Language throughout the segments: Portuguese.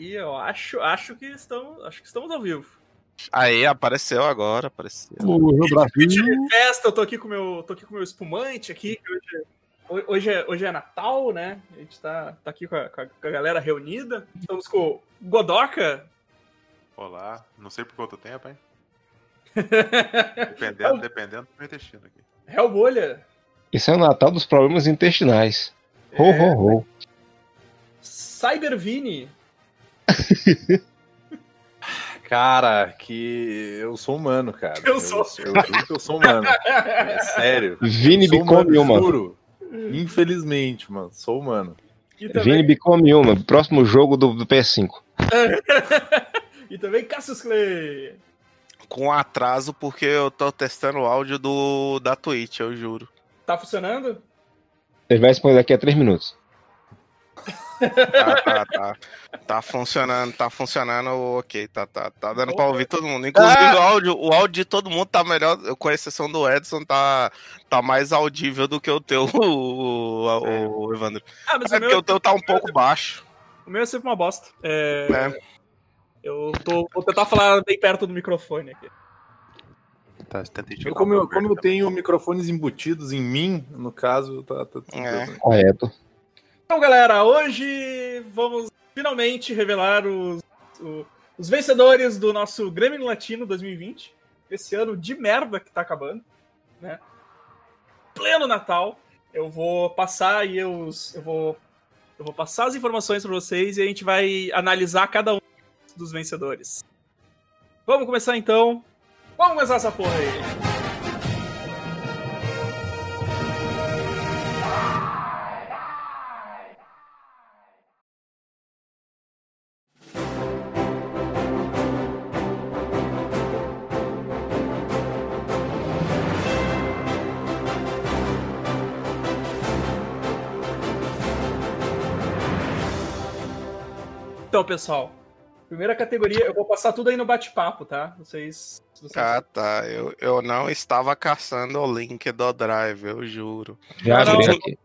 Aí eu acho, acho que estamos, acho que estamos ao vivo. Aí apareceu agora, apareceu. O Rio Brasil. Festa, eu tô aqui com meu, tô aqui com meu espumante aqui. que Hoje, hoje, é, hoje é Natal, né? A gente tá, tá aqui com a, com a galera reunida. Estamos com o Godoka. Olá, não sei por quanto tempo, hein? Dependendo, dependendo do meu intestino aqui. Hellbolha. Isso é o Natal dos problemas intestinais. Ho, ho, ho. Cybervini. Cara, que eu sou humano, cara. Eu sou. Eu, eu juro que eu sou humano. É sério. Vini become humano, uma. Juro. Infelizmente, mano. Sou humano. E Vini também, become uma. Próximo jogo do, do PS5. e também Cassius Clay. Com atraso, porque eu tô testando o áudio do, da Twitch, eu juro. Tá funcionando? Ele vai responder daqui a 3 minutos. Tá, tá, tá. Tá funcionando, tá funcionando, ok, tá, tá, tá dando pra ouvir todo mundo. Inclusive, Ah! o, áudio, o áudio de todo mundo tá melhor, com exceção do Edson, tá, tá mais audível do que o teu, o, o, o Evandro. Ah, mas É o porque meu, o teu tá um pouco baixo. o meu é sempre uma bosta. É, né? Eu tô, vou tentar falar bem perto do microfone aqui. Tá, Eu, como, eu, como eu tenho microfones embutidos em mim, no caso, tá, tá tudo É. Correto. Então, galera, hoje vamos finalmente revelar os, o- os vencedores do nosso Grêmio Latino 2020. Esse ano de merda que tá acabando, né? Pleno Natal. Eu vou passar aí os. Eu vou, eu vou passar as informações para vocês e a gente vai analisar cada um dos vencedores. Vamos começar então. Vamos começar essa porra aí. Então, pessoal, primeira categoria, eu vou passar tudo aí no bate-papo, tá? Vocês. vocês- Ah, tá. Eu, eu não estava caçando o link do Drive, eu juro. Já Não, aqui.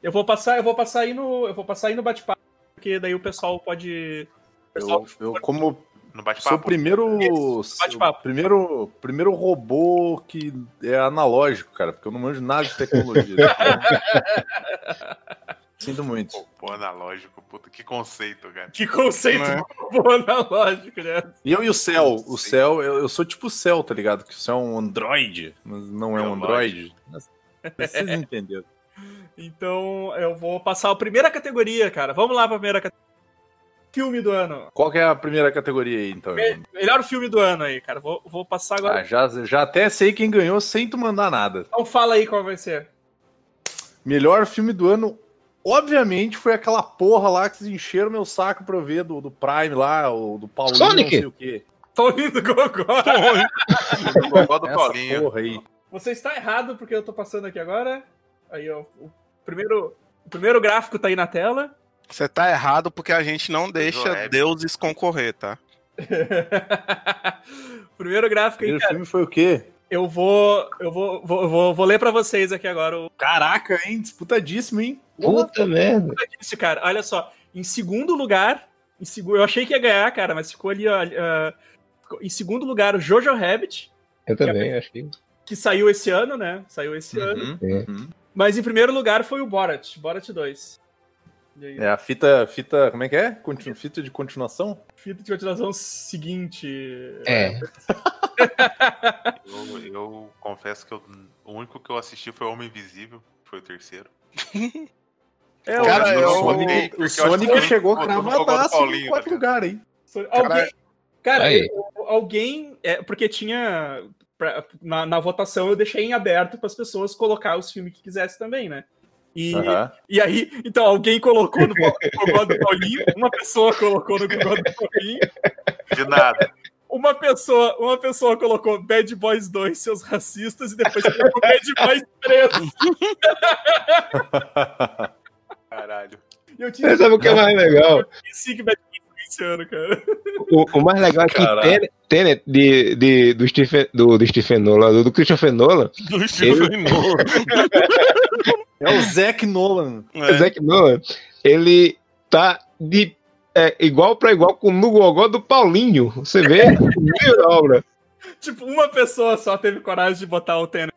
Eu vou passar, eu vou passar aí no, eu vou passar aí no bate-papo, porque daí o pessoal pode. o pessoal Eu, eu, como No sou o bate-papo. primeiro, Isso, bate-papo. o primeiro, primeiro robô que é analógico, cara, porque eu não manjo nada de tecnologia. Sinto muito. Pô, analógico, puta, que conceito, cara. Que conceito bom analógico, né? E eu e o Cell, o. Cell, eu, eu sou tipo o Cell, tá ligado? Que o Cell é um Android, mas não é um Android. Mas Vocês entenderam. Então eu vou passar a primeira categoria, cara. Vamos lá pra primeira categoria. Filme do ano. Qual que é a primeira categoria aí, então? Me- Melhor filme do ano aí, cara. Vou, vou passar agora. Ah, já, já até sei quem ganhou sem tu mandar nada. Então fala aí qual vai ser. Melhor filme do ano, obviamente, foi aquela porra lá que vocês encheram meu saco pra eu ver do, do Prime lá, o do Paulinho, Sonic! não sei o quê. Tony do Gogó. O gogó do Essa Paulinho. porra aí. Você está errado porque eu tô passando aqui agora. Aí, ó. O primeiro, o primeiro gráfico tá aí na tela. Você tá errado porque a gente não deixa Web. deuses concorrer, tá? o primeiro gráfico aí, Primeiro cara. filme foi o quê? Eu vou. Eu vou, vou, vou, vou ler pra vocês aqui agora o Caraca, hein? Disputadíssimo, hein? Puta merda. disse, cara. Olha só. Em segundo lugar. Em segu... Eu achei que ia ganhar, cara, mas ficou ali, ó. ficou- em segundo lugar, o Jojo Rabbit, Eu também, acho que. que saiu esse ano, né? Saiu esse ano. Uhum, É. uhum. Mas em primeiro lugar foi o Borat, Borat 2. É a fita, fita, como é que é? Continu, fita de continuação? fita de continuação seguinte. É. Eu, eu confesso que eu- o único que eu assisti foi Homem Invisível, que foi o terceiro. É, Cara, o, eu- Sonic, o Sonic que chegou cravadaço em tá lugar, hein? Alguém, cara, Aí. eu- alguém. É, porque tinha. pra- na, na votação eu deixei em aberto para as pessoas colocar os filmes que quisessem também, né? E, Aham. e aí, então, alguém colocou no Gogó do Paulinho, uma pessoa colocou no Gogó do Paulinho, De nada. uma pessoa, uma pessoa colocou Bad Boys 2, seus racistas, e depois colocou Bad Boys 3. Caralho. E eu tinha sabe o que é mais legal? esqueci que Bad Boys foi esse ano, cara. O, o mais legal é que. Tenet, Tenet de, de, do, Stephen, do, do Stephen Nolan, do, do Christopher Nolan, Do Stephen Nolan. É o Zack Nolan. o Zack Nolan, ele tá de é, igual pra igual com no gogó do Paulinho. Você vê? Viu a obra? Tipo, uma pessoa só teve coragem de botar o tênis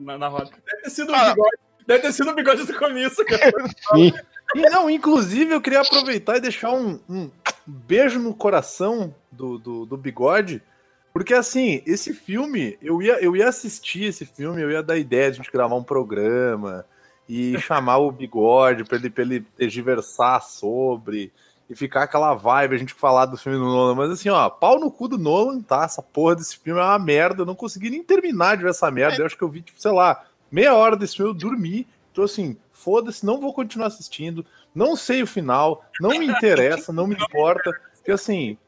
na, na roda. Deve ter sido o Ah. bigode. Deve ter sido o bigode do começo, cara. Sim. E não, inclusive eu queria aproveitar e deixar um, um beijo no coração do, do, do bigode. Porque assim, esse filme, eu ia, eu ia assistir esse filme, eu ia dar ideia de a gente gravar um programa e chamar o bigode pra ele, pra ele tergiversar sobre e ficar aquela vibe, a gente falar do filme do Nolan. Mas assim, ó, pau no cu do Nolan, tá? Essa porra desse filme é uma merda. Eu não consegui nem terminar de ver essa merda. Eu acho que eu vi, tipo, sei lá, meia hora desse filme, eu dormi. Então, assim, foda-se, não vou continuar assistindo. Não sei o final, não me interessa, não me importa. Porque assim,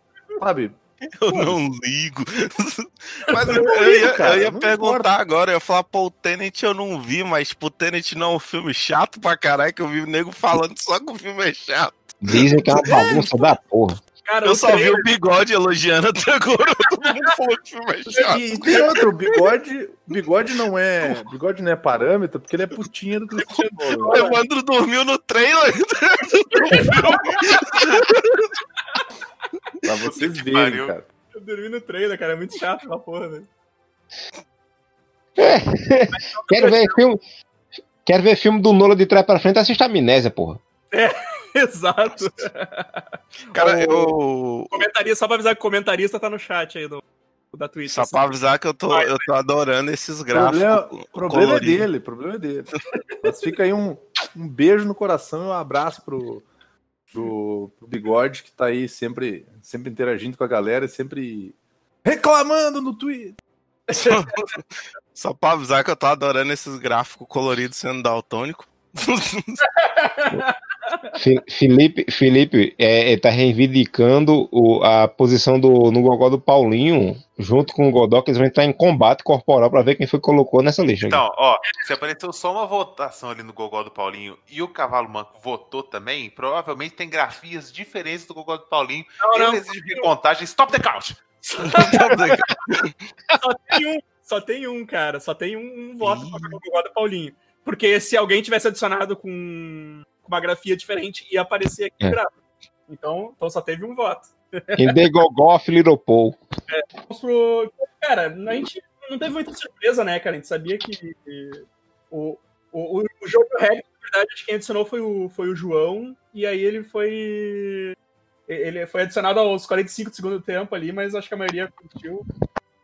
sabe, Eu não ligo. Mas eu, Eu ia, cara, eu ia perguntar importa. agora, eu ia falar, pô, o Tenet eu não vi, mas tipo, o Tenet não é um filme chato pra caralho, que eu vi o nego falando só que o filme é chato. Dizem que é uma bagunça da porra. Cara, Eu só vi o bigode elogiando até agora, todo mundo falou que o filme é chato. E, e tem outro, o bigode, bigode não é, bigode não é parâmetro, porque ele é putinha do Cristiano O. Evandro dormiu no trailer. Pra vocês Que verem, pariu. cara. Eu dormi no trailer, cara. É muito chato aquela porra, velho. Quero ver filme. Quero ver filme do Nola de trás pra frente, assista Amnésia, porra. Exato. Cara, O- eu. Comentarista, só pra avisar que o comentarista tá no chat aí do, da Twitch. Só pra avisar que eu tô, eu tô adorando esses gráficos. Problema, problema é dele, problema é dele. Mas fica aí um, um beijo no coração e um abraço pro, pro, pro Bigode, que tá aí sempre, sempre interagindo com a galera e sempre reclamando no Twitter. Só pra avisar que eu tô adorando esses gráficos coloridos sendo daltônico. Felipe, Felipe é, é, tá reivindicando o- a posição do, no gogó do Paulinho, junto com o Godó, que eles vão entrar em combate corporal pra ver quem foi que colocou nessa lista. aqui. Então, ó, se apareceu só uma votação ali no Gogó do Paulinho e o Cavalo Manco votou também, provavelmente tem grafias diferentes do Gogó do Paulinho. Não, não. Exige recontagem. Stop the count! Só tem um, só tem um, cara. Só tem um, um voto pra o gogó do Paulinho. Porque se alguém tivesse adicionado com uma grafia diferente, ia aparecer aqui É. gráfico. Então, então só teve um voto. Em The Gogó of Little Paul. Vamos pro- Cara, a gente não teve muita surpresa, né, cara? A gente sabia que o, o, o jogo Rabbit, na verdade, acho que quem adicionou foi o, foi o João, e aí ele foi. Ele foi adicionado aos 45 do segundo tempo ali, mas acho que a maioria curtiu.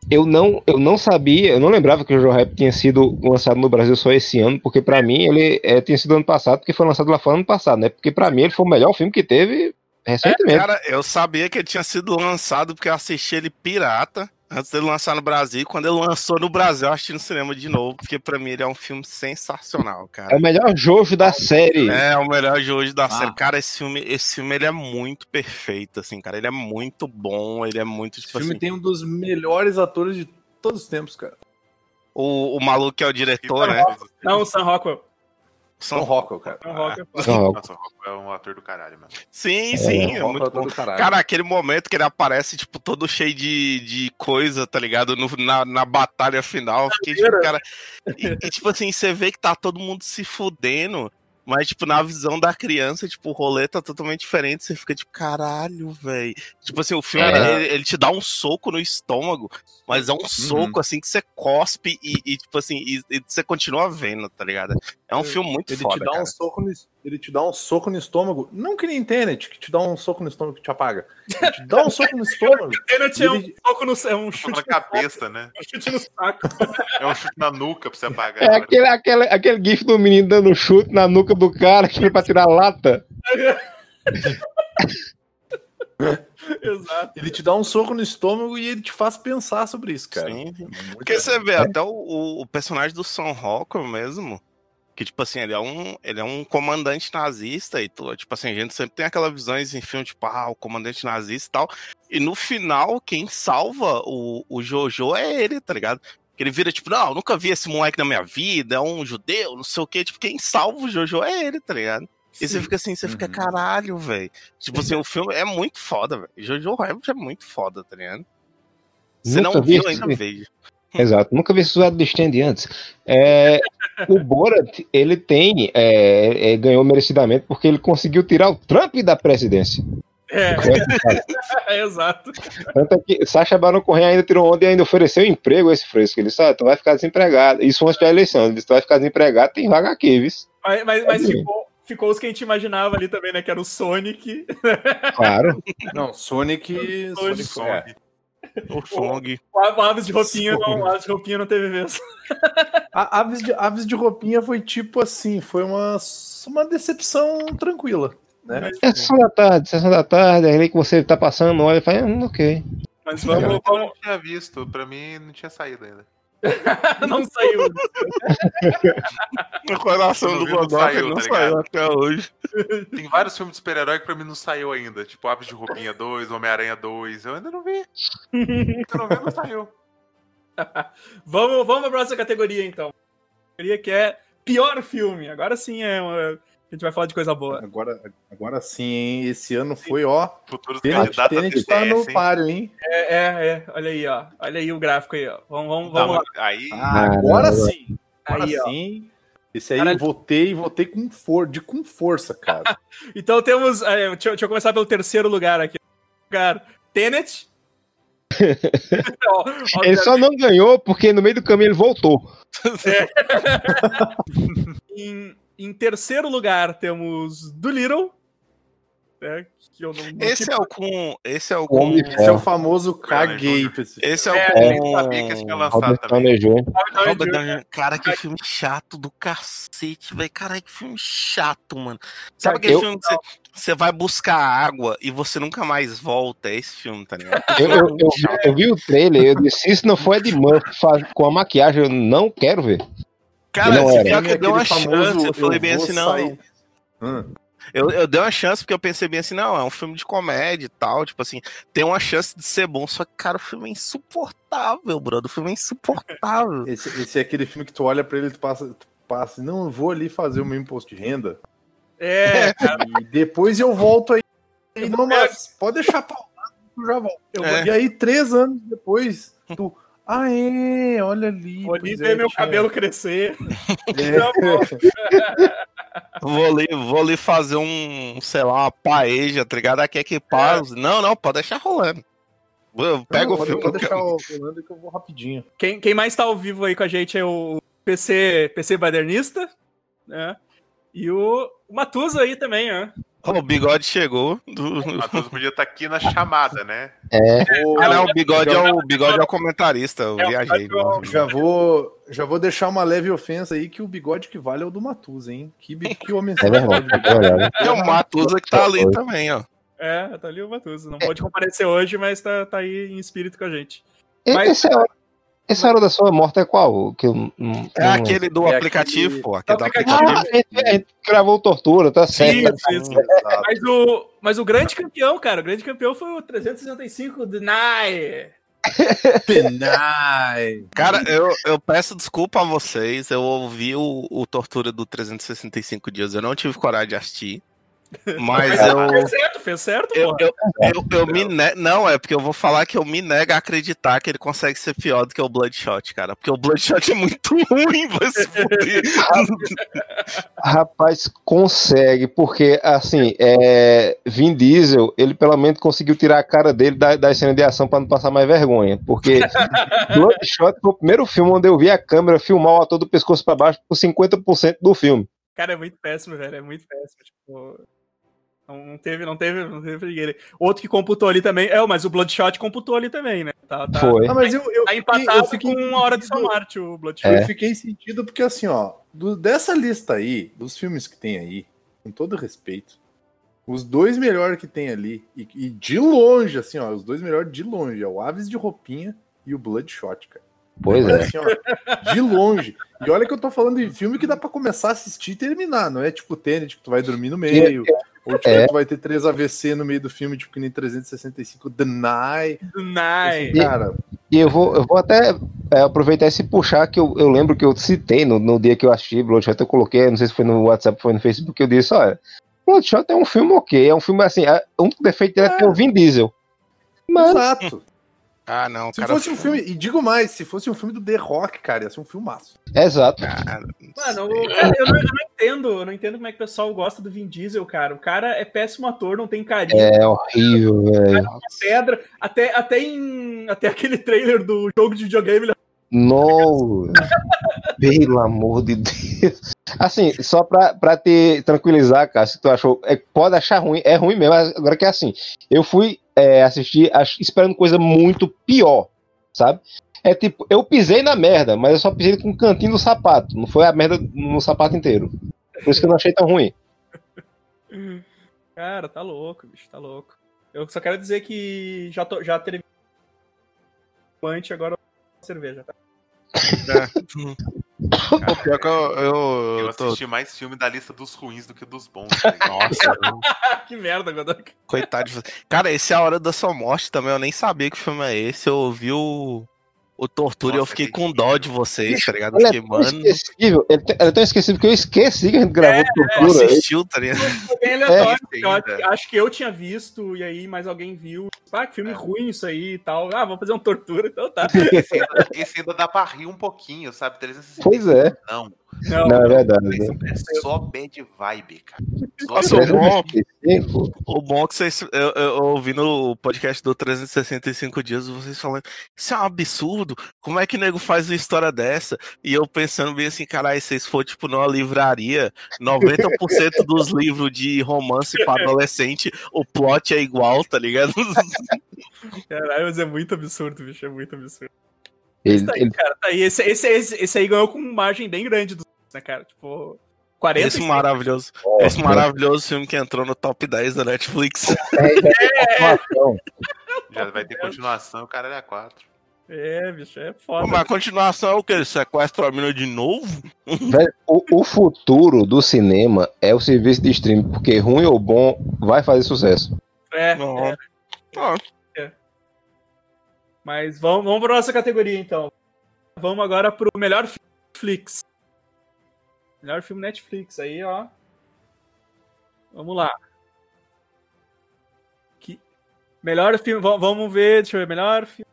Eu não, eu não sabia, eu não lembrava que o Jojo Rap tinha sido lançado no Brasil só esse ano, porque pra mim ele é, tinha sido ano passado, porque foi lançado lá fora ano passado, né? Porque pra mim ele foi o melhor filme que teve recentemente. Cara, eu sabia que ele tinha sido lançado porque eu assisti ele pirata antes dele lançar no Brasil. E quando ele lançou no Brasil, eu assisti no cinema de novo, porque pra mim ele é um filme sensacional, É cara. o melhor Jojo da série. É o melhor hoje da Ah. série. Cara, esse filme, esse filme ele é muito perfeito, assim, cara. Ele é muito bom, ele é muito, Esse tipo filme assim. tem um dos melhores atores de todos os tempos, cara. O, o maluco que é o diretor, né? Não, o Sam Rockwell. São São... Rockwell, cara. Sam Rockwell. Não, Nossa, o Rocco é um ator do caralho, mano. Sim, sim, Sam é Rockwell muito ator bom. do caralho. Cara, aquele momento que ele aparece, tipo, todo cheio de, de coisa, tá ligado? No- na, na batalha final. Fiquei, tipo, cara. E, e, tipo assim, você vê que tá todo mundo se fudendo. Mas, tipo, na visão da criança, tipo, o rolê tá totalmente diferente. Você fica, tipo, caralho, velho. Tipo assim, o filme, É. ele, ele te dá um soco no estômago, mas é um soco, assim, que você cospe e, e, tipo assim, e, e você continua vendo, tá ligado? É um filme muito Ele foda, te dá cara. um soco no, ele te dá um soco no estômago, não que nem Tenet, que te dá um soco no estômago que te apaga. Ele te dá um soco no estômago. Tenet é um Ele- soco no é um chute, na cabeça, né? um chute no saco. É um chute na nuca pra você apagar. É aquele, aquele, aquele gif do menino dando chute na nuca do cara que ele pra tirar a lata. Exato. Ele te dá um soco no estômago e ele te faz pensar sobre isso, cara. Sim. Muito Porque você vê até o, o, personagem do Sam Rockwell mesmo, que, tipo assim, ele é um, ele é um comandante nazista e tudo. Tipo assim, a gente sempre tem aquelas visões em filme, tipo, ah, o comandante nazista e tal. E no final, quem salva o, o Jojo é ele, tá ligado? Que ele vira, tipo, não, eu nunca vi esse moleque na minha vida, é um judeu, não sei o quê. Tipo, quem salva o Jojo é ele, tá ligado? E você fica assim, você fica, Uhum. caralho, velho. Tipo assim, o filme é muito foda, velho. Jojo Rabbit é muito foda, tá ligado? Você não vi viu ainda, filme. veja. Exato, nunca vi zoado de stand antes. É, o Borat, ele tem, é, é, ganhou merecidamente porque ele conseguiu tirar o Trump da presidência. É, é, exato. Tanto é que Sacha Baron Cohen ainda tirou onda e ainda ofereceu emprego a esse fresco. Ele disse, ah, tu vai ficar desempregado. Isso antes da eleição. Ele disse, tu vai ficar desempregado, tem vaga aqui, viu? Mas, mas, mas ficou, ficou os que a gente imaginava ali também, né? Que era o Sonic. Claro. Não, Sonic. Sonic, Sonic. é. O Song. O Aves de roupinha não, Aves de roupinha não teve vez. A Aves de, Aves de roupinha foi tipo assim, foi uma, uma decepção tranquila. Né? É sessão da tarde, sessão da tarde, aí que você tá passando, olha e fala, hum, ok. Mas Eu vamos, não vamos tinha visto, pra mim não tinha saído ainda. não saiu. O coração do vi, não Godot saiu, não tá saiu até hoje. Tem vários filmes de super-herói que pra mim não saiu ainda. Tipo Aves de Roupinha 2, Homem-Aranha 2. Eu ainda não vi. Eu não vi, não saiu. Vamos, vamos pra próxima categoria, então. Categoria que é pior filme. Agora sim é uma... a gente vai falar de coisa boa. Agora, agora sim, hein? Esse ano foi, ó. Futuros candidatos a Tenet tá no páreo, hein? É, é, é. Olha aí, ó. Olha aí o gráfico aí, ó. Vamos, vamos, vamos lá. Aí, Ah, agora sim. Agora Aí, ó. sim. Esse aí Caralho. votei, votei com, for, de, com força, cara. Então temos. é, deixa, eu- deixa eu começar pelo terceiro lugar aqui. Lugar Tenet. Ele só não ganhou porque no meio do caminho ele voltou. Em, em terceiro lugar temos Doolittle. Né, que eu não, não Esse é o com. Esse é o Com com. Homem Esse é o famoso caguei esse é o É, eu nem com. sabia que esse Robert também. Robert Downey- Cara, que filme chato do cacete, velho. Caralho, que filme chato, mano. Sabe aquele Eu- filme que você, você vai buscar água e você nunca mais volta? É esse filme, tá ligado? Eu, eu, eu, vi- eu vi o trailer, eu disse, se isso não for Ed Murphy com a maquiagem, eu não quero ver. Cara, Não era. pior que eu dei uma chance. Eu falei eu bem assim, não. Hum. Eu, eu dei uma chance porque eu pensei bem assim, não, é um filme de comédia e tal. Tipo assim, tem uma chance de ser bom. Só que, cara, o filme é insuportável, brother. O filme é insuportável. Esse, esse é aquele filme que tu olha pra ele e tu passa, tu passa, não, eu vou ali fazer o meu imposto de renda. É, E depois eu volto aí. Eu não, mas pode deixar pausado que eu já volto. eu É. E aí, três anos depois, tu. Ah, é, olha ali. vou ali ver é, meu cabelo crescer. É. Vou ali, vou ali fazer um, sei lá, uma paeja, tá ligado? Aqui é que pause. Não, não, pode deixar rolando. Não, o filme. Pode deixar rolando que eu vou rapidinho. Quem, quem mais tá ao vivo aí com a gente é o PC, PC Badernista, né? E o, o Matusa aí também, né? Ó, o bigode chegou. Do... O Matheus podia estar aqui na chamada, né? Ah, não, o bigode é o, bigode é o comentarista. Eu É o viajei. nossa. Já vou, já vou deixar uma leve ofensa aí que o bigode que vale é o do Matusa, hein? Que, que homem É verdade, é o Matusa que tá ali também, ó. É, tá ali o Matusa. Não pode comparecer hoje, mas tá, tá aí em espírito com a gente. Mas- Esse é, essa hora da sua morte é qual? Que eu, não- É não- aquele do É aplicativo, aquele- pô. Aquele do aplicativo. Ah, esse- a gente gravou tortura, tá certo. Isso, isso. Mas o, mas o grande campeão, cara, o grande campeão foi o 365 Deny. Penai. Cara, eu, eu peço desculpa a vocês. Eu ouvi o, o Tortura do 365 Dias. Eu não tive coragem de assistir. Mas eu. Fez certo, fez certo, Eu, eu, eu, eu me ne... Não, é porque eu vou falar que eu me nego a acreditar que ele consegue ser pior do que o Bloodshot, cara. Porque o Bloodshot é muito ruim, vai se fuder. Rapaz, consegue, porque assim, é, Vin Diesel, ele pelo menos conseguiu tirar a cara dele da, da cena de ação pra não passar mais vergonha. Porque Bloodshot foi o primeiro filme onde eu vi a câmera filmar o ator do pescoço pra baixo por 50% do filme. Cara, é muito péssimo, velho. É muito péssimo. Tipo, não, não teve, não teve, não teve. Outro que computou ali também. É, mas o Bloodshot computou ali também, né? Tá, tá, Foi. Ah, mas eu, eu tá empatado eu fiquei com uma hora de São sentido- Marte, o Bloodshot. É. Eu fiquei sentido porque, assim, ó, do- dessa lista aí, dos filmes que tem aí, com todo respeito, os dois melhores que tem ali, e, e de longe, assim, ó, os dois melhores de longe, é o Aves de Roupinha e o Bloodshot, cara. Pois é. Assim, ó, de longe. E olha que eu tô falando de filme que dá pra começar a assistir e terminar, não é tipo Tenet, que tu vai dormir no meio, ou tipo, É. tu vai ter três AVC no meio do filme, tipo que nem 365 The Night. Deny. Cara, E eu vou, eu vou até é, aproveitar esse puxar que eu, eu lembro que eu citei no, no dia que eu assisti Bloodshot, eu coloquei, não sei se foi no WhatsApp, foi no Facebook, eu disse, olha, Bloodshot é um filme ok, é um filme assim, é, um defeito dele é ter o Vin Diesel. Mas exato. Ah, não, Se cara. fosse um filme, e digo mais, se fosse um filme do The Rock, cara, ia ser um filmaço. Exato. Cara, Mano, o- cara, eu, não, eu não entendo, eu não entendo como é que o pessoal gosta do Vin Diesel, cara. O cara é péssimo ator, não tem carinho, É horrível, velho. pedra. Até, até em. Até aquele trailer do jogo de videogame, ele Não. Pelo amor de Deus. Assim, só pra, pra te tranquilizar, cara, se tu achou. é, pode achar ruim, é ruim mesmo. mas Agora que é assim, eu fui é, assistir ach- esperando coisa muito pior, sabe? É tipo, eu pisei na merda, mas eu só pisei com o cantinho do sapato. Não foi a merda no sapato inteiro. Por isso que eu não achei tão ruim. Cara, tá louco, bicho, tá louco. Eu só quero dizer que já, tô, já terminei antes, agora cerveja, tá? o pior que eu, eu, Eu eu tô. assisti mais filme da lista dos ruins do que dos bons. ligado? Nossa, que merda, Godoc. coitado de você. Cara, esse é a hora da sua morte também. Eu nem sabia que filme é esse. Eu ouvi o, o Tortura e eu Nossa, fiquei que com dó de vocês, tá ligado? Ele é tão mano. esquecível. Ele, te- ele é tão esquecível que eu esqueci que a gente gravou Não tortura. assistiu, tá ligado? Foi bem aleatório, É, porque eu acho, que eu tinha visto, e aí mais alguém viu. Ah, que filme É. ruim isso aí e tal. Ah, vamos fazer uma tortura, então tá. Esse ainda, esse ainda dá pra rir um pouquinho, sabe? 360 Pois é. Não, Não, Não, é verdade. né? é só bad vibe, cara. Só o bom- 365, O bom é que vocês. Eu, eu, eu ouvi no podcast do 365 Dias vocês falando. Isso é um absurdo. Como é que nego faz uma história dessa? E eu pensando bem assim, caralho, se vocês for tipo numa livraria, 90% dos livros de romance pra adolescente, o plot é igual, tá ligado? Caralho, mas é muito absurdo, bicho, é muito absurdo. Ele, Tá aí, ele- cara, tá aí. Esse, esse, esse, esse aí ganhou com margem bem grande dos, né, cara? Tipo, 40 Esse maravilhoso, esse maravilhoso filme que entrou no top 10 da Netflix. continuação. Já vai ter continuação, o cara era 4. É, bicho, é foda. Mas a continuação é o que? Ele sequestra a mina de novo? Velho, o, o futuro do cinema é o serviço de streaming, porque ruim ou bom vai fazer sucesso. É, Não. é. Ah, Mas vamos, vamos pra nossa categoria, então. Vamos agora pro melhor filme Netflix. Melhor filme Netflix, aí, ó. Vamos lá. Que... Melhor filme, va- vamos ver, deixa eu ver, melhor filme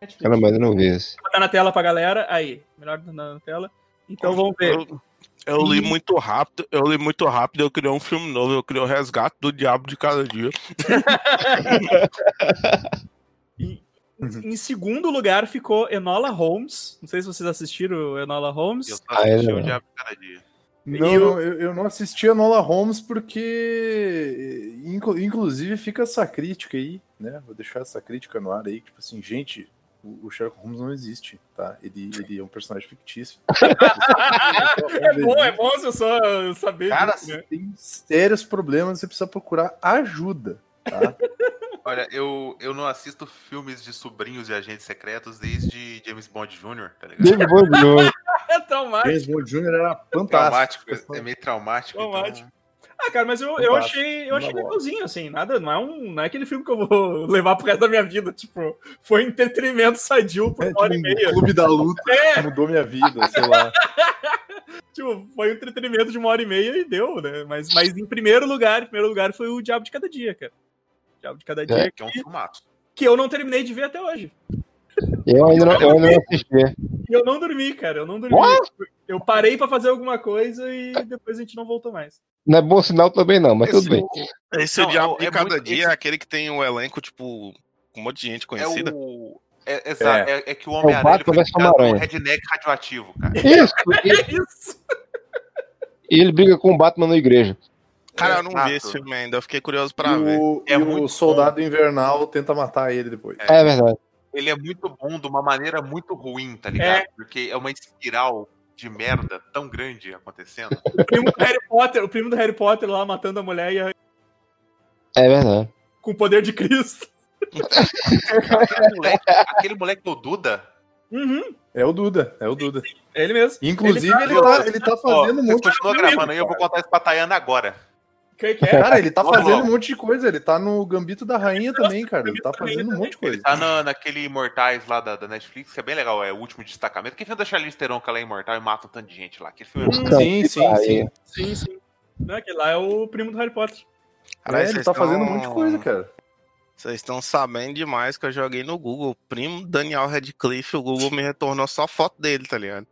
Netflix. Cara, mas eu não vi esse. Vou botar na tela pra galera, aí, melhor na na tela. Então vamos ver. Eu, eu li muito rápido, eu li muito rápido, eu criei um filme novo, eu criei o Resgate do Diabo de Cada Dia. Em segundo lugar ficou Enola Holmes. Não sei se vocês assistiram Enola Holmes. Eu só Ah, assisti é, o não. Diabo de Cada Dia. Não, o- não, eu, eu não assisti a Nola Holmes porque, inclu- inclusive, fica essa crítica aí, né? Vou deixar essa crítica no ar aí, tipo assim, gente, o Sherlock Holmes não existe, tá? Ele, ele é um personagem fictício. É bom, é bom você só saber Cara, disso, né? tem sérios problemas, você precisa procurar ajuda, tá? Olha, eu, eu não assisto filmes de sobrinhos de agentes secretos desde James Bond Jr., tá ligado? James Bond Jr. É traumático. James Bond Jr. era fantástico. Traumático, é meio traumático. Traumático. Então... Ah, cara, mas eu, eu achei, eu achei legalzinho, assim, nada, não é, um, não é aquele filme que eu vou levar pro resto da minha vida, tipo, foi entretenimento sadio por É, uma hora e tipo, meia. clube da luta É, mudou minha vida, sei lá. tipo, foi um entretenimento de uma hora e meia e deu, né? Mas, mas em primeiro lugar, em primeiro lugar foi o Diabo de Cada Dia, cara. Diabo de Cada Dia, Que é um filmaço. que eu não terminei de ver até hoje. Eu ainda não, eu ainda não assisti. E eu não dormi, cara, eu não dormi. Eu parei pra fazer alguma coisa e depois a gente não voltou mais. Não é bom sinal também, não, mas tudo bem. Esse Não, o Diabo é- de é Cada muito- Dia esse- é aquele que tem um elenco, tipo, com um monte de gente É conhecida. o. É, exato, é, é que o Homem-Aranha foi no Homem-Aranha. redneck radioativo, cara. Isso! E, É isso. e ele briga com o Batman na igreja. Cara, eu não vi Exato. esse filme ainda, eu fiquei curioso pra E ver. o, É e o muito soldado invernal tenta matar ele depois. É verdade. Ele é muito bom de uma maneira muito ruim, tá ligado? É. Porque é uma espiral de merda tão grande acontecendo. O primo do Harry Potter, o primo do Harry Potter lá matando a mulher e a- É verdade. com o poder de Cristo. aquele, moleque, aquele moleque do Duda, Uhum, É o Duda, é o Duda. é ele mesmo. Inclusive, Ele ele tá- tá, ele tá ó, fazendo de continuam coisa. gravando aí, eu vou contar isso pra Tayana agora. Que que é? Cara, ele tá fazendo um monte de coisa. Ele tá no Gambito da Rainha também, cara. Ele tá fazendo um monte de Ele coisa. tá na, naquele Imortais lá da, da Netflix, que é bem legal, é o último destacamento. Que filme da Charlize Theron que ela é imortal e mata um tanto de gente lá. Aquele filme é Então, Sim, sim, sim. Sim, sim. Não, aquele lá é o primo do Harry Potter. Caralho, É, ele tá fazendo um monte de coisa, cara. Vocês estão sabendo demais que eu joguei no Google. Primo Daniel Radcliffe, o Google me retornou só foto dele, tá ligado?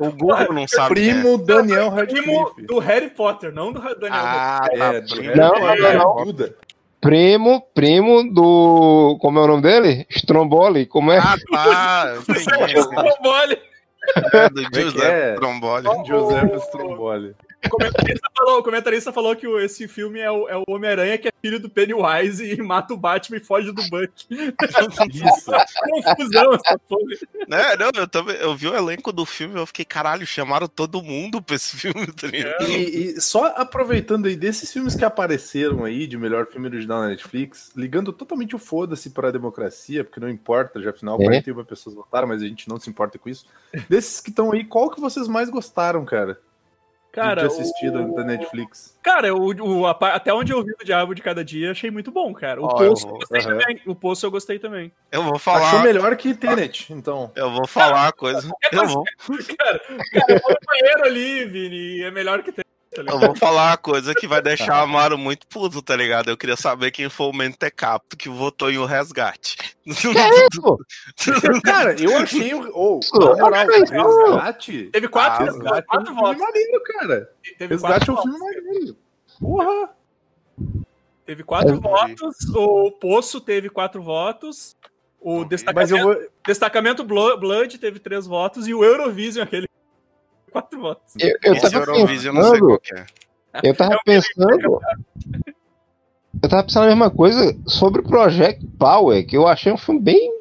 O, o Google não sabe. quem é. Primo Daniel Primo Radcliffe. do Harry Potter, não do Daniel. Ah, tá. É, do primo. Harry Não, não, não. Primo, primo do. Como é o nome dele? Stromboli. Como é? Ah, tá. Trombole. É do é Giuseppe é? Tromboli. Joseph Stromboli. O comentarista falou, o comentarista falou que esse filme é o, é o Homem-Aranha que é filho do Pennywise e mata o Batman e foge do Buck. Isso. Confusão essa porra. Né, não, eu, também, eu vi o elenco do filme e eu fiquei, caralho, chamaram todo mundo pra esse filme, tá ligado? E, e só aproveitando aí desses filmes que apareceram aí de melhor filme original na Netflix, ligando totalmente o foda-se para a democracia, porque não importa, já afinal É. 41 pessoas votaram, mas a gente não se importa com isso. Desses que estão aí, qual que vocês mais gostaram, cara? Cara, de assistido o- da Netflix. Cara, o, o- a até onde eu vi o Diabo de Cada Dia, achei muito bom, cara. O eu Poço eu vou- gostei aham. também. O Poço eu gostei também. Eu vou Achou falar. melhor que Tenet, então. Eu vou falar uma coisa. Eu vou, Cara, cara eu vou no banheiro ali, Vini, é melhor que tem. Tá eu vou falar uma coisa que vai deixar o Amaro muito puto, tá ligado? Eu queria saber quem foi o Mentecapto que votou em o resgate. Pô, Cara, eu achei o. Oh, na moral, o resgate. Teve quatro, Ah, resgate, é quatro filme votos. maneiro, cara. Teve Resgate é um filme maneiro. Porra! Teve quatro Eu- votos. O Poço teve quatro votos. O destacamento, Mas eu vou. destacamento Blo- Blood teve três votos. E o Eurovision, aquele. Quatro votos. eu, eu Esse tava Eurovision eu não sei qual pensando. que é. Eu tava pensando. Eu tava pensando a mesma coisa sobre o Project Power, que eu achei um filme bem.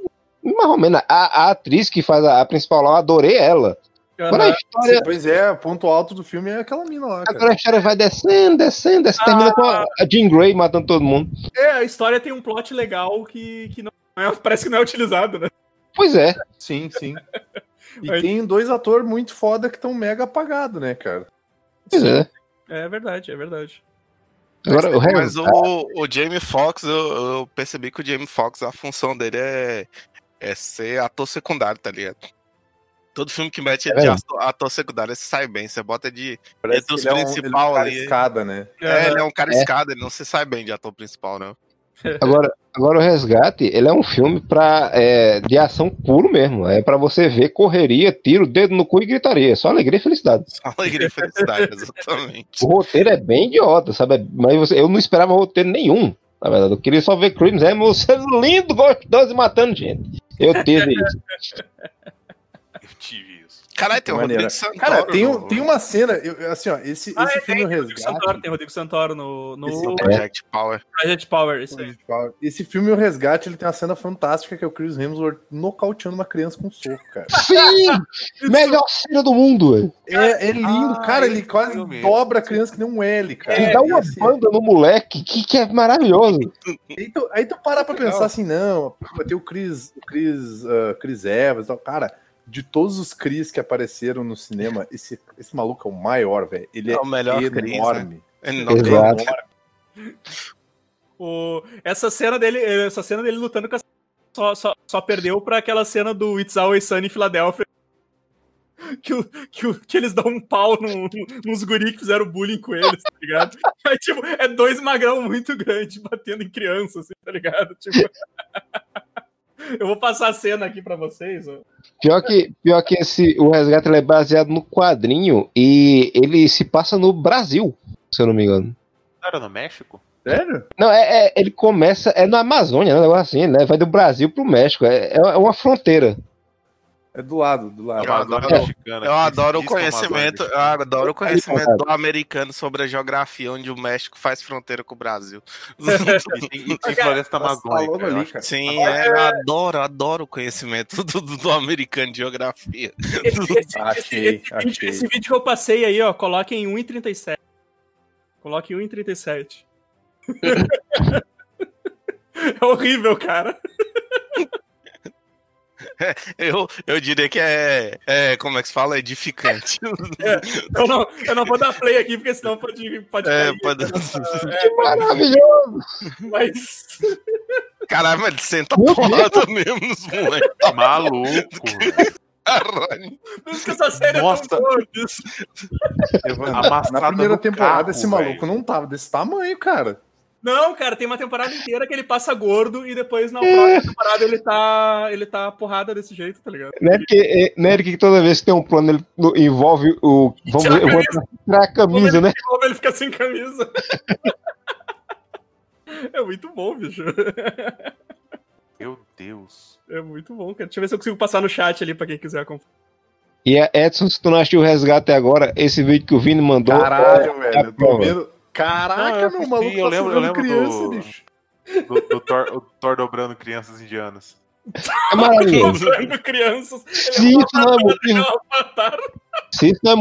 Mais ou menos. A, a atriz que faz a, a principal lá, eu adorei ela. A história. Pois é, o ponto alto do filme é aquela mina lá, cara. Agora a história vai descendo, descendo, descendo, termina com a, a Jean Grey matando todo mundo. É, a história tem um plot legal que, que não é- parece que não é utilizado, né? Pois é. Sim, sim. E Aí- tem dois atores muito foda que estão mega apagados, né, cara? Pois é. É verdade, é verdade. Agora, o Mas o, o Jamie Foxx, eu, eu percebi que o Jamie Foxx, a função dele é, é ser ator secundário, tá ligado? Todo filme que mete É de ator, ator secundário, você sai bem. Você bota de. Parece Entre os que ele é um, principal ele é um cara ali. escada, né? É, ele é um cara É. escada, ele não se sai bem de ator principal, não. Agora, agora o Resgate, ele é um filme pra, é, de ação puro mesmo. É pra você ver correria, tiro, dedo no cu e gritaria. Só alegria e felicidade. Só alegria e felicidade, exatamente. O roteiro é bem idiota, sabe? Mas você- eu não esperava roteiro nenhum. Na verdade, eu queria só ver Crims Hemsworth sendo lindo, gostoso e matando gente. Eu tive isso. Eu tive isso. Caralho, tem o. Rodrigo Santoro. Cara, tem, um- no- tem uma cena, eu- assim, ó, esse, Ah, esse é, filme O tem Rodrigo Santoro, Resgate. tem Rodrigo Santoro no, no Esse- no Project Power. Project Power, isso aí. Esse filme O Resgate, ele tem uma cena fantástica que é o Chris Hemsworth nocauteando uma criança com um soco, cara. Sim! Melhor cena do mundo, velho. É, é lindo, Ah, cara, ele quase filme. dobra a criança que nem um L, cara. Ele dá uma Esse- banda no moleque que, que é maravilhoso. Aí tu, aí tu parar pra pensar assim, não, vai ter o Chris, o Chris, ah, Chris Evans e tal. Cara, de todos os Chris que apareceram no cinema, esse, esse maluco é o maior, velho. Ele é, É o melhor Chris, enorme. Ele não Ele tem- é Exato. enorme. O, essa cena dele, essa cena dele lutando com a só, só, só perdeu pra aquela cena do It's Always Sunny em Filadélfia. Que, o- que, o- que eles dão um pau no- nos guri que fizeram bullying com eles, tá ligado? Aí, tipo, é dois magrão muito grandes batendo em criança, assim, tá ligado? Tipo. Eu vou passar a cena aqui pra vocês. ó. Pior que, pior que esse, o Resgate ele é baseado no quadrinho e ele se passa no Brasil, se eu não me engano. Não era no México? Sério? Não, é, é- ele começa, é na Amazônia, né? um negócio assim, né? Vai do Brasil pro México, é, é uma fronteira. É do lado, do lado. Eu adoro- mexicana. Eu adoro o conhecimento, eu adoro o conhecimento do americano sobre a geografia onde o México faz fronteira com o Brasil. E e floresta Tá amazônica. Sim, é, eu adoro, adoro o conhecimento do, do- do americano de geografia. Esse, esse- Achei, esse- achei. esse vídeo que eu passei aí, ó, coloque em 1,37. Coloque em 1,37. é horrível, cara. Eu, eu diria que é, é, como é que se fala? Edificante. Eu não, eu não vou dar play aqui, porque senão pode, pode É, cair. pode- É, Maravilhoso! mas Caralho, mas ele senta Meu porrada mesmo nos moleques. Maluco. Caralho. por isso que essa série Nossa. é tão boa. Na primeira temporada, carro, esse maluco não tava desse tamanho, cara. Não, cara, tem uma temporada inteira que ele passa gordo e depois na próxima temporada ele tá, ele tá porrada desse jeito, tá ligado? Não é porque, é, não é que toda vez que tem um plano ele envolve o. Vamos Tirar a ver, eu vou tirar a camisa, né? Como ele fica sem camisa. É muito bom, bicho. Meu Deus. É muito bom, cara. Deixa eu ver se eu consigo passar no chat ali pra quem quiser acompanhar. E a Edson, se tu não assistiu o resgate agora, esse vídeo que o Vini mandou. Caralho, é velho. Eu tô vendo. Caraca, Ah, eu meu maluco eu tá lembro- eu lembro criança, do- bicho. Do, do Thor, o Thor dobrando crianças indianas. É maravilhoso. Comprando crianças. Se isso não é Não, mataram. se isso não é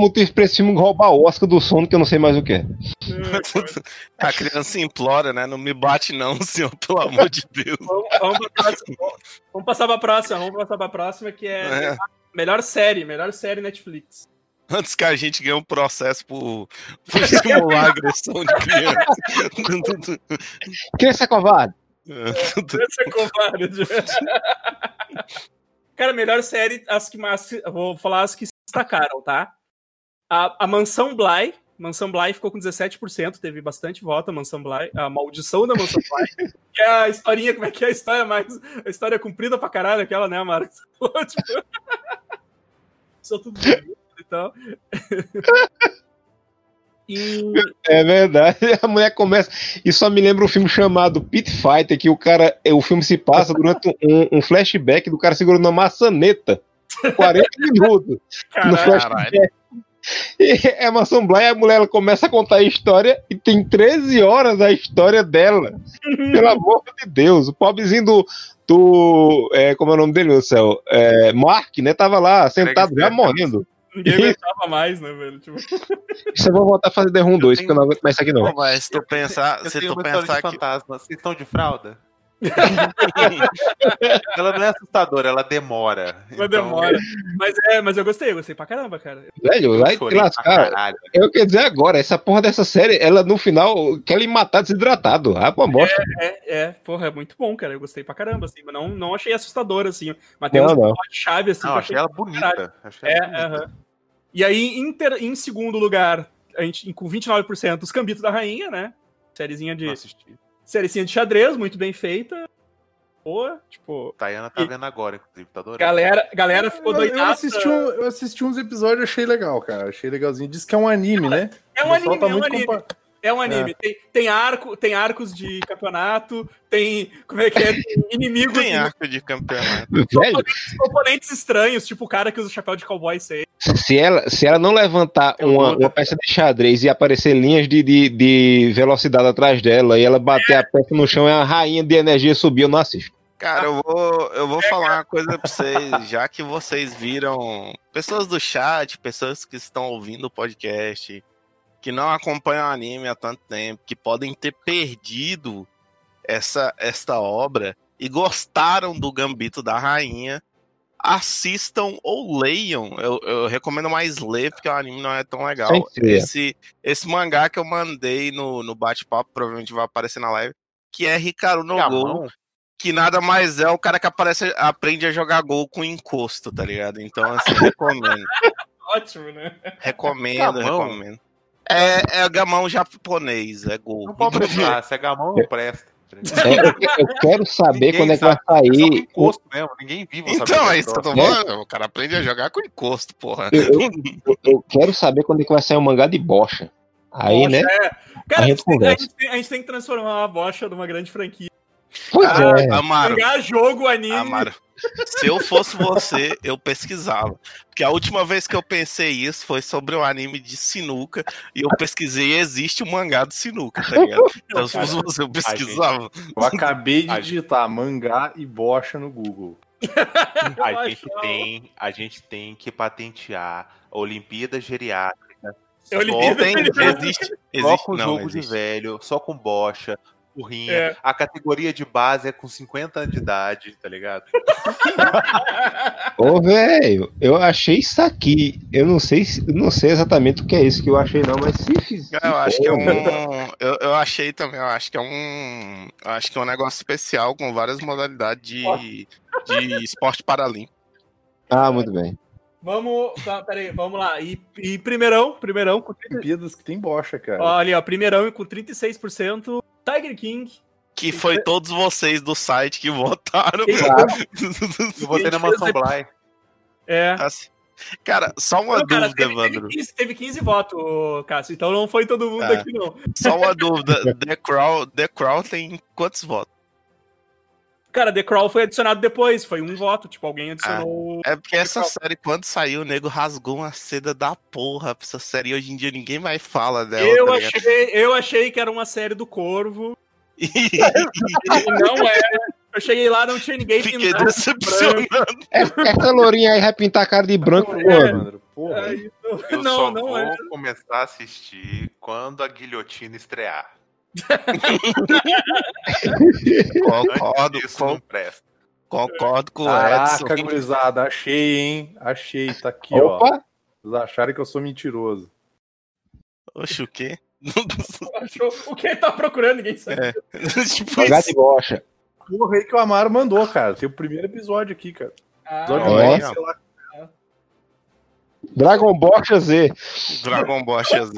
esse filme roubar o Oscar do sono, que eu não sei mais o que é. A criança implora, né? Não me bate, não, senhor, pelo amor de Deus. Vamos, vamos pra próxima. Vamos passar pra próxima. Vamos passar pra próxima, que é, É. melhor série. Melhor série Netflix. Antes que a gente ganhe um processo por, por estimular a agressão de criança. Criança covarde. Essa é covarde. Cara, melhor série, as que mais. Vou falar as que se destacaram, tá? A, a Mansão Bly. Mansão Bly ficou com 17%, teve bastante voto a Mansão Bly. A Maldição da Mansão Bly. que é a historinha, como é que é a história mais. A história comprida pra caralho, aquela, né, Marcos? tipo, Só tudo tal. E É verdade. A mulher começa. E só me lembra um filme chamado Pit Fighter, que o cara. O filme se passa durante um, um flashback do cara segurando uma maçaneta. 40 minutos. No caralho, flashback. E é Mansão Bly, a mulher ela começa a contar a história e tem 13 horas a história dela. Pelo amor de Deus. O pobrezinho do. do é, como é o nome dele, meu céu? É, Mark, né? Tava lá sentado já morrendo. Ninguém aguentava mais, né, velho? Tipo, Isso eu vou voltar a fazer The Room 2, porque eu não aguento mais isso aqui não. Mas se tu pensar, Eu se tenho tu uma pensar de que. fantasma. Vocês estão de fralda? ela não é assustadora, ela demora. Uma Então, demora. Mas é, mas eu gostei, eu gostei pra caramba, cara. Velho, vai te lascar. Eu quero dizer agora, essa porra dessa série, ela no final quer lhe matar desidratado. Ah, pô, bosta. É, é, porra, é muito bom, cara. Eu gostei pra caramba, assim, mas não, não achei assustador, assim. Mas tem Não, uns não. chave assim. Não, eu achei ela bonita. Achei É, ela bonita. aham. E aí, em, ter- em segundo lugar, a gente, com 29%, os Cambitos da Rainha, né? Sériezinha de, sériezinha de xadrez, muito bem feita. Boa, tipo. Tayana tá E- vendo agora, inclusive, tá adorando. Galera, galera ficou Eu, eu, doidada. assisti um- eu assisti uns episódios e achei legal, cara. Achei legalzinho. Diz que é um anime, né? É um anime, tá é um anime. compa- É um anime. Tem, tem, arco, tem arcos de campeonato, tem. Como é que é? Tem inimigos, Tem arco de campeonato. Velho, componentes estranhos, tipo o cara que usa o chapéu de cowboy sei. se ela, se ela não levantar uma, uma peça de xadrez e aparecer linhas de, de, de velocidade atrás dela e ela bater a peça no chão e a rainha de energia subir, eu não assisto. Cara, eu vou, eu vou falar uma coisa pra vocês, já que vocês viram pessoas do chat, pessoas que estão ouvindo o podcast, que não acompanham o anime há tanto tempo, que podem ter perdido essa esta obra e gostaram do Gambito da Rainha, assistam ou leiam. Eu, eu recomendo mais ler, porque o anime não é tão legal. Esse, esse mangá que eu mandei no, no bate-papo, provavelmente vai aparecer na live, que é Hikaru no Go Gamão? que nada mais é o cara que aparece, aprende a jogar gol com encosto, tá ligado? Então, assim, recomendo. Ótimo, né? Recomendo, Gamão? recomendo. É, é gamão japonês, é gol. Não pode usar, se é gamão não presta. É, eu, que- eu quero saber Ninguém quando é que vai sabe, é sair. encosto mesmo, ninguém vivo sabe Então, que é isso que eu tô troço. falando. O cara aprende a jogar com encosto, porra. Eu, eu- eu- quero saber quando é que vai sair um mangá de bocha. Aí, Bocha, né? é. Cara, A gente tem- a, gente tem, a gente tem que transformar a bocha numa grande franquia. Pois Ah, é. Amaro, Pegar jogo, anime. Amaro, se eu fosse você, eu pesquisava. Porque a última vez que eu pensei isso foi sobre um anime de sinuca e eu pesquisei e existe um mangá de sinuca, tá ligado? Então, se fosse você, eu pesquisava. Eu acabei de digitar mangá e bocha no Google. A gente tem, a gente tem que patentear a Olimpíada Geriátrica. É Olimpíada Tem, Geriátrica. existe, Só existe, com não, jogo de existe. velho, só com bocha, burrinha. É. A categoria de base é com 50 anos de idade, tá ligado? Ô, velho, eu achei isso aqui. Eu não sei, se- não sei exatamente o que é isso que eu achei, não, mas se fizer. Eu acho que é um. Eu, eu achei também, eu acho que é um. Eu acho que é um negócio especial com várias modalidades de, de esporte paralímpico. Ah, muito bem. Vamos. Tá, peraí, vamos lá. E, e primeirão, primeirão com 30, Olimpíadas que tem bocha, cara. ali, ó, primeirão com 36%. Tiger King. Que foi todos vocês do site que votaram. Eu votei na Mansão Bly. É. Assim, Cara, só uma Não, cara, dúvida, teve, teve, Evandro. 15, teve 15 votos, Cássio. Então não foi todo mundo É. aqui, não. Só uma dúvida. The Crow, The Crow tem quantos votos? Cara, The Crawl foi adicionado depois. Foi um voto. Tipo, alguém adicionou. É porque essa série, quando saiu, o nego rasgou uma seda da porra pra essa série. e Hoje em dia ninguém mais fala dela. eu, tá achei, eu achei que era uma série do Corvo. E não era. Eu cheguei lá, não tinha ninguém fiquei decepcionado. Essa lourinha aí vai pintar a cara de branco É, quando? André, porra. Aí, Eu não, só não vou é. começar a assistir quando a guilhotina estrear. Concordo, Isso con- não presta. concordo com o Caraca, Edson. gurizada, achei, hein? Achei, tá aqui, ó. Opa! Vocês acharam que eu sou mentiroso. Oxe, o quê? O que ele tá procurando? Ninguém sabe. tipo Jogar isso. de bocha. Porra aí que o Amaro mandou, cara. Tem o primeiro episódio aqui, cara. Ah, Episódio Olha. sei lá. Dragon Bocha Z. Dragon Ball XZ.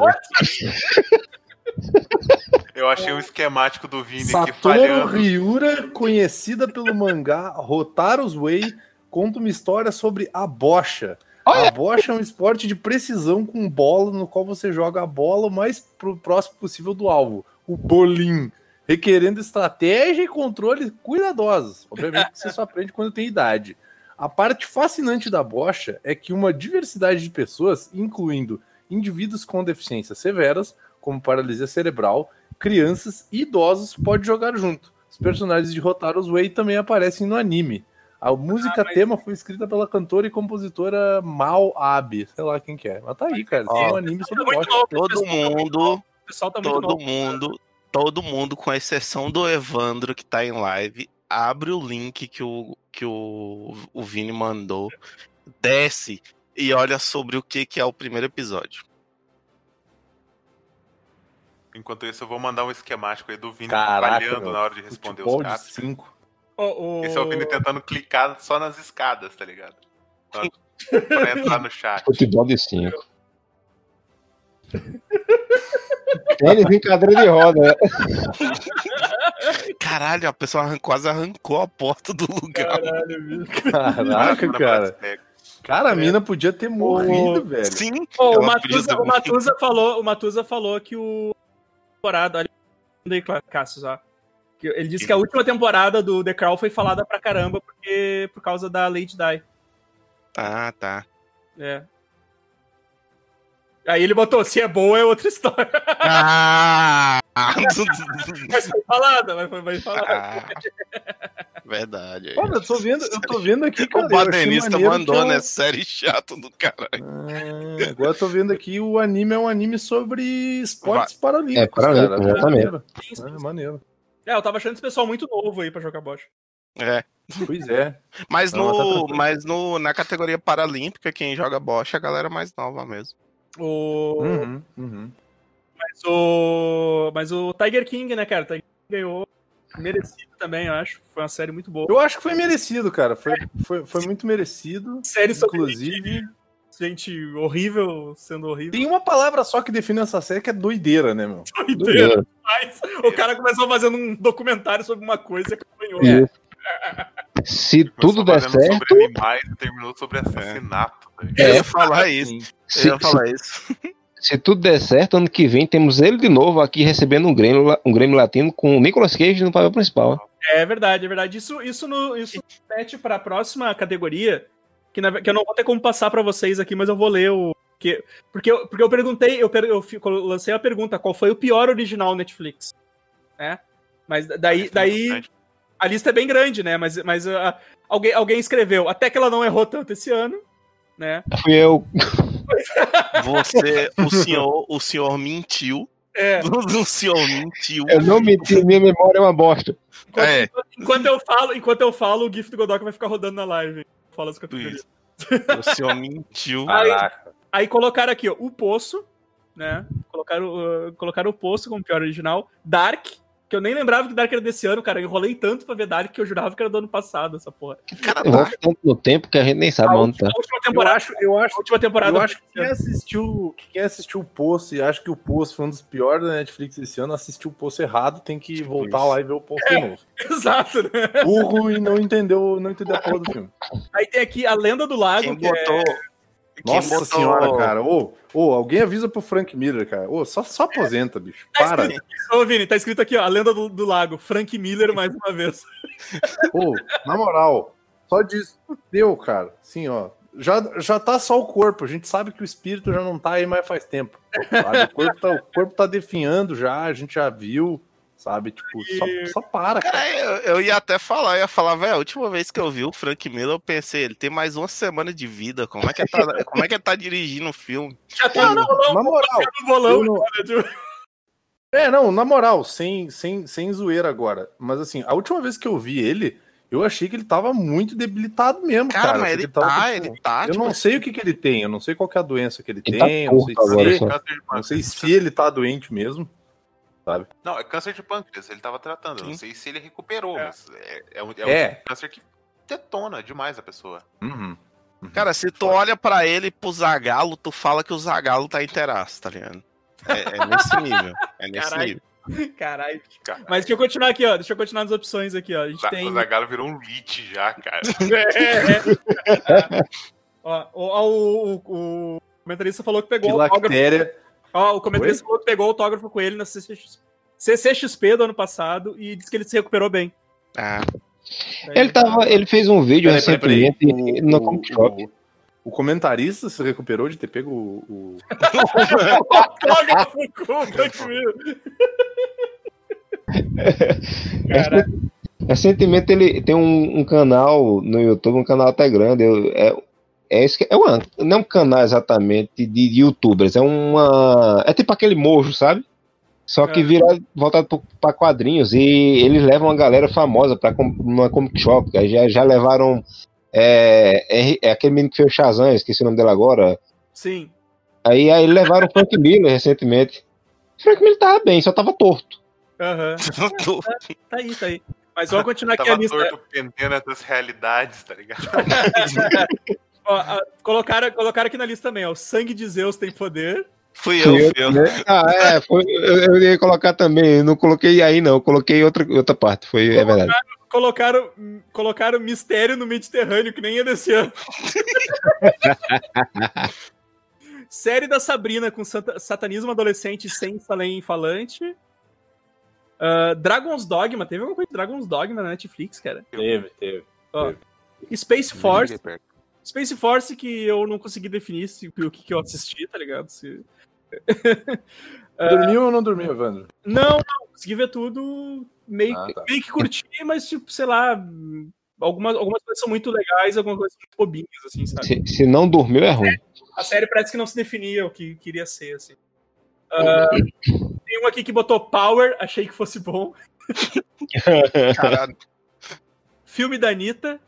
Eu achei um esquemático do Vini aqui Satoru falhando. Ryura, conhecida pelo mangá Rotaro's Way, conta uma história sobre a bocha. A bocha é um esporte de precisão com bola, no qual você joga a bola o mais pro- próximo possível do alvo, o bolim, requerendo estratégia e controle cuidadosos. Obviamente você só aprende quando tem idade. A parte fascinante da bocha é que uma diversidade de pessoas, incluindo indivíduos com deficiências severas, como paralisia cerebral, crianças e idosos, pode jogar junto. Os personagens de Rotaro's Way também aparecem no anime. A música mas- tema foi escrita pela cantora e compositora Mal Abe, sei lá quem que é. Mas tá aí, cara. Tem Ó, um anime Tá sobre muito bocha. novo, Todo tá muito mundo, tá muito todo novo. mundo, todo mundo, com exceção do Evandro que tá em live, abre o link que o, que o, o Vini mandou, desce e olha sobre o que, que é o primeiro episódio. Enquanto isso, eu vou mandar um esquemático aí do Vini Caraca, falhando meu. na hora de responder os de caras. 5. O- o- Esse é o Vini tentando clicar só nas escadas, tá ligado? Pra, pra entrar no chat. Futebol de 5. Tênis em cadeira de roda. né? Caralho, a pessoa arran- quase arrancou a porta do lugar. Caralho, bicho. Caraca, cara. Cara, a mina podia ter morrido, velho. Sim, Ô, o, Matusa, ter o, Matusa falou, o Matusa falou que o temporada. Olha aí, Cassius, ó. Ele disse que a última temporada do The Crown foi falada pra caramba porque, por causa da Lady Di. Ah, tá. É. Aí ele botou, se é boa é outra história. Ah! Mas foi falada, mas foi, falada. Ah, Verdade. Olha, eu tô vendo, eu tô vendo aqui, cara. O eu achei badenista mandou, que é um- né? Série chata do caralho. Ah, agora eu tô vendo aqui o anime é um anime sobre esportes paralímpicos. É, paralímpico, cara. exatamente. Maneiro. É, maneiro. É, eu tava achando esse pessoal muito novo aí pra jogar bocha. É. Pois é. Mas, Não, no, mas no, na categoria paralímpica, quem joga bocha é a galera mais nova mesmo. O... Uhum, uhum. Mas o. Mas o Tiger King, né, cara? O Tiger King ganhou. Merecido também, eu acho. Foi uma série muito boa. Eu acho que foi merecido, cara. Foi, foi, foi muito merecido. Série sobre Inclusive, gente horrível sendo horrível. tem uma palavra só que define essa série que é doideira, né, meu? Doideira demais. O cara começou fazendo um documentário sobre uma coisa e acompanhou. É. Se tudo der certo, sobre animais terminou sobre assassinato. ligado? Eu É. ia falar isso. Sim. Eu se, ia falar isso. Se- tudo der certo, ano que vem temos ele de novo aqui recebendo um Grêmio, um Grêmio Latino com o Nicolas Cage no papel principal. É verdade, é verdade. Isso, isso, no, isso mete pra próxima categoria, que, na que eu não vou ter como passar pra vocês aqui, mas eu vou ler o. Que, porque, eu, porque eu perguntei, eu, per- eu fi- eu lancei a pergunta: qual foi o pior original Netflix? Né? Mas daí, é daí a lista é bem grande, né? Mas, mas ah, alguém, alguém escreveu, até que ela não errou tanto esse ano, né? Fui eu. Você, o senhor, o senhor mentiu. É, O senhor mentiu. Eu não menti, minha memória é uma bosta. enquanto, É. enquanto eu falo, enquanto eu falo, o GIF do Godok vai ficar rodando na live. Fala as categorias. Isso. O senhor mentiu. Aí- Caraca. Aí colocaram aqui, ó, o Poço, né? Colocaram, uh, colocaram o Poço como pior original. Dark, Que eu nem lembrava que Dark era desse ano, cara. Eu enrolei tanto pra ver Dark que eu jurava que era do ano passado, essa porra. Cara, Eu volto tanto no tempo que a gente nem sabe A onde tá. última, a última Eu temporada. acho, eu acho, a última temporada. eu acho que quem assistiu, que quem assistiu o Poço e acha que o Poço foi um dos piores da Netflix esse ano, assistiu o Poço errado, tem que voltar lá e ver o Poço de novo. Exato, né? Burro e não entendeu, não entendeu a porra do filme. Aí tem aqui a Lenda do Lago, Quem que é- botou. quem Nossa botou- senhora, cara. Ô, ô, alguém avisa pro Frank Miller, cara. Ô, só, só aposenta, bicho. Para. Ô, Vini, tá escrito aqui, ó, a Lenda do, do Lago, Frank Miller mais uma vez. Ô, na moral, só disso. Deu, cara. Sim, ó. Já, já tá só o corpo. A gente sabe que o espírito já não tá aí mais faz tempo. O, corpo tá, o corpo tá definhando já, a gente já viu. Sabe? Tipo, só, só para, cara. Cara, eu, eu ia até falar, eu ia falar, velho, a última vez que eu vi o Frank Miller, eu pensei, ele tem mais uma semana de vida. Como é que ele tá, como é que ele tá dirigindo o filme? Já tá no bolão, Na moral. no bolão. não- tipo, É, não, na moral, sem, sem, sem zoeira agora. Mas assim, a última vez que eu vi ele, eu achei que ele tava muito debilitado mesmo, Cara, cara. mas ele tava, tá, tipo, ele tá, Eu tipo, não sei o que, que ele tem, eu não sei qual que é a doença que ele, Ele tá tem, eu não sei, se, não sei se ele tá doente mesmo. Não, é câncer de pâncreas, ele tava tratando. Eu Não Sim. sei se ele recuperou, É. mas é, é, um, é um É. câncer que detona demais a pessoa. Uhum. Cara, se tu olha pra ele e pro Zagalo, tu fala que o Zagalo tá inteiraço, tá ligado? É, é nesse nível. É nesse Caralho. nível. Caralho. Cara, Mas deixa eu continuar aqui, ó. Deixa eu continuar nas opções aqui, ó. A gente Za- tem. O Zagalo virou um lit já, cara. É, é. ó, ó, o, o, o comentarista falou que pegou o. Filactéria. Ó, o comentarista falou que pegou o autógrafo com ele na CCX CCXP do ano passado e disse que ele se recuperou bem. Ah, Ele, tava, ele fez um vídeo Peraí, peraí, peraí. recentemente O- no o- Comic Shop. o- O comentarista se recuperou de ter pego o. o- Recentemente ele tem um, um canal no YouTube, um canal até grande. eu- é, é, isso que- é uma, não é um canal exatamente de youtubers, é uma. É tipo aquele mojo, sabe? Só que É. virado voltado pra quadrinhos. E eles levam uma galera famosa pra com- uma comic shop. Já, já levaram. É, é, é aquele menino que fez o Shazam, esqueci o nome dele agora. sim. Aí, aí levaram o Frank Miller recentemente. O Frank Miller tava bem, só tava torto. Aham. tu- Tá aí, tá aí. Mas vamos continuar aqui a Tava lista. torto pendendo das realidades, tá ligado? Ó, a- colocaram, colocaram aqui na lista também, ó. O sangue de Zeus tem poder. fui eu, Fui eu, né? Ah, é, foi- eu, eu ia colocar também, não coloquei aí não, eu coloquei outra, outra parte, foi, é verdade. Colocaram, colocaram mistério no Mediterrâneo, que nem é desse ano. Série da Sabrina com santa- satanismo adolescente sem Salem falante. Ah, Dragon's Dogma, teve alguma coisa de Dragon's Dogma na Netflix, cara? Teve, teve. Space Force. Space Force que eu não consegui definir se, o que, que eu assisti, tá ligado? Se- Dormiu ou não dormiu, Evandro? Não, não, consegui ver tudo, meio, Ah, tá. meio que curti, mas tipo, sei lá, algumas, algumas coisas são muito legais, algumas coisas são muito bobinhas, assim, sabe? Se, se não dormiu é ruim. A série parece que não se definia o que queria ser, assim. Ah, tem um aqui que botou Power, achei que fosse bom. Caralho. Filme da Anitta.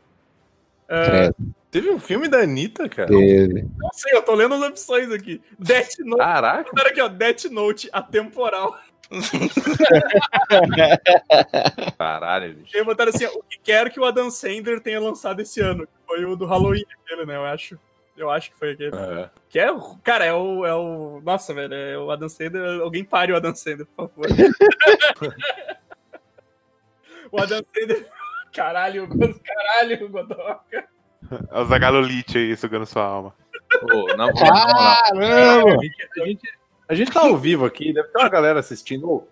Credo, Teve um filme da Anitta, cara. teve. não sei, eu tô lendo as opções aqui. Death Note. Caraca. Botaram aqui, ó, Death Note, atemporal. Caralho, bicho. E botaram assim, ó, o que quero que o Adam Sandler tenha lançado esse ano. que Foi o do Halloween aquele, né? Eu acho. Eu acho que foi aquele. É. Que é, o- cara, é o, é o. Nossa, velho, é o Adam Sandler. Alguém pare o Adam Sandler, por favor. o Adam Sandler. Caralho, caralho, Godoka. É o Zagalo lit aí, sugando sua alma. Pô, na, na moral, Caramba! a gente, a, gente, a gente tá ao vivo aqui, deve ter uma galera assistindo. Ô,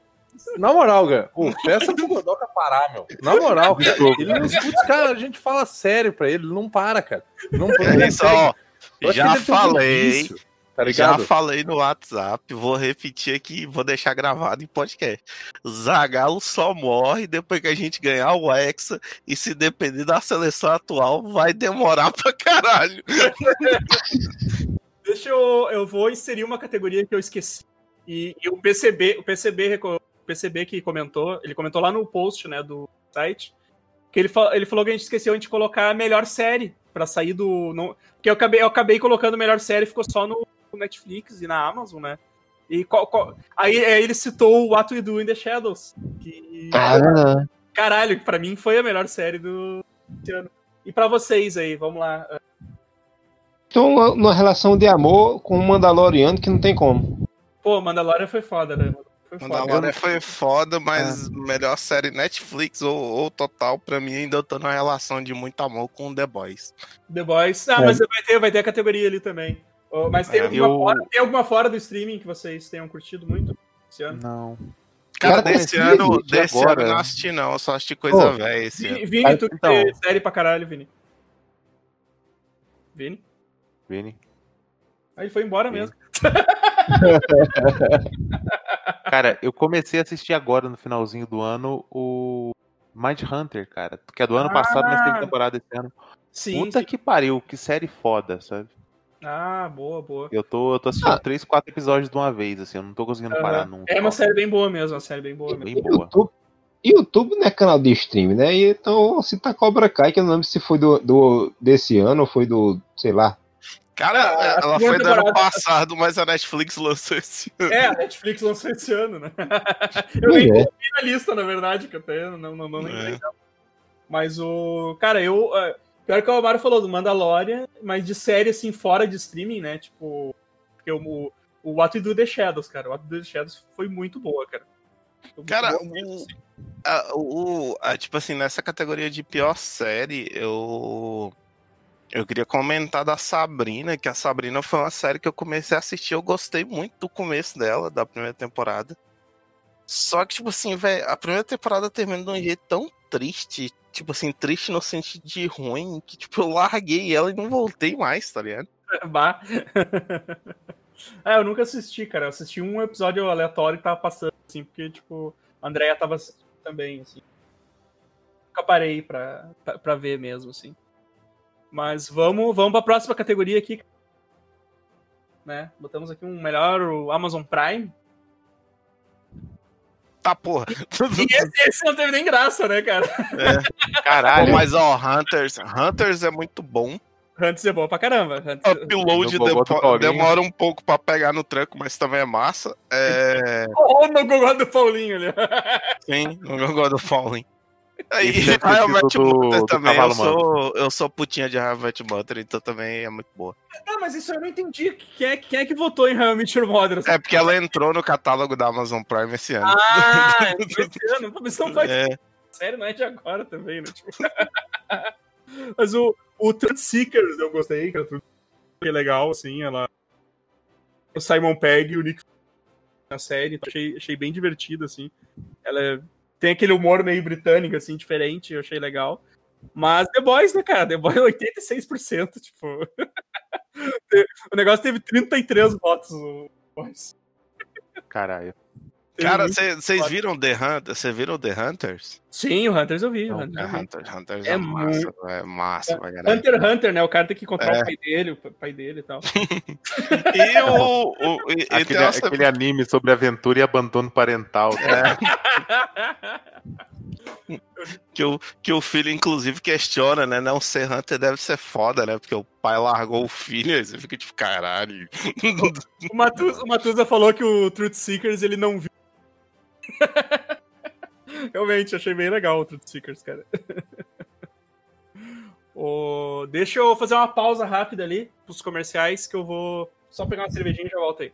na moral, cara, ô, peça pro Godoka parar, meu. Na moral, cara, ele não escuta os caras, a gente fala sério pra ele, ele não para, cara. Não, não É Já ter um tá Já ligado? falei no WhatsApp, vou repetir aqui, vou deixar gravado em podcast. Zagalo só morre depois que a gente ganhar o Hexa e se depender da seleção atual, vai demorar pra caralho. Deixa eu. Eu vou inserir uma categoria que eu esqueci. E, e o PCB, o PCB, o PCB que comentou, ele comentou lá no post, né, do site, que ele, ele falou que a gente esqueceu de colocar a melhor série pra sair do. Não, porque eu acabei, eu acabei colocando melhor série, ficou só no Netflix e na Amazon, né? E qual, qual- Aí, aí ele citou o What We Do in the Shadows. Que, Ah, caralho, pra mim foi a melhor série do ano. E pra vocês aí, vamos lá. então, uma, uma relação de amor com um Mandaloriano que não tem como. Pô, Mandalorian foi foda, né? Foi foda. Mandalorian foi foda, mas melhor série Netflix ou, ou total, pra mim, ainda eu tô numa relação de muito amor com The Boys. The Boys. Ah, É. mas vai ter, vai ter a categoria ali também. Mas tem, É, alguma eu- fora, tem alguma fora do streaming que vocês tenham curtido muito esse ano? Não. Cara, Cara, desse ano, assistir desse agora. ano eu não assisti, não. Eu só assisti coisa Pô, velha esse ano. Vini, Vini Ah, tu que então. tem série pra caralho, Vini. Vini? Vini. Aí ele foi embora Vini. mesmo. Cara, eu comecei a assistir agora, no finalzinho do ano, o Mind Hunter, cara. Que é do ano Ah. passado, mas teve temporada esse ano. Sim. Puta sim. que pariu, que série foda, sabe? Ah, boa, boa. Eu tô, eu tô assistindo Ah. três, quatro episódios de uma vez, assim, eu não tô conseguindo parar Aham. nunca. É uma série bem boa mesmo, uma série bem boa mesmo. bem boa. YouTube, YouTube não é canal de stream, né? E então, se tá Cobra Kai, que eu não lembro se foi do, do desse ano ou foi do, sei lá. Cara, Ah, a ela foi do ano passado, mas a Netflix lançou esse ano. É, a Netflix lançou esse ano, né? eu nem é. coloquei na lista, na verdade, que até não, não, não lembrei É. Mas o. Cara, eu. é, Pior que o Amaro falou do Mandalorian, mas de série assim, fora de streaming, né? Tipo. Porque o, o What We Do The Shadows, cara. O What We Do The Shadows foi muito boa, cara. Muito Cara, boa mesmo, assim. a- o, a- tipo assim, nessa categoria de pior série, eu. Eu queria comentar da Sabrina, que a Sabrina foi uma série que eu comecei a assistir, eu gostei muito do começo dela, da primeira temporada. Só que, tipo assim, velho, a primeira temporada termina de um jeito tão triste, tipo assim, triste no sentido de ruim, que, tipo, eu larguei ela e não voltei mais, tá ligado? Bah. ah, eu nunca assisti, cara. Eu assisti um episódio aleatório que tava passando, assim, porque, tipo, a Andrea tava assistindo também, assim. Nunca parei pra, pra, pra ver mesmo, assim. Mas vamos, vamos pra próxima categoria aqui. Né? Botamos aqui um melhor o Amazon Prime. Tá, porra. E esse, esse não teve nem graça, né, cara? Pô, Caralho, mas, ó, Hunters, Hunters é muito bom. Hunts é bom pra caramba. Hunts- Upload depo- Paulinho. demora um pouco pra pegar no tranco, mas também é massa. É. Oh, no Gogó do Paulinho ali. Sim, no Gogó do Fallen. Aí, é Met do- também. Eu sou, eu sou putinha de Met Mother, então também é muito boa. Ah, mas isso eu não entendi. Quem é, quem é que votou em I Met Your Mother? É porque ela entrou no catálogo da Amazon Prime esse ano. Ah, esse ano. Mas não faz É, série, não é de agora também, né? Tipo... Mas o, o Seekers eu gostei, que é Truth Seekers, legal, assim, ela... O Simon Pegg e o Nick na série, então achei, achei bem divertido, assim. Ela é- tem aquele humor meio britânico, assim, diferente, eu achei legal. Mas The Boys, né, cara? The Boys é 86%, tipo... o negócio teve 33 votos, o Boys. caralho. Cara, muito- vocês viram The Hunters? Vocês viram The Hunters? Sim, o Hunters eu vi. o Não, Hunters É, eu vi. Hunters, Hunters É é, massa, é massa caralho. Hunter x Hunter, né? O cara tem que encontrar É. o pai dele, o pai dele e tal. E o. o e, e Aquele, aquele anime sobre aventura e abandono parental. é, que, o, que o filho, inclusive, questiona, né? Não ser Hunter deve ser foda, né? Porque o pai largou o filho, aí você fica tipo, caralho. o, Matusa, o Matusa falou que o Truth Seekers ele não viu. Realmente, achei bem legal o Truth Seekers, cara. Ô, deixa eu fazer uma pausa rápida ali pros comerciais que eu vou só pegar uma cervejinha e já volto aí.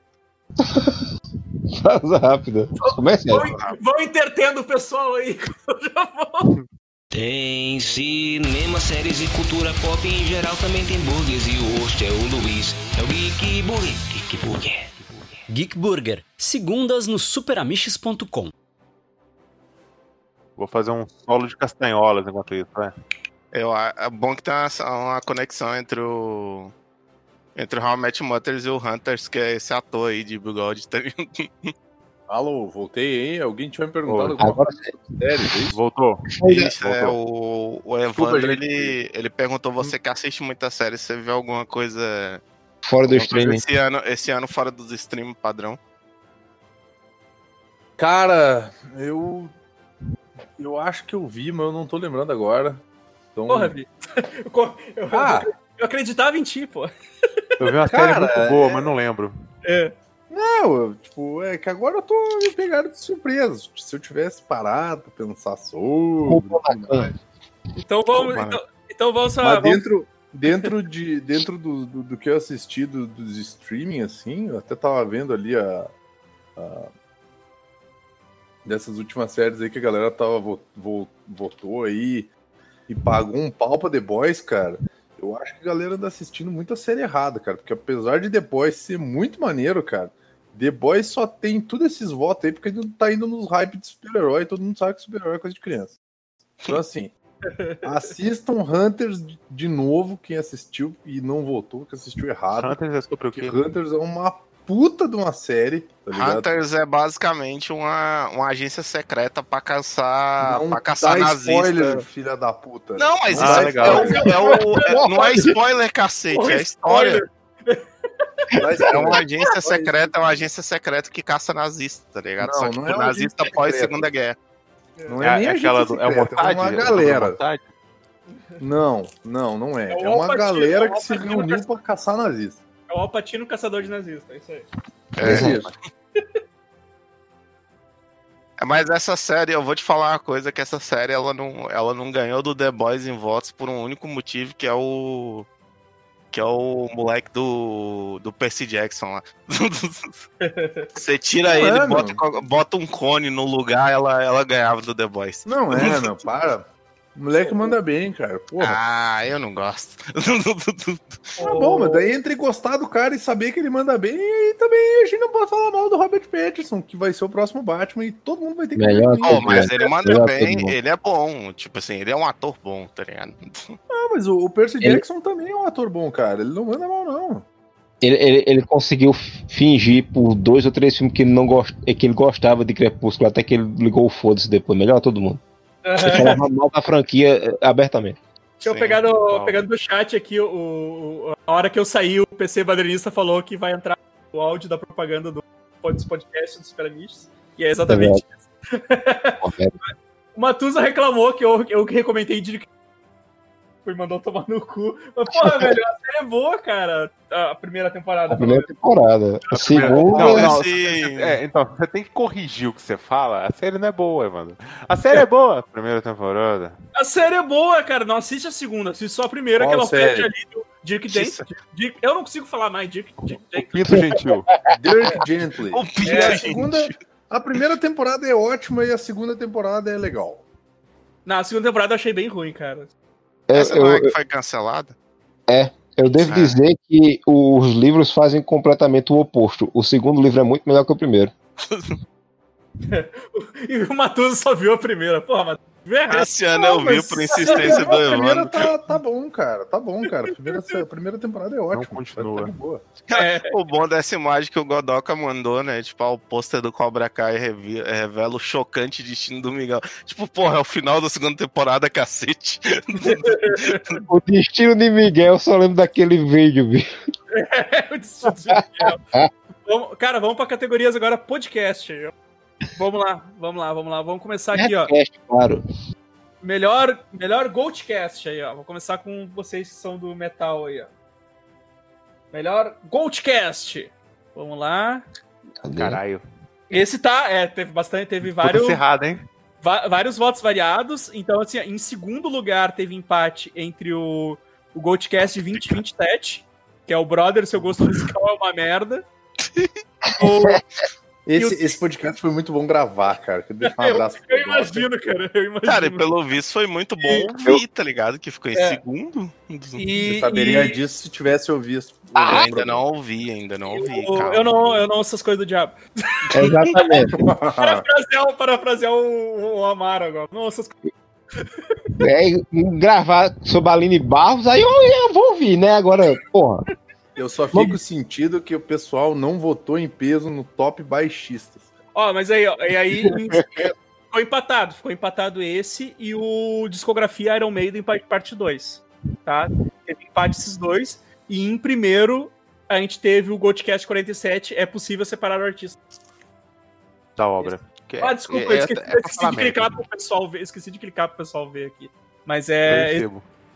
Pausa rápida. Começa aí. Vão, vão intertendo o pessoal aí, que eu já vou. Tem cinema, séries e cultura pop em geral também tem burgers e o host é o Luiz. É o Geek Burger. Geek Burger. Geek Burger, segundas no superamiches.com. Vou fazer um solo de castanholas enquanto isso, vai. Eu, é bom que tem uma, uma conexão entre o. Entre o How I Met Mothers e o Hunters, que é esse ator aí de bigode. tá ligado? Alô, voltei, hein? Alguém tinha me perguntado alguma Agora coisa sobre séries, é isso? Voltou. Isso, é, o, o Desculpa, Evandro, gente. ele, ele perguntou você que assiste muita série, você viu alguma coisa, fora do streaming. esse ano, esse ano fora dos stream padrão? Cara, eu. Eu acho que eu vi, mas eu não tô lembrando agora. Então... Porra, Vi. Eu, Ah, eu acreditava em ti, pô. Eu vi uma Cara, série muito boa, mas não lembro. É. Não, eu, tipo, é que agora eu tô me pegando de surpresa. Se eu tivesse parado pra pensar sobre. Então vamos. Opa, Então, então vamos, Mas vamos dentro, dentro, de, dentro do, do, do que eu assisti do- dos streaming, assim, eu até tava vendo ali a, a- dessas últimas séries aí que a galera tava, vo- vo- votou aí e pagou um pau pra The Boys, cara. Eu acho que a galera anda assistindo muita série errada, cara. Porque apesar de The Boys ser muito maneiro, cara, The Boys só tem todos esses votos aí porque não tá indo nos hype de super-herói. Todo mundo sabe que super-herói é coisa de criança. Então, assim, assistam Hunters de- novo, quem assistiu e não votou, que assistiu errado. Hunters é sobre o Porque quê? Hunters é uma puta de uma série, tá? Hunters é basicamente uma, uma agência secreta pra caçar, não pra caçar nazista. spoiler, filha da puta. Não, mas Não isso dá é, legal. é é o- é- não é spoiler, cacete, Porra, é história. É spoiler. uma agência secreta, é uma agência secreta que caça nazista, tá ligado? Não, Só não que é tipo, uma nazista agência pós secreta. Segunda Guerra. Não é, nem aquela agência do, é Mossad? é uma É do galera. Mossad? Não, não, não é. É É uma Alpatino, galera é que se reuniu caça- pra caçar nazista. É o Alpatino caçador de nazista, é isso aí. É. isso. Mas essa série, eu vou te falar uma coisa, que essa série ela não, ela não ganhou do The Boys em votos por um único motivo, que é o. Que é o moleque do, do Percy Jackson lá. Você tira Não ele, é, bota, bota um cone no lugar, ela, ela ganhava do The Boys. Não é, meu, para. O moleque manda bem, cara. Porra. Ah, eu não gosto. Tá bom, mas daí entre gostar do cara e saber que ele manda bem, e aí também a gente não pode falar mal do Robert Pattinson, que vai ser o próximo Batman e todo mundo vai ter que Melhor Oh, mas ele manda Melhor bem, ele é bom. Tipo assim, ele é um ator bom, tá ligado? Ah, mas o, o Percy Ele- Jackson também é um ator bom, cara. Ele não manda mal, não. Ele, ele, ele conseguiu fingir por dois ou três filmes que ele, não gost... que ele gostava de Crepúsculo, até que ele ligou o foda-se depois. Melhor todo mundo. Ele falava mal da franquia eh, abertamente. Deixa eu pegar no, pegando do chat aqui, o, o- a hora que eu saí, o PC Badrinista falou que vai entrar o áudio da propaganda do, dos podcasts dos Superamiches. E é exatamente isso. Correto. O Matusa reclamou que eu, eu que recomendei de fui mandou tomar no cu. Mas, porra, velho, a série é boa, cara. A primeira temporada. A primeira temporada. A segunda. Não, não, Esse- é, então, você tem que corrigir o que você fala. A série não é boa, mano. A série é boa. Primeira temporada. A série é boa, cara. Não assiste a segunda, assiste só a primeira, Qual que ela série? pede ali do Dirk Gently. Dirk- Eu não consigo falar mais, Dirk, Dirk Gently. Pinto Gentil. Dirk Gently. O Pinto É, a segunda. A primeira temporada é ótima e a segunda temporada é legal. Na segunda temporada eu achei bem ruim, cara. Eu, Essa não é eu, que foi cancelada? eu devo Ah. dizer que os livros fazem completamente o oposto. O segundo livro é muito melhor que o primeiro. E o Matuso só viu a primeira. Porra, Matuso viu errado. Esse ano eu Não, vi por insistência do Evandro. tá, tá bom, cara. Tá bom, cara. A primeira, a primeira temporada é ótima. continua. Tá boa. É, O bom dessa imagem que o Godoka mandou, né? Tipo, ah, o pôster do Cobra Kai revi- revela o chocante destino do Miguel. Tipo, porra, é o final da segunda temporada, cacete. O destino de Miguel, eu só lembro daquele vídeo, bicho. o destino de Miguel. Vamos- Cara, vamos pra categorias agora podcast. Vamos lá, vamos lá, vamos lá. Vamos começar aqui, ó. Cast, claro. Melhor, melhor Goldcast aí, ó. Vou começar com vocês que são do metal aí, ó. Melhor Goldcast. Vamos lá. Cadê? Caralho. Esse tá, é, teve bastante, teve Vários... vários, errado, hein? vários votos variados. Então, assim, em segundo lugar teve empate entre o, o Goldcast 2027, que é o Brother, seu gosto musical é uma merda. O- Esse, esse podcast foi muito bom gravar, cara. Quero deixar um abraço eu Godoka. imagino, cara. Eu imagino. Cara, e pelo visto foi muito bom ouvir, tá ligado? Que ficou em É. segundo. E- Eu saberia e- disso se tivesse ouvido. Ah, ainda não ouvi, ainda não ouvi. eu, eu não, eu não ouço essas coisas do diabo. Exatamente. Parafrasear, parafrasear o, o Amaro agora. Não ouço essas coisas. É, gravar sobre a Aline Barros, aí eu, eu vou ouvir, né? Agora, porra. Eu só fico sentindo que o pessoal não votou em peso no top baixistas. Ó, mas aí, ó, e aí ficou empatado. Ficou empatado esse e o discografia Iron Maiden pa- parte 2. Tá? Teve empate esses dois. E em primeiro, a gente teve o Goldcast 47. É possível separar o artista. Da obra. Que Ah, desculpa, é- eu esqueci, é- é esqueci de clicar pro pessoal ver. Esqueci de clicar pro pessoal ver aqui. Mas é.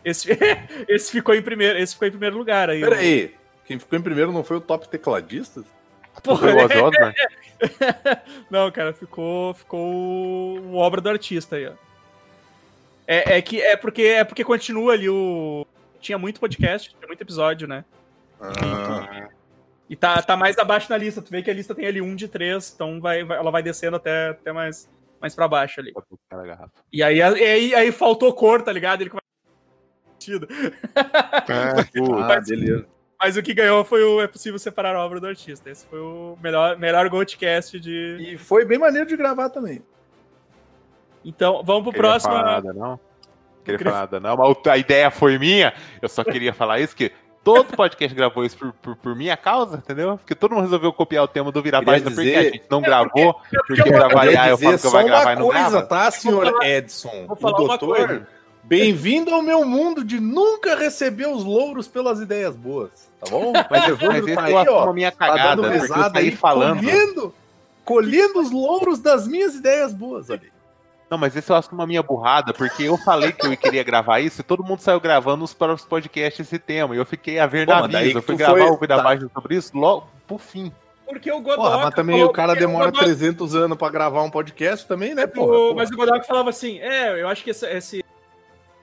Esse, esse ficou em primeiro, esse ficou em primeiro lugar aí. Pera aí, quem ficou em primeiro não foi o top tecladistas? Porra, Foi o Ozzy Osbourne? Não, cara, ficou, ficou uma obra do artista aí, ó. É, é que é porque é porque continua ali o tinha muito podcast, tinha muito episódio, né? Ah, E tá, tá mais abaixo na lista. Tu vê que a lista tem ali um de três, então vai, vai- ela vai descendo até, até mais, mais pra baixo ali. E aí, aí, aí faltou cor, tá ligado? Ele começa É, ah, beleza. Mas o que ganhou foi o É Possível Separar a Obra do Artista. Esse foi o melhor, melhor Goldcast de. E foi bem maneiro de gravar também. Então, vamos pro Queria próximo. falar nada, não? Queria queria- falar nada, não. Mas a ideia foi minha. Eu só queria falar isso, que todo podcast gravou isso por, por, por minha causa, entendeu? Porque todo mundo resolveu copiar o tema do Virar Página porque dizer- a gente não gravou, porque, eu- pra Eu variar queria eu falo que eu vou gravar e uma não coisa, grava. tá, senhor falar- Edson? vou O doutor. Bem-vindo ao meu mundo de nunca receber os louros pelas ideias boas, tá bom? Mas, o mas esse tá eu aí, ó, uma minha tá cagada, eu risada aí, falando. colhendo, colhendo os louros das minhas ideias boas ali. Não, mas esse eu acho uma minha burrada, porque eu falei que eu queria gravar isso e todo mundo saiu gravando os próprios podcasts esse tema. E eu fiquei a ver Pô, navios. daí Eu que fui gravar foi- o Vida tá. Página sobre isso logo pro fim. Porque o Godoka. Porra, mas também falou- o cara demora Godoka- 300 anos pra gravar um podcast também, né, o- porra? Mas o Godoka falava assim: é, eu acho que esse, esse,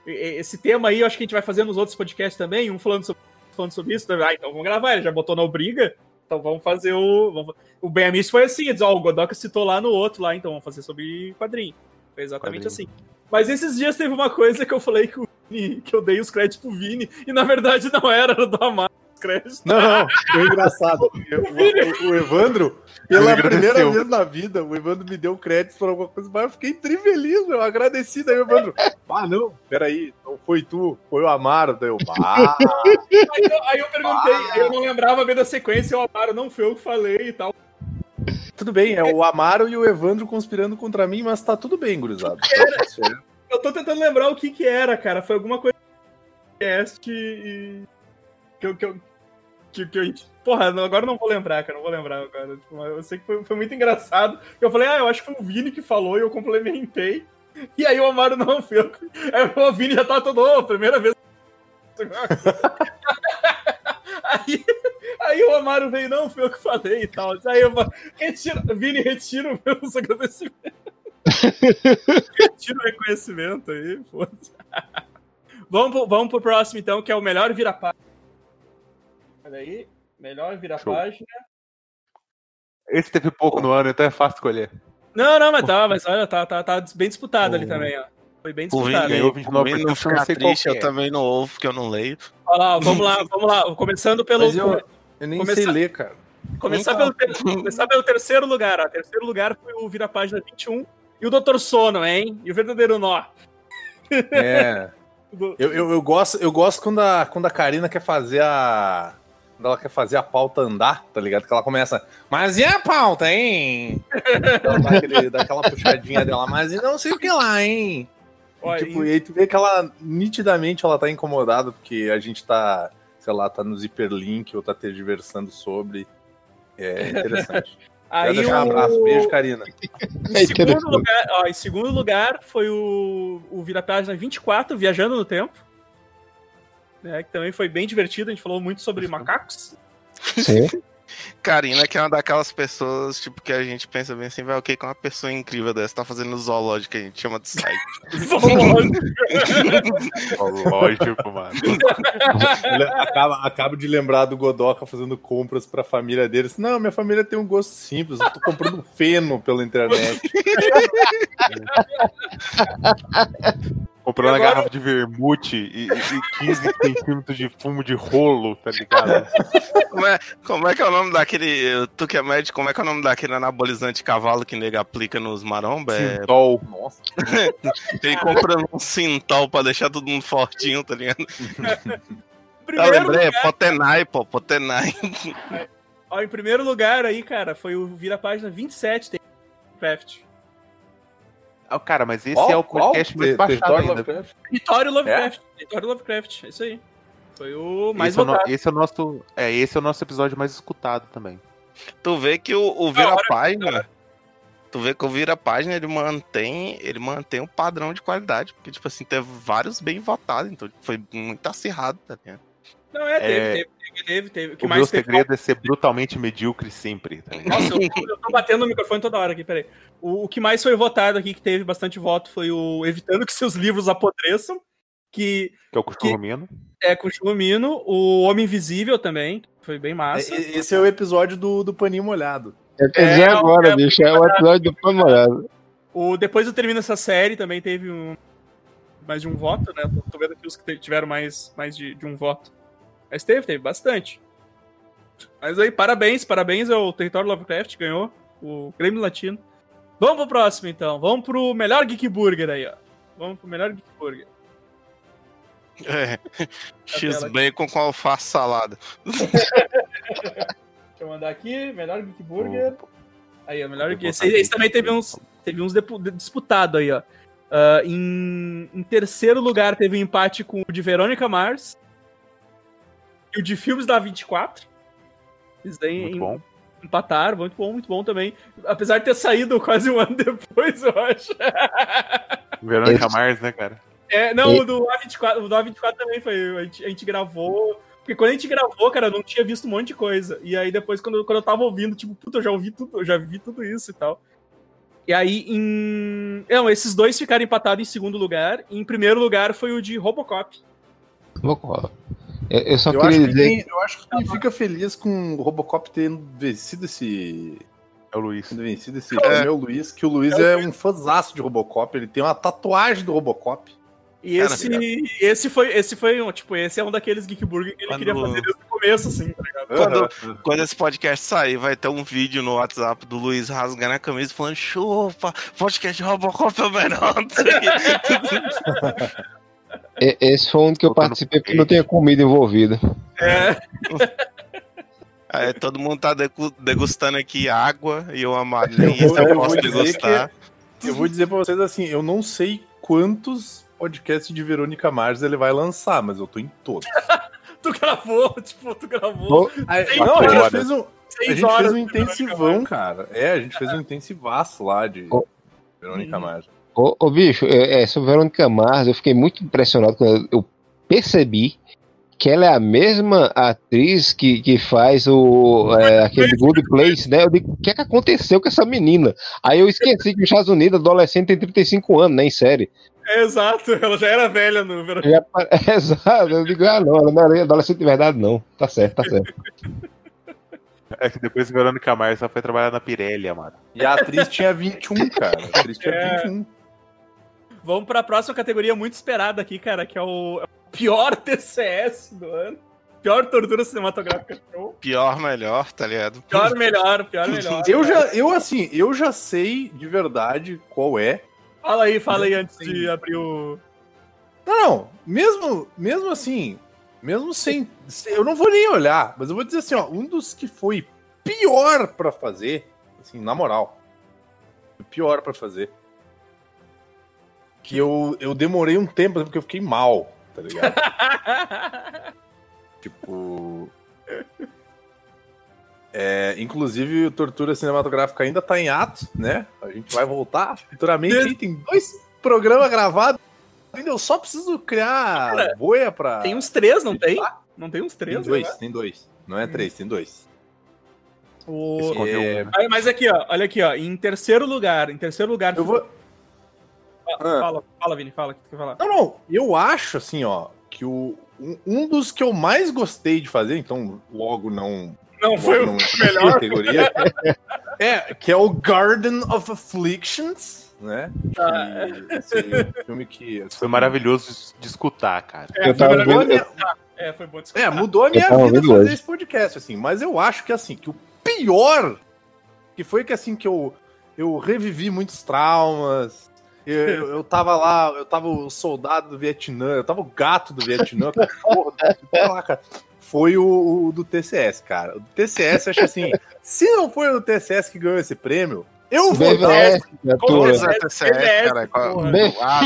esse tema aí, eu acho que a gente vai fazer nos outros podcasts também, um falando sobre, falando sobre isso. Ah, então vamos gravar, ele já botou na briga. Então vamos fazer o. Vamos, o Ben Amish foi assim, diz, ó, o Godoka citou lá no outro lá, então vamos fazer sobre quadrinho. Foi exatamente Quadrinho. assim. Mas esses dias teve uma coisa que eu falei que, Vini- que eu dei os créditos pro Vini, e na verdade não era, era do Amaro os créditos. Não, foi engraçado. O, o- o Evandro, pela primeira vez na vida, o Evandro me deu créditos por alguma coisa, mas eu fiquei trifeliz, meu, agradecido. Aí o Evandro, ah, não, peraí, não foi tu, foi o Amaro. Daí eu, ah, Aí eu, aí eu perguntei, aí eu não lembrava bem da sequência, o Amaro não foi eu que falei e tal. tudo bem, é o Amaro e o Evandro conspirando contra mim, mas tá tudo bem, gurizada. Eu tô tentando lembrar o que que era, cara. Foi alguma coisa podcast e. Que eu. Que eu, que, que porra, agora não vou lembrar, cara. Não vou lembrar agora. Tipo, eu sei que foi, foi muito engraçado. Eu falei, ah, eu acho que foi o Vini que falou e eu complementei. E aí o Amaro não eu- Aí o Vini já tá todo, ô, primeira vez. aí, aí o Amaro veio, não, foi eu que falei e tal. Aí eu retira, Vini, retira os meus agradecimentos. retira o reconhecimento aí, foda-se. Vamos pro, vamos pro próximo, então, que é o melhor vira-página. Olha aí, melhor vira-página. Esse teve pouco no ano, então é fácil escolher. Não, não, mas tá, mas olha, tá, tá, tá bem disputado ali também, ó. Foi bem disputado. ganhou Vini, 29%, o Vini não eu ficar não sei qual triste, que eu é. também não ouvo, porque eu não leio. Olha lá, vamos lá, vamos lá. Começando pelo. Mas eu, eu nem sei Começar- ler, cara. Começar, Então. pelo, ter- começar pelo terceiro lugar, ó. Terceiro lugar foi o Vira Página 21 e o Doutor Sono, hein? E o verdadeiro nó. É. Eu, eu, eu gosto, eu gosto quando, a, quando a Karina quer fazer a. Quando ela quer fazer a pauta andar, tá ligado? Que ela começa. Mas e a pauta, hein? Ela dá, aquele, dá aquela puxadinha dela, mas e não sei o que lá, hein? Ó, E, tipo, e- e aí tu vê que ela, nitidamente, ela tá incomodada porque a gente tá, sei lá, tá nos hiperlink ou tá tergiversando sobre. É interessante. Quero aí deixar um abraço. Beijo, Karina. Em É segundo, interessante. lugar, ó, em segundo lugar foi o, o Vira Página 24, Viajando no Tempo. Né, que também foi bem divertido, a gente falou muito sobre macacos. Sim. Karina, que é uma daquelas pessoas, tipo, que a gente pensa bem assim, vai, ok, que uma pessoa incrível dessa tá fazendo zoológico, que a gente chama de site. Lógico, mano. acaba, acabo de lembrar do Godoka fazendo compras pra família deles. Não, minha família tem um gosto simples. Eu tô comprando feno pela internet. Comprou uma Agora- garrafa de vermute e, e- e 15 centímetros de fumo de rolo, tá ligado? Como é, como é que é o nome daquele, tu que é médico, como é que é o nome daquele anabolizante cavalo que nega aplica nos maromba? É, Sintol. Nossa. ele comprando um cintol pra deixar todo mundo fortinho, tá ligado? Eu Primeiro lembrei, é lugar, Potenai, pô, Potenai. ó, em primeiro lugar aí, cara, foi o Vira Página 27 tem Craft. Ah, cara, mas esse Qual- é o qual? podcast mais Te- baixado Território ainda. Lovecraft? Vitório Lovecraft. Vitório Lovecraft, é isso aí. Foi o mais esse, é o no- votado. esse é o nosso, é, esse é o nosso episódio mais escutado também. Tu vê que o, o hora vira-página. Tu vê que o vira-página ele mantém, ele mantém um padrão de qualidade. Porque, tipo assim, teve vários bem votados, então foi muito acirrado, tá ligado? Não, é, teve, É. teve, teve, teve. O que O mais meu teve? segredo é ser brutalmente medíocre sempre. Tá? Nossa, eu, eu tô batendo no microfone toda hora aqui, peraí. O, o que mais foi votado aqui, que teve bastante voto, foi o Evitando que seus livros apodreçam, que Que é o Curcumino. é com o Chumino, o Homem Invisível também, foi bem massa. E- Esse é o episódio do, do paninho molhado. Eu quero dizer É, agora, é- bicho. É o episódio do Pano Molhado. O, depois eu termino essa série, também teve um, mais de um voto, né? Tô, tô vendo aqui os que tiveram mais, mais de, de um voto. Mas teve, teve bastante. Mas aí, parabéns, parabéns ao Território Lovecraft, ganhou o Grêmio Latino. Vamos pro próximo, então. Vamos pro melhor Geek Burger aí, ó. Vamos pro melhor Geek Burger. É. X tela aqui. bacon com alface salada. Deixa eu mandar aqui, melhor Geek Burger. Aí, ó, melhor Geek. Esse, esse também teve uns, teve uns disputados aí, ó. Ah, em, em terceiro lugar teve um empate com o de Verônica Mars. E o de filmes da 24. Eles daí Muito em- bom. empataram, muito bom, muito bom também. Apesar de ter saído quase um ano depois, eu acho. Verônica Esse- Mars, né, cara? É, não, E- o do A24, o do A24 também foi. A gente, a gente gravou. Porque quando a gente gravou, cara, eu não tinha visto um monte de coisa. E aí depois, quando, eu- quando eu tava ouvindo, tipo, puta, eu já ouvi tudo, eu já vi tudo isso e tal. E aí, em. Não, esses dois ficaram empatados em segundo lugar. E em primeiro lugar foi o de Robocop. Vou- Eu, eu só Eu acho, queria que dizer. quem, eu acho que quem fica feliz com o Robocop tendo vencido esse. É o Luiz. Tendo vencido esse É. é o Luiz, que o Luiz É é um fãzaço de Robocop, ele tem uma tatuagem do Robocop. E Cara, esse, esse foi, esse foi um, tipo, esse é um daqueles Geek Burger que ele Quando- queria fazer desde o começo, assim, tá ligado? Quando, quando esse podcast sair, vai ter um vídeo no WhatsApp do Luiz rasgando a camisa falando chupa, podcast de Robocop é o melhor. Esse foi um que eu participei porque não tinha comida envolvida. É, Aí todo mundo tá degu- degustando aqui água e eu nem isso vou- eu eu posso degustar. Eu vou dizer pra vocês assim, eu não sei quantos podcasts de Verônica Mars ele vai lançar, mas eu tô em todos. tu gravou, tipo, tu gravou Aí- não, a gente fez um, a gente horas. fez um intensivão, cara. É, a gente fez um intensivaço lá de Oh. Verônica. Mars. Ô, ô, bicho, é, é, sobre Verônica Mars, eu fiquei muito impressionado quando eu- percebi que ela é a mesma atriz que, que faz o é, aquele Good Place, né? Eu digo, o que é que aconteceu com essa menina? Aí eu esqueci que nos Estados Unidos, adolescente tem 35 anos, né, em série. É, exato, ela já era velha no. Já, Exato, eu digo, ah, não, ela não é adolescente de verdade, não. Tá certo, tá certo. É que depois Verônica Mars só foi trabalhar na Pirelli, mano. E a atriz tinha 21, cara. A atriz tinha É. 21. Vamos pra próxima categoria muito esperada aqui, cara, que é o, é o pior TCS do ano. Pior tortura cinematográfica show. Pior, melhor, tá ligado? Pior, melhor, pior, melhor. Eu já, eu assim, eu já sei de verdade qual é. Fala aí, fala aí antes de abrir o. Não, não, mesmo, mesmo assim, mesmo sem, eu não vou nem olhar, mas eu vou dizer assim, ó, um dos que foi pior pra fazer, assim, na moral, o pior pra fazer, que eu, eu demorei um tempo porque eu fiquei mal, tá ligado? tipo, é, inclusive o Tortura Cinematográfica ainda tá em ato, né? A gente vai voltar futuramente, tem dois programas gravados. Eu só preciso criar Cara, boia pra. Tem uns três, não tem? Não tem uns Tem três? dois, né? tem dois. Não é três, tem dois. O... É, né? Mas aqui, ó, olha aqui, ó. Em terceiro lugar, em terceiro lugar. Eu vou. Ah. Fala, fala, Vini, fala o que tu quer falar. Não, não. Eu acho assim, ó, que o, um, dos que eu mais gostei de fazer, então logo não. Não, logo foi o melhor. categoria. é, que é o Garden of Afflictions, né? Ah, Que, esse filme que. assim, Foi maravilhoso de escutar, cara. É, Eu tava mudou a vendo- minha- É, foi bom É, desculpa. mudou a minha vida fazer hoje. esse podcast, assim. Mas eu acho que, assim, que o pior, que foi que, assim, que eu, eu revivi muitos traumas. Eu, eu, eu tava lá, eu tava o soldado do Vietnã, eu tava o gato do Vietnã, cachorro, lá, cara. Foi o, o do TCS, cara. O do TCS, eu acho assim, se não foi o do TCS que ganhou esse prêmio, eu vou dar BVS, é, TCS, cara. porra. B- Ah.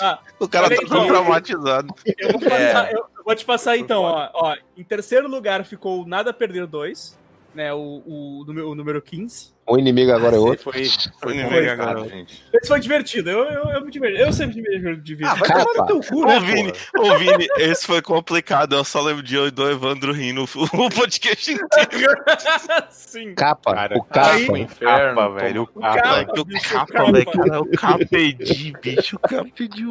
Ah, O cara tá todo traumatizado. Eu vou, passar- eu- eu vou te passar então, ó, ó. Em terceiro lugar ficou Nada a Perder 2, né? O, o, número, o número 15. Um inimigo agora é outro. Foi, foi Inimigo complicado, agora. gente. Esse foi divertido. Eu, eu, eu me diverti. Eu sempre me divirto. Ah, vai Capa. tomar no teu cu, né, Ô, Vini, ô, Vini, esse foi complicado. Eu só lembro de eu e do Evandro rindo o podcast inteiro. Sim. Capa, Cara, o capa. Aí- O inferno, Capa, velho. O capa. capa. Moleque, o bicho, capa, capa. velho. Cara, o capedi, bicho. O capedi.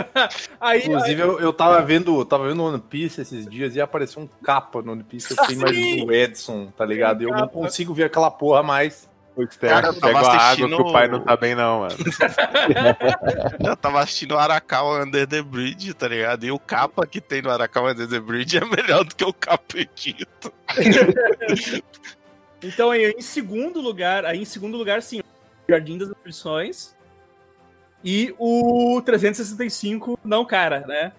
Aí, Inclusive, eu, eu tava vendo, tava vendo One Piece esses dias e apareceu um capa no One Piece. Eu fiquei imaginando o Edson, tá ligado? Eu não consigo ver aquela porra mais. O Cara, eu tava pega a água assistindo- que o pai não tá bem, não, mano. Eu tava assistindo o Arakawa Under the Bridge, tá ligado? E o capa que tem no Arakawa Under the Bridge é melhor do que o capedito. Então, aí, em segundo lugar, aí em segundo lugar, sim, Jardim das Aflições e o 365 Não Cara, né?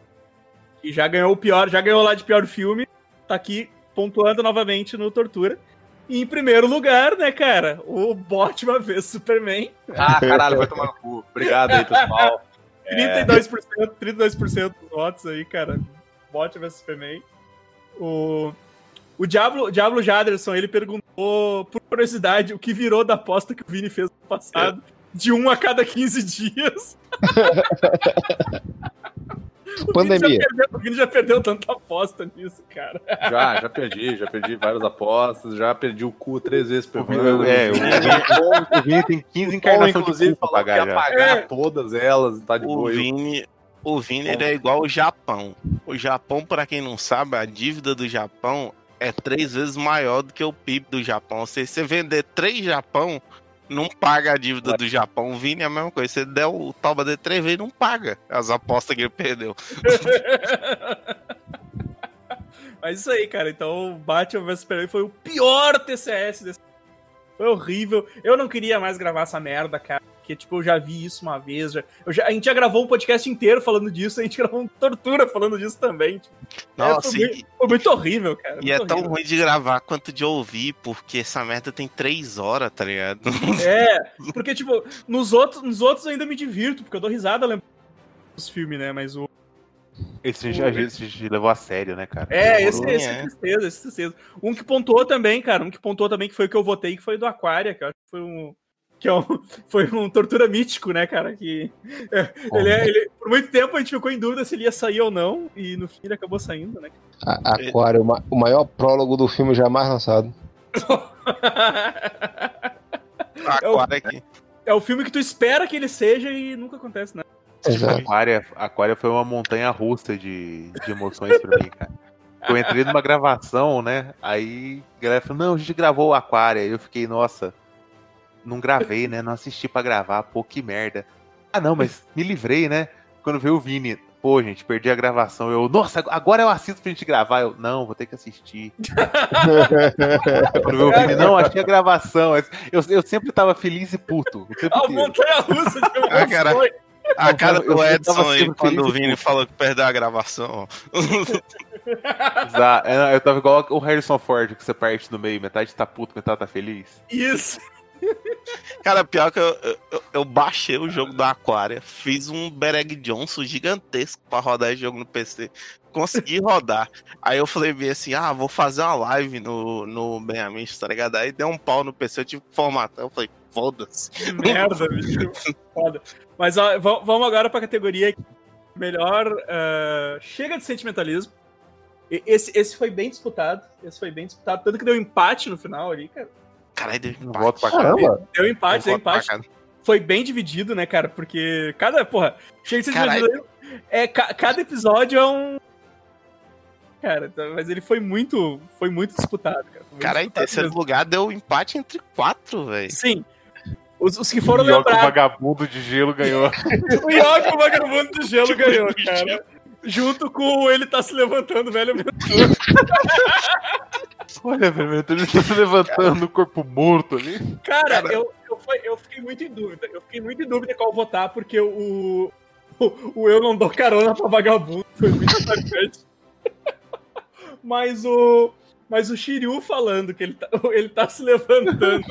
Que já ganhou o pior, já ganhou lá de pior filme, tá aqui pontuando novamente no Tortura. E em primeiro lugar, né, cara, o Batman vs Superman, Ah, caralho, vai tomar no cu. Obrigado aí, pessoal. 32%, 32% dos votos aí, cara. Batman vs Superman. O, o Diablo, Diablo Jaderson, ele perguntou, por curiosidade, o que virou da aposta que o Vini fez no passado, de um a cada 15 dias. O Vini já Pandemia. perdeu- o Vini já perdeu tanta aposta nisso, cara. Já, já perdi, já perdi várias apostas, já perdi o cu três vezes por O Vini, é, o Vini, o Vini tem 15 Bom, encarnações inclusive, de cu pra pagar pagar É. todas elas, tá de O boa. Vini, o Vini ele é igual o Japão. O Japão, pra quem não sabe, a dívida do Japão é três vezes maior do que o PIB do Japão. Ou seja, você vender três Japão, não paga a dívida do Japão. O Vini é a mesma coisa. Você der o Tauba de três vezes, não paga as apostas que ele perdeu. Mas isso aí, cara. Então, o Batman vs Superman foi o pior TCS desse. Foi horrível. Eu não queria mais gravar essa merda, cara. Porque, tipo, eu já vi isso uma vez. Já, eu já- a gente já gravou um podcast inteiro falando disso. A gente gravou um tortura falando disso também. Tipo, Nossa, foi, e, muito, foi muito horrível, cara. e é muito tão horrível. ruim de gravar quanto de ouvir, porque essa merda tem três horas, tá ligado? É, porque, tipo, nos outros, nos outros eu ainda me divirto, porque eu dou risada lembrando dos filmes, né? Mas o. Esse já, já levou a sério, né, cara? É, esse, esse é é. tristeza, esse é tristeza. Um que pontuou também, cara, um que pontuou também, que foi o que eu votei, que foi do Aquária, que eu acho que foi um. Que é um, foi um tortura mítico, né, cara? Que. é, ele, é- ele- por muito tempo a gente ficou em dúvida se ele ia sair ou não, e no fim ele acabou saindo, né? A- Aquário, o ma- o maior prólogo do filme jamais lançado. Aquário aqui. é o filme que tu espera que ele seja e nunca acontece, né? Exato. Aquária, Aquária foi uma montanha russa de, de emoções pra mim, cara. Eu entrei numa gravação, né? Aí a galera falou, não, a gente gravou o Aquária. Eu fiquei, nossa, não gravei, né? Não assisti pra gravar, pô, que merda. Ah, não, mas me livrei, né? Quando veio o Vini, pô, gente, perdi a gravação. Eu, nossa, agora eu assisto pra gente gravar. Eu, não, vou ter que assistir. Quando veio o Vini, não, achei a gravação. Eu, eu sempre tava feliz e puto. A montanha russa de Ah, cara. A cara do Edson aí, quando o Vini falou que perdeu a gravação. Exato. É, Eu tava igual o Harrison Ford, que você parte no meio, metade tá puto, metade tá feliz. Isso. Cara, pior que eu, eu, eu baixei o jogo do Aquária, fiz um Bereg Johnson gigantesco pra rodar esse jogo no PC. Consegui rodar. Aí eu falei bem assim: ah, vou fazer uma live no, no Bem Amish, tá ligado? Aí deu um pau no PC, eu tive que formatar. Eu falei: foda-se. Merda, bicho. Foda. Mas ó, va- vamos agora pra categoria melhor. ah, chega de sentimentalismo. Esse, esse foi bem disputado. Esse foi bem disputado. Tanto que deu empate no final ali, cara. Caralho, deu empate. volto pra. Caramba, Deu empate, deu voto empate. Foi bem dividido, né, cara? Porque cada. Porra, chega de sentimentalismo. É, ca- cada episódio é um. Cara, tá- mas ele foi muito. Foi muito disputado, cara. Muito Cara, em terceiro mesmo. lugar deu empate entre quatro, velho. Sim. Os, os que foram que o lembrados. vagabundo de gelo ganhou. O Yoki, o vagabundo do gelo, ganhou, cara. Junto com ele tá se levantando, velho. Olha, velho, ele tá se levantando no corpo morto ali. Cara, Eu, eu, foi- eu fiquei muito em dúvida. Eu fiquei muito em dúvida qual votar, porque o, o, o eu não dou carona pra vagabundo foi muito marcante. Mas o. Mas o Shiryu falando que ele tá, ele tá se levantando.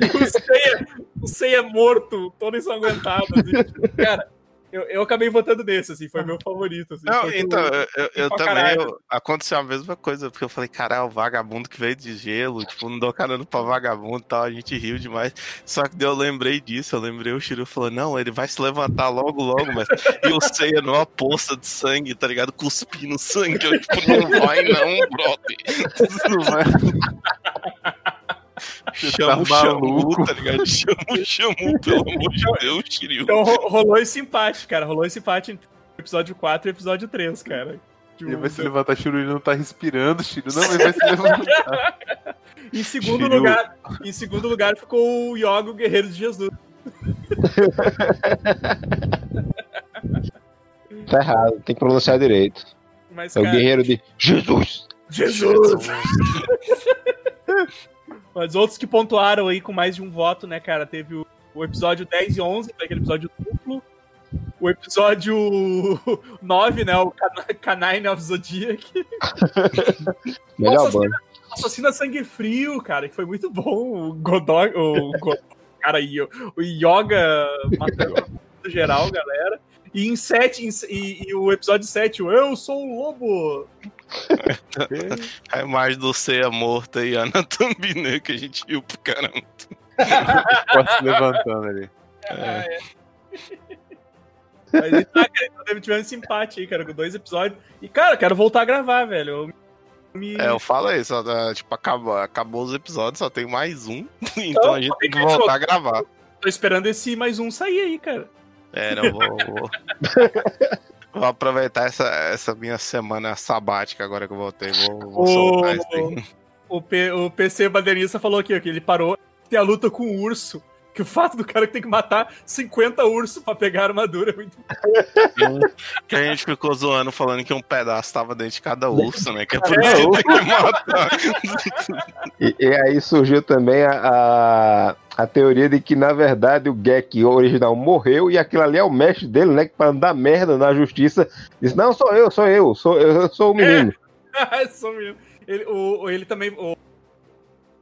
e o Seiya, o Seiya morto, todo ensanguentado. Assim, cara, Eu, eu acabei votando nesse, assim, foi meu favorito. Assim, Não, então, eu, eu- também eu- aconteceu a mesma coisa, porque eu falei, caralho, o vagabundo que veio de gelo, tipo, não dou carona pra vagabundo e tal, a gente riu demais. Só que daí eu lembrei disso, eu lembrei o Shiryu falou, não, ele vai se levantar logo, logo, mas. E o Seiya numa poça de sangue, tá ligado? Cuspindo sangue. Eu, tipo, não vai não, brother. Não vai. Chama tá o Shamu, maluco. tá ligado? Chama o Shamu, pelo amor de Deus, Shiryu. Então ro- rolou esse empate, cara. Rolou esse empate entre o episódio 4 e o episódio 3, cara. Tipo, Ele vai se levantar, Shiryu, ele não tá respirando, Shiryu. Não, ele vai se levantar. Em segundo Shiryu. lugar, em segundo lugar ficou o Yoga, o Guerreiro de Jesus. Tá errado, tem que pronunciar direito. Mas, É o cara, guerreiro de Jesus. Jesus! Mas outros que pontuaram aí com mais de um voto, né, cara? Teve o, o episódio 10 e 11, foi aquele episódio duplo. O episódio 9, né? O Can- Canine of Zodiac. Melhor banda. Assassina Sangue Frio, cara, que foi muito bom. O Godog, o, Go- cara aí, o, o Yoga matando geral, galera. E em 7, e, e o episódio 7, o Eu Sou o Lobo. A imagem do Seiya morto aí, a Anatambine, que a gente viu pro caramba. Pode se levantando ali. É. Mas e tá, cara, então tivemos esse empate aí, cara, com dois episódios. E, cara, quero voltar a gravar, velho. Eu me... É, eu falo isso, tá, tipo, acabou, acabou os episódios, só tem mais um, então a gente tem que voltar a gravar. Tô esperando esse mais um sair aí, cara. É, não, vou, vou, vou aproveitar essa, essa minha semana sabática agora que eu voltei, vou, vou soltar isso aí. O, P, o PC Badernista falou aqui, ó, que ele parou tem a luta com o urso. Que o fato do cara que tem que matar 50 ursos pra pegar a armadura é muito Que a gente ficou zoando falando que um pedaço tava dentro de cada urso, né? Que é por É, isso que tem que matar. E, e aí surgiu também a, a, a teoria de que, na verdade, o Gek original morreu e aquilo ali é o mestre dele, né? Que pra não dar merda na justiça, disse: Não, sou eu, sou eu, sou eu sou o menino. Só um menino. ele, o, o- ele também. O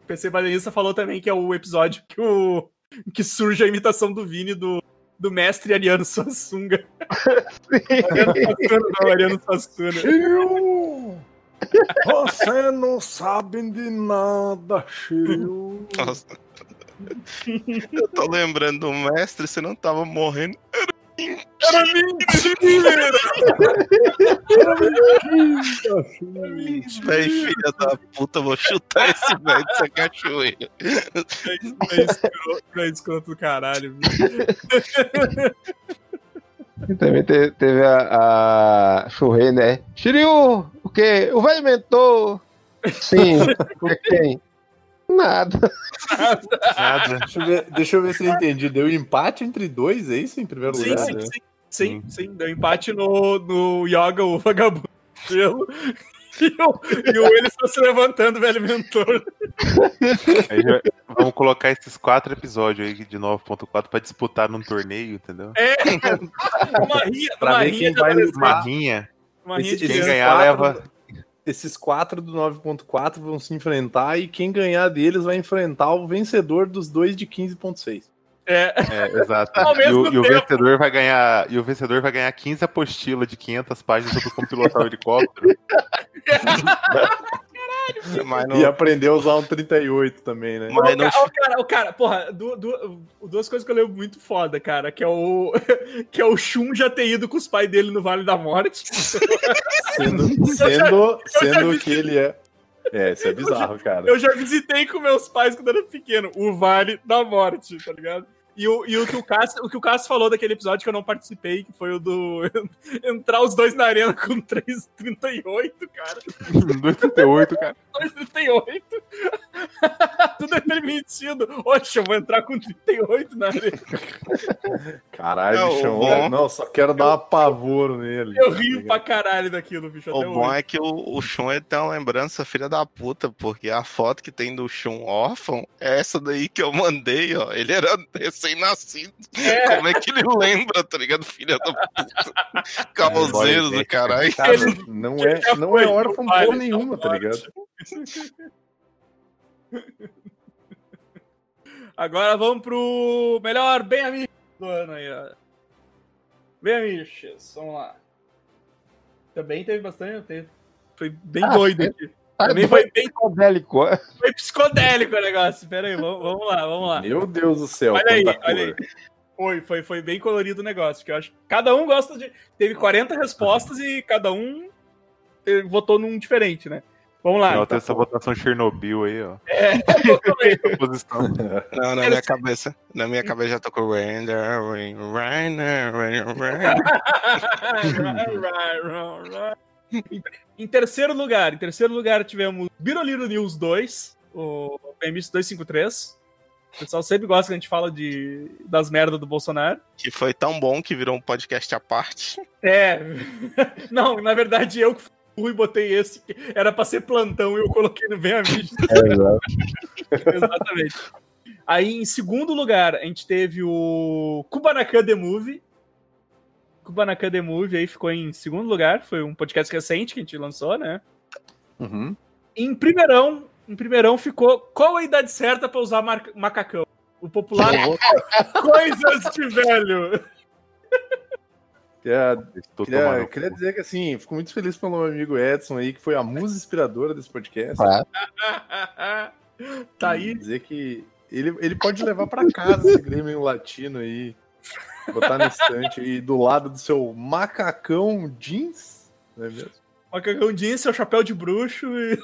PC Badernista falou também que é o episódio que, o, que surge a imitação do Vini do, do mestre Ariano Suassuna. Ariano Suassuna. Shiryu! Você não sabe de nada, Shiryu. Eu tô lembrando do mestre, você não tava morrendo. Era mentira! Véi, filha da puta, vou chutar esse velho dessa cachoeira. É escroto, é escroto do caralho. E também te- teve a, a Shurei, né? Shiryu, o quê? O velho mentor. Sim, é quem? Nada. Nada. Deixa eu, ver, deixa eu ver se eu entendi. Deu empate entre dois, é isso, em primeiro Sim, lugar? sim, né? sim, sim, sim. Deu empate no, no Yoga, o vagabundo. E o, e o ele está se levantando, velho mentor. Aí já- vamos colocar esses quatro episódios aí de 9.4 pra disputar num torneio, entendeu? É, uma rinha, Pra uma rinha quem vai Uma rinha. Esse- Quem ganhar quatro- leva. Esses quatro do 9.4 vão se enfrentar e quem ganhar deles vai enfrentar o vencedor dos dois de 15.6. É, É, exato. E o, e o vencedor vai ganhar. E o vencedor vai ganhar 15 apostilas de 500 páginas sobre como pilotar o helicóptero. Mas E não, aprender a usar um 38 também, né? mas o, não ca- o cara, o cara, porra, du- du- duas coisas que eu lembro muito foda, cara, que é o que é o Shun já ter ido com os pais dele no Vale da Morte. Sendo, sendo, sendo que ele é. É, isso é bizarro, cara. Eu já visitei com meus pais quando era pequeno, o Vale da Morte, tá ligado? E o, e o, que o, Cássio, o que o Cássio falou daquele episódio que eu não participei, que foi o do entrar os dois na arena com 3,38, cara. 238, cara. 2,38. Tudo é permitido. Oxe, eu vou entrar com 38 na arena. Caralho, Não, bichão. o bom- Não, só quero dar um apavoro nele. Eu rio pra caralho daquilo, bicho. O Até bom hoje. é que o, o Shun tem uma lembrança filha da puta, porque a foto que tem do Shun órfão é essa daí que eu mandei, ó. Ele era recém-nascido. É. Como é que ele lembra, tá ligado? Filha da puta. Causeiro do caralho. Cara, não é, não é órfão Vale porra nenhuma, tá ligado? Agora vamos pro melhor bem amigo do ano aí, ó. Vem, amiches, vamos lá. Também teve bastante. teve- Foi bem Ah, doido é. Ah, Também foi bem psicodélico. foi psicodélico o negócio. Pera aí, vamos, vamos lá, vamos lá. Meu Deus do céu. Olha aí, quanta olha aí. cor. Foi, foi, foi bem colorido o negócio, que eu acho que cada um gosta de. Teve 40 respostas e cada um eh, votou num diferente, né? Vamos lá. Não, então. essa votação Chernobyl aí, ó. É, Posição. Não, na minha cabeça. Na minha cabeça já tocou Rain, Rain, Rain, Rain, Rain. Em- terceiro lugar, em terceiro lugar tivemos Biroliro News 2, o PMS 253. O pessoal sempre gosta que a gente fala de, das merdas do Bolsonaro. Que foi tão bom que virou um podcast à parte. É. Não, na verdade eu que fui burro e botei esse. que Era pra ser plantão e eu coloquei no Bem Amigos. Exatamente. Aí, em segundo lugar, a gente teve o Kubanacan The Movie. Kubanacan The Movie aí ficou em segundo lugar. Foi um podcast recente que a gente lançou, né? Uhum. Em primeirão, em primeirão ficou Qual a idade certa pra usar mar- macacão? O popular Coisas de Velho. Queria, Estou queria, queria cu. dizer que assim, fico muito feliz pelo meu amigo Edson aí, que foi a musa inspiradora desse podcast. Ah, tá aí. Dizer que ele, ele pode levar pra casa esse Grêmio latino aí, botar na estante aí do lado do seu macacão jeans, não é mesmo? Macacão jeans, seu chapéu de bruxo e.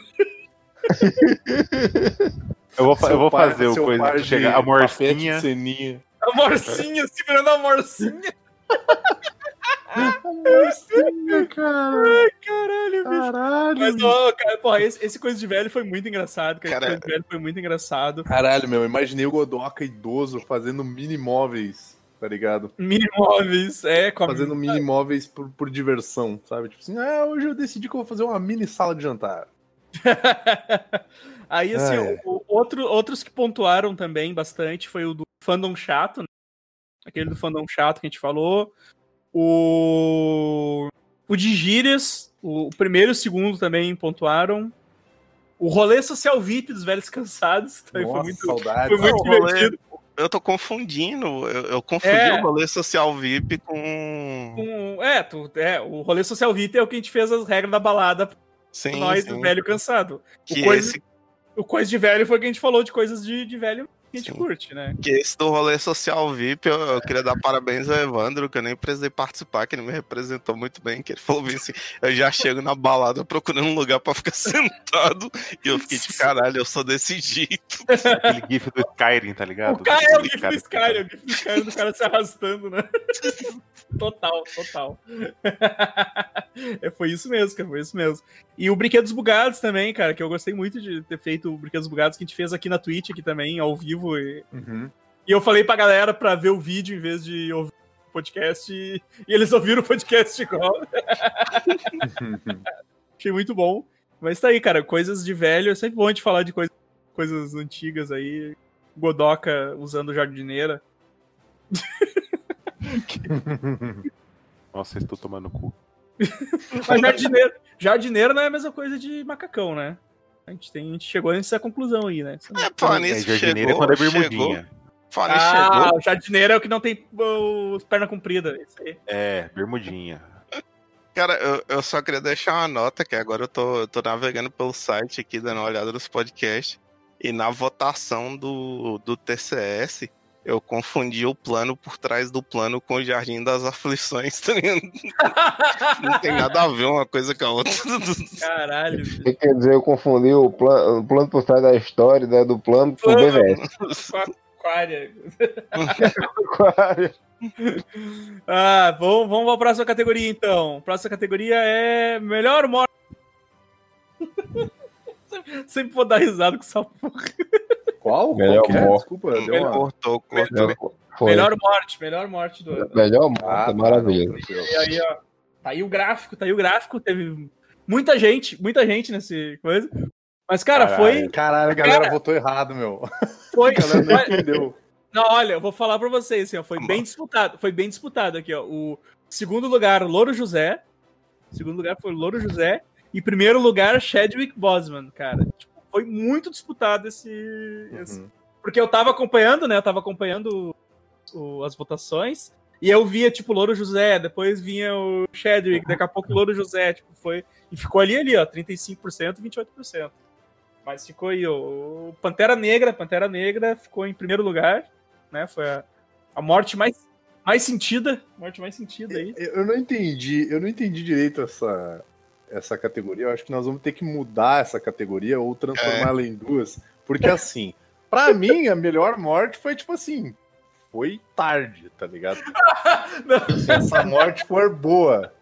Eu vou, eu vou par- fazer o coisa que de chegar. A morcinha. de ceninha. A morcinha, segurando a morcinha. Morcinha, cara. Caralho, bicho. Caralho. Mas, ó, cara, porra, esse, esse Coisa de Velho foi muito engraçado. Cara. Cara- Esse Coisa de Velho foi muito engraçado. Caralho, meu, imaginei o Godoca idoso fazendo mini móveis, tá ligado? Mini móveis, é, com a Fazendo mini móveis por, por diversão, sabe? Tipo assim, ah, hoje eu decidi que eu vou fazer uma mini sala de jantar. Aí, assim, Ah, é. o- outro, outros que pontuaram também bastante foi o do fandom chato, né? Aquele do fandom chato que a gente falou. O. O de gírias, o, o primeiro e o segundo também pontuaram. O rolê social VIP dos velhos cansados também foi Nossa, muito, saudade. foi muito divertido. Eu tô confundindo. Eu, eu confundi É. o rolê social VIP com. Com- é, tu, é, o rolê social VIP é o que a gente fez as regras da balada Sim, nós, sim. do velho cansado. Que, o coisa- esse, O coisa de velho foi o que a gente falou de coisas de, de velho que a gente Sim. curte, né? que esse do rolê social VIP, eu, eu queria dar parabéns ao Evandro, que eu nem precisei participar, que ele me representou muito bem, que ele falou assim, eu já chego na balada procurando um lugar pra ficar sentado, e eu fiquei tipo, caralho, eu sou desse jeito. Aquele gif do Skyrim, tá ligado? O cara é o GIF do Skyrim, é o GIF do Skyrim do cara se arrastando, né? Total, total. É, foi isso mesmo, cara, foi isso mesmo. E o Brinquedos Bugados também, cara, que eu gostei muito de ter feito o Brinquedos Bugados que a gente fez aqui na Twitch, aqui também, ao vivo. E, Uhum. e eu falei pra galera pra ver o vídeo em vez de ouvir o podcast, e, e eles ouviram o podcast igual. Achei muito bom. Mas tá aí, cara, coisas de velho, é sempre bom a gente falar de coisa, coisas antigas aí. Godoca usando jardineira. Nossa, estou tomando cu. Mas jardineiro, jardineiro não é a mesma coisa de macacão, né? A gente, tem, a gente chegou nessa conclusão aí, né? É, pô, É, nisso jardineiro é chegou, quando é chegou, bermudinha. Fala, Ah, chegou. o jardineiro é o que não tem os pernas compridas. Isso aí. É, bermudinha. Cara, eu, eu só queria deixar uma nota, que agora eu tô, eu tô navegando pelo site aqui, dando uma olhada nos podcasts, e na votação do, do TCS, eu confundi o plano por trás do plano com o Jardim das Aflições, tá ligado? Não tem nada a ver uma coisa com a outra. Caralho. Quer dizer? Eu confundi o plano, o plano por trás da história, né, do plano com o BVS. Com a aquária. Ah, vamos, vamos pra próxima categoria então. Próxima categoria é melhor morte. Sempre vou dar risada com essa porra. Qual? Melhor Qual é? morte. Desculpa, deu Melhor- uma... Cortou. Foi. Melhor morte, melhor morte do ano. Melhor morte, Ah, tá, maravilhoso. não, tranquilo. E aí, ó. Tá aí o gráfico, tá aí o gráfico. Teve muita gente, muita gente nesse coisa. Mas, cara, foi. Caralho, a galera Cara- votou errado, meu. foi A galera não entendeu. Não, olha, eu vou falar pra vocês, assim, ó, foi bem disputado. Foi bem disputado aqui, ó. O segundo lugar, Louro José. Segundo lugar foi Louro José. E primeiro lugar, Chadwick Boseman, cara. Tipo, foi muito disputado esse, esse- Uhum. Porque eu tava acompanhando, né? Eu tava acompanhando o- as votações. E eu via, tipo, o Louro José, depois vinha o Chadwick, daqui a pouco o Louro José, tipo, foi. E ficou ali, ali, ó, 35%, 28%. Mas ficou aí, ó, o Pantera Negra, Pantera Negra ficou em primeiro lugar, né? Foi a, a morte mais, mais sentida, morte mais sentida aí. Eu eu não entendi, eu não entendi direito essa, essa categoria. Eu acho que nós vamos ter que mudar essa categoria ou transformar ela em duas. Porque assim, pra mim, a melhor morte foi tipo assim. Foi tarde, tá ligado? Se essa morte for boa.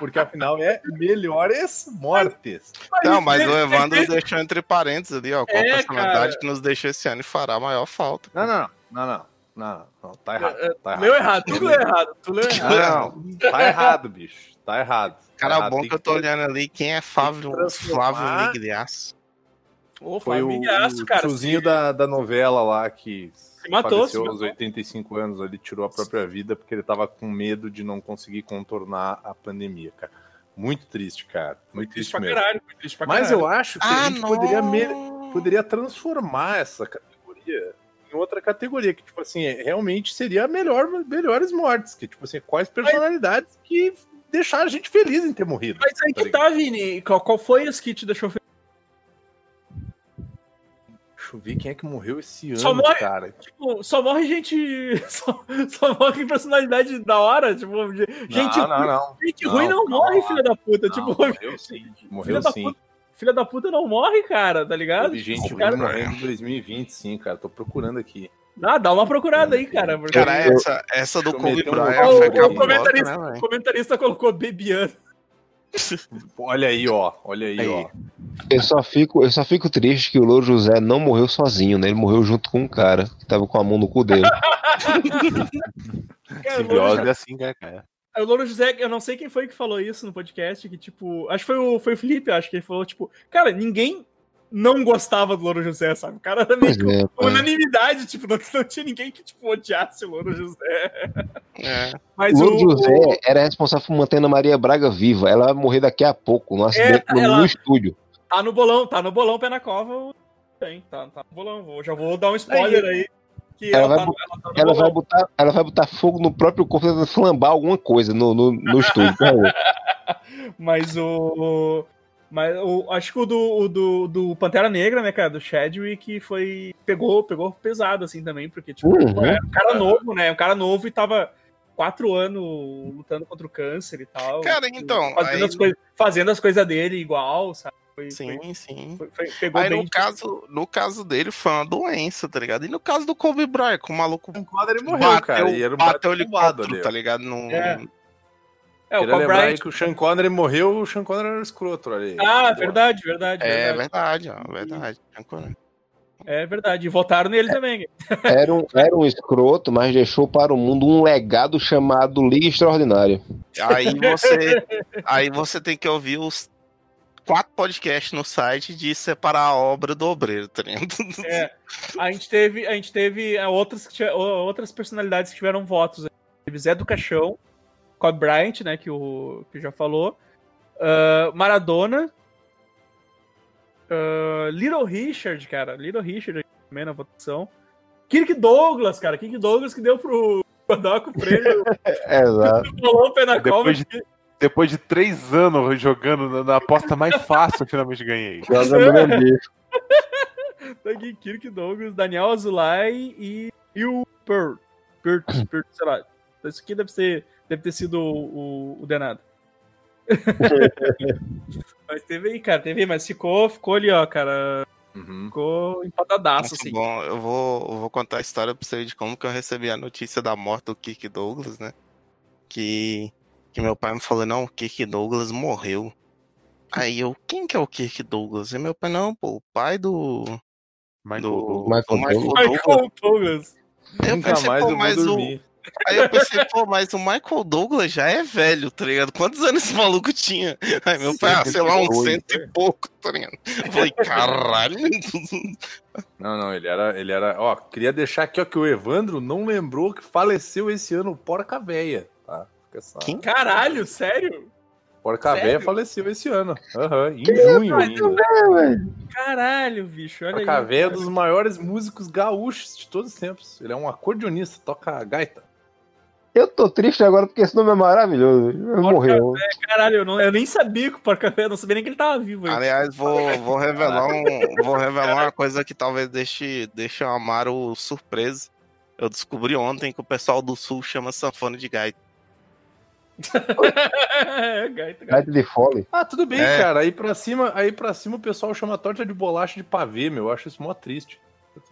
Porque afinal é melhores mortes. Não, mas ele- o Evandro deixou entre parênteses ali, ó. Qual É, personalidade cara. que nos deixou esse ano e fará a maior falta. Não, não, não, não, não, não, tá errado. Tá errado. Leu errado, tudo leu errado, tu leu errado. Não, tá errado, bicho. Tá errado. Tá Cara, errado. bom que eu tô olhando ali quem é Flávio, Flávio Migliaço. Ô, Foi o, famíliaço, o cara. tiozinho da, da novela lá que Se matou, faleceu se aos matou. 85 anos, ele tirou a própria vida porque ele tava com medo de não conseguir contornar a pandemia, cara. Muito triste, cara. Muito Triste triste pra mesmo. caralho, triste pra Mas caralho. eu acho que Ah, a gente poderia, poderia transformar essa categoria em outra categoria, que, tipo assim, é- realmente seria a melhor, melhores mortes. Que, tipo assim, quais personalidades que deixaram a gente feliz em ter morrido. Mas aí que tá, Vini. Qual, qual foi esse que te deixou feliz? Deixa eu ver quem é que morreu esse ano, Só morre- cara. Tipo, só morre gente. Só, só morre personalidade da hora. Tipo, gente, não, não, não. gente ruim não morre, lá. filha da puta. Tipo, morreu sim. Morreu filha da sim. puta. Filha da puta não morre, cara, tá ligado? Gente ruim morrendo em 2020, sim, cara. Tô procurando aqui. Ah, dá uma procurada aí, cara. Porque Cara, essa, essa do Kobe Bryant o, foi o cabulosa, comentarista, né, o comentarista colocou bebiano. Olha aí, ó. Olha aí, Aí. ó. Eu só, fico, eu só fico triste que o Louro José não morreu sozinho, né? Ele morreu junto com um cara que tava com a mão no cu dele. O Simbiose é assim, né, cara? O Louro José, eu não sei quem foi que falou isso no podcast, que tipo, acho que foi o, foi o Felipe, acho que ele falou, tipo, cara, ninguém não gostava do Louro José, sabe? O cara era meio é, unanimidade, tipo, não, não tinha ninguém que, tipo, odiasse o Louro José. É. Mas O o, Louro José era responsável por manter a Maria Braga viva. Ela vai morrer daqui a pouco, no acidente no- ela- no estúdio. tá no bolão, tá no bolão pé na cova, tem, tá, tá no bolão. Vou, já vou dar um spoiler aí. que Ela ela, vai tá, ela tá no Ela vai, botar, ela vai botar fogo no próprio corpo tentando flambar alguma coisa no, no, no estúdio. Mas o. Mas o, acho que o do, o do, do Pantera Negra, né, cara, do Chadwick, foi. Pegou, pegou pesado, assim, também, porque, tipo, Uhum. é um cara novo, né? Um cara novo e tava quatro anos lutando contra o câncer e tal. Cara, então, Fazendo, aí- as, coisas, fazendo as coisas dele igual, sabe? Foi, Sim, foi- sim. foi- foi- pegou Aí no caso, no caso dele foi uma doença, tá ligado? E no caso do Kobe Bryant, o maluco Quando ele morreu, cara. E era um bateu ali. tá ligado? Num... É. É, o Queria Bryant. que o Sean Connery morreu, o Sean Connery era escroto, aí. Ah, verdade, verdade. É verdade. verdade, ó, verdade. É verdade. E votaram nele também. Era um, era um escroto, mas deixou para o mundo um legado chamado Liga Extraordinária. Aí você, aí você tem que ouvir os quatro podcasts no site de separar a obra do obreiro, tá ligado? É, a gente teve, a gente teve é, outras, outras personalidades que tiveram votos. Teve Zé do Caixão, Kobe Bryant, né, que o que já falou, ah, Maradona, ah, Little Richard, cara, Little Richard também na votação, Kirk Douglas, cara, Kirk Douglas que deu pro Godoc o prêmio, É, exato. falou o. Depois de, depois de três anos jogando na, na aposta mais fácil, eu finalmente ganhei. Bicho. Tá Kirk Douglas, Daniel Azulay e, e o Pearl. Pearl, Pearl, sei lá. Isso aqui deve, ser, deve ter sido o, o, o Denado. mas teve aí, cara, teve aí, mas ficou, ficou ali, ó, cara. Uhum. Ficou empatadaço, assim. bom, eu vou, eu vou contar a história pra você de como que eu recebi a notícia da morte do Kirk Douglas, né? Que, que meu pai me falou, não, o Kirk Douglas morreu. Aí eu, quem que é o Kirk Douglas? E meu pai, não, pô, o pai do. Michael do, Douglas. do Michael Michael Douglas. Michael Douglas. Eu Nunca pensei, mais pô, eu mas o. Aí eu pensei, pô, mas o Michael Douglas já é velho, tá ligado? Quantos anos esse maluco tinha? Aí meu pai, ah, sei lá, uns 102, cento e pouco, tá ligado? Eu falei, caralho. Não, não, ele era, ele era. Ó, queria deixar aqui ó, que o Evandro não lembrou que faleceu esse ano o Porca Véia, tá? Fica só. Quem? Caralho, sério? Porca Sério? Véia faleceu esse ano. Aham, em junho ainda. Caralho, bicho, olha Porca aí. Véia é um dos maiores músicos gaúchos de todos os tempos. Ele é um acordeonista, toca gaita. Eu tô triste agora porque esse nome é maravilhoso. Ele morreu. Caralho, eu, não, eu nem sabia que o Porca Véia, não sabia nem que ele tava vivo. aí. Aliás, vou, vou revelar um, vou revelar uma coisa que talvez deixe, deixe o Amaro surpreso. Eu descobri ontem que o pessoal do sul chama sanfone de gaita. Gaita, gaita. Gaita de fole. Ah, tudo bem, É. cara. Aí pra, cima, aí pra cima o pessoal chama torta de bolacha de pavê, meu. Eu acho isso mó triste.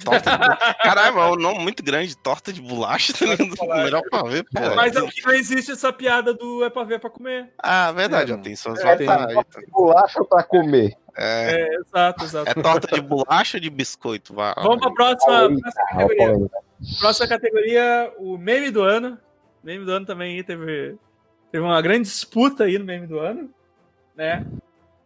Torta de bolacha. Caralho, é um nome muito grande, torta de bolacha, tá ligado? Melhor pra ver, pô. Mas aqui não existe essa piada do é pra ver é pra comer. Ah, verdade, É, tem suas é, vantagens. Bolacha pra comer. É, É, exato, exato. é torta de bolacha ou de biscoito? Vá. Vamos pra próxima, Aí, próxima Ah, categoria. Próxima categoria, o meme do ano. Meme do ano também aí teve, teve uma grande disputa aí no meme do ano, né?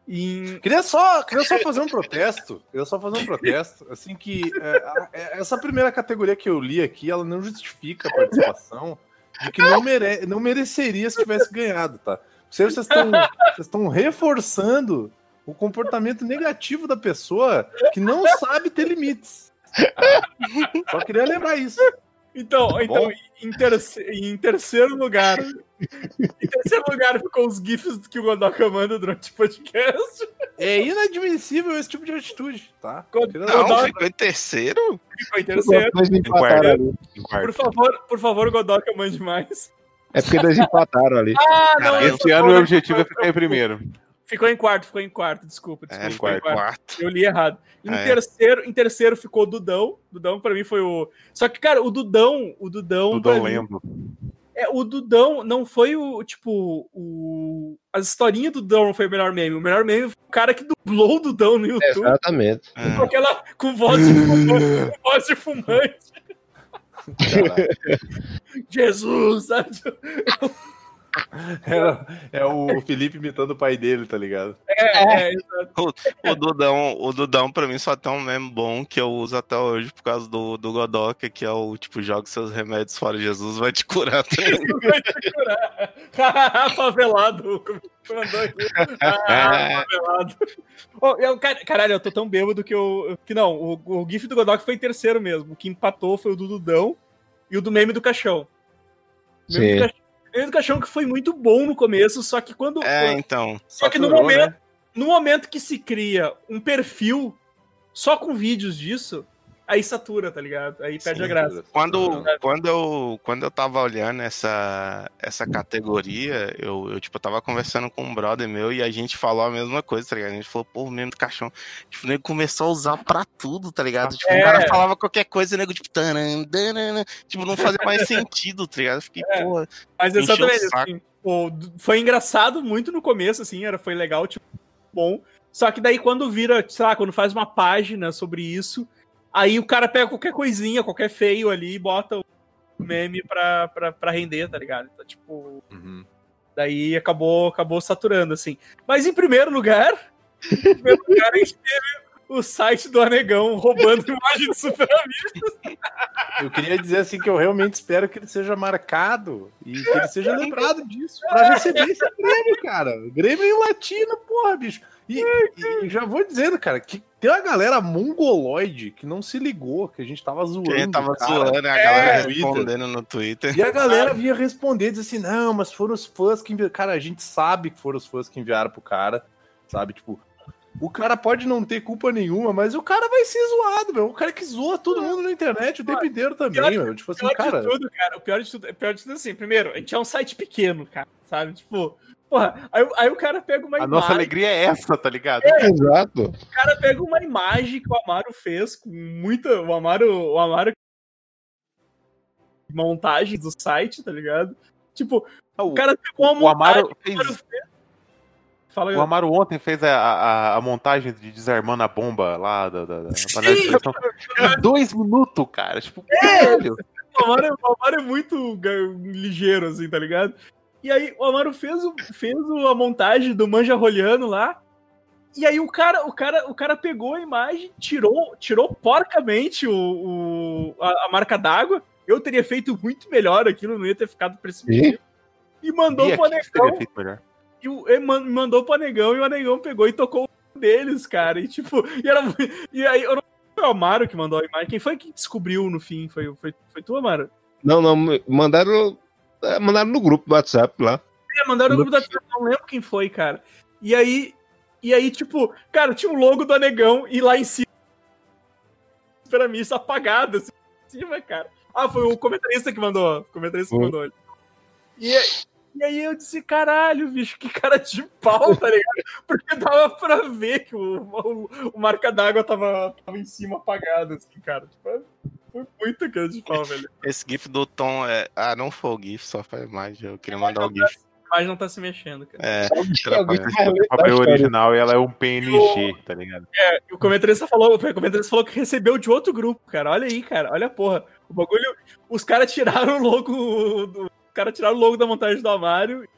E Queria só, queria só fazer um protesto. Queria só fazer um protesto. Assim que é, é, essa primeira categoria que eu li aqui, ela não justifica a participação de que não, mere, não mereceria se tivesse ganhado, tá? Vocês estão vocês estão reforçando o comportamento negativo da pessoa que não sabe ter limites. Só queria lembrar isso. então, Tá então em, em terceiro lugar, em terceiro lugar ficou os gifs que o Godoka manda durante o podcast. É inadmissível esse tipo de atitude, tá? Queria Não, Godoka ficou em terceiro? ficou em terceiro. Empataram. Por favor, por favor, Godoka mande mais. É porque dois empataram ali. Ah, Cara, eu Esse ano o objetivo é ficar em primeiro. Ficou em quarto, ficou em quarto, desculpa, desculpa. É, ficou em quarto. quarto. Eu li errado. Em, Ah, é? terceiro, em terceiro ficou o Dudão. Dudão pra mim foi o. Só que, cara, o Dudão. O Dudão. Eu mim- lembro. É, o Dudão não foi o. Tipo, o. As historinhas do Dudão não foi o melhor meme. O melhor meme foi o cara que dublou o Dudão no YouTube. Exatamente. É. Com aquela. Com voz de fumante. com voz de fumante. Jesus, sabe? É, é o Felipe imitando o pai dele, tá ligado? É, é, O Dudão, o Dudão, pra mim, só tem um meme bom que eu uso até hoje por causa do, do Godoka, que é o tipo, joga seus remédios fora, Jesus vai te curar. tá ligado? vai te curar. Favelado. Mandou aqui. Ah, favelado. Ô, eu, car- caralho, eu tô tão bêbado que eu. Que não, o, o GIF do Godok foi em terceiro mesmo. O que empatou foi o do Dudão e o do meme do caixão. O meme, Sim. do caixão, meme do caixão que foi muito bom no começo, só que quando. É, então. só que no momento, né? no momento que se cria um perfil só com vídeos disso, aí satura, tá ligado? Aí perde a graça. Quando, quando, eu, quando eu tava olhando essa, essa categoria, eu, eu, tipo, tava conversando com um brother meu e a gente falou a mesma coisa, tá ligado? A gente falou, pô, o meme do caixão. Tipo, o nego começou a usar pra tudo, tá ligado? Tipo, É. o cara falava qualquer coisa, o nego, tipo, taran, taran, tipo, não fazia mais sentido, tá ligado? Eu fiquei, É. pô, Mas exatamente, saco. assim, pô, foi engraçado muito no começo, assim, era, foi legal, tipo, bom. Só que daí quando vira, sei lá, quando faz uma página sobre isso, aí o cara pega qualquer coisinha, qualquer feio ali e bota o meme pra, pra, pra render, tá ligado? Então, tipo, Uhum. daí acabou, acabou saturando, assim. Mas em primeiro lugar, em primeiro lugar a gente teve o site do Anegão roubando imagem de Super Amigos. Eu queria dizer assim que eu realmente espero que ele seja marcado e que ele seja lembrado disso pra receber esse prêmio, cara. Grêmio em latino, porra, bicho. E, e já vou dizendo, cara, que tem uma galera mongoloide que não se ligou que a gente tava zoando. quem tava cara. zoando, a É, galera Twitter. respondendo no Twitter. E a galera vinha responder, dizer assim, não, mas foram os fãs que enviaram. Cara, a gente sabe que foram os fãs que enviaram pro cara, sabe? Tipo, o cara pode não ter culpa nenhuma, mas o cara vai ser zoado, meu. O cara que zoa todo mundo na internet o tempo inteiro também, pior- meu. Tipo assim, pior cara. de tudo, cara, o pior de tudo, o pior de tudo é assim, primeiro, a gente é um site pequeno, cara, sabe? Tipo, porra, aí, aí o cara pega uma A imagem, nossa alegria é essa, tá ligado? Exato. o cara pega uma imagem que o Amaro fez com muita, o Amaro, o Amaro montagem do site, tá ligado? Tipo, O, o cara pegou uma o Amaro montagem, o Amaro fez. Fala, O Amaro ontem fez a, a, a montagem de desarmando a bomba lá da, da, da panela dois minutos, cara. Tipo, É! O Amaro, o Amaro é muito ligeiro, assim, tá ligado? E aí o Amaro fez, o- fez o- a montagem do Manja Rolhano lá. E aí o cara, o cara, o cara pegou a imagem, tirou, tirou porcamente o, o- a, a marca d'água. Eu teria feito muito melhor aquilo, não ia ter ficado precipitado. E mandou E pro aqui E o, ele man- mandou pro Anegão e o Anegão pegou e tocou o deles, cara. E tipo, e, era, e aí eu não foi o Amaro que mandou a imagem. Quem foi que descobriu no fim? Foi, foi, foi tu, Amaro? Não, não, mandaram. eh, mandaram no grupo do WhatsApp lá. É, mandaram no grupo da Twitch, não lembro quem foi, cara. E aí, e aí, tipo, cara, tinha o logo do Anegão e lá em cima. Pra mim, isso apagado, assim, em cima, cara. Ah, foi o comentarista que mandou. O comentarista que Foi. mandou. E, aí- e aí eu disse, caralho, bicho, que cara de pau, tá ligado? Porque dava pra ver que o, o, o marca d'água tava, tava em cima apagado, assim, cara. Tipo, foi muito cara de pau, velho. Esse GIF do Tom é. Ah, não foi o GIF, só foi a imagem. Eu queria mandar o GIF. Mas não tá se mexendo, cara. É, O da papel original ela é um PNG, tá ligado? E o comentarista falou, o comentarista falou que recebeu de outro grupo, cara. Olha aí, cara. Olha a porra. O bagulho. Os caras tiraram o logo. Do, os caras tiraram o logo da montagem do Amário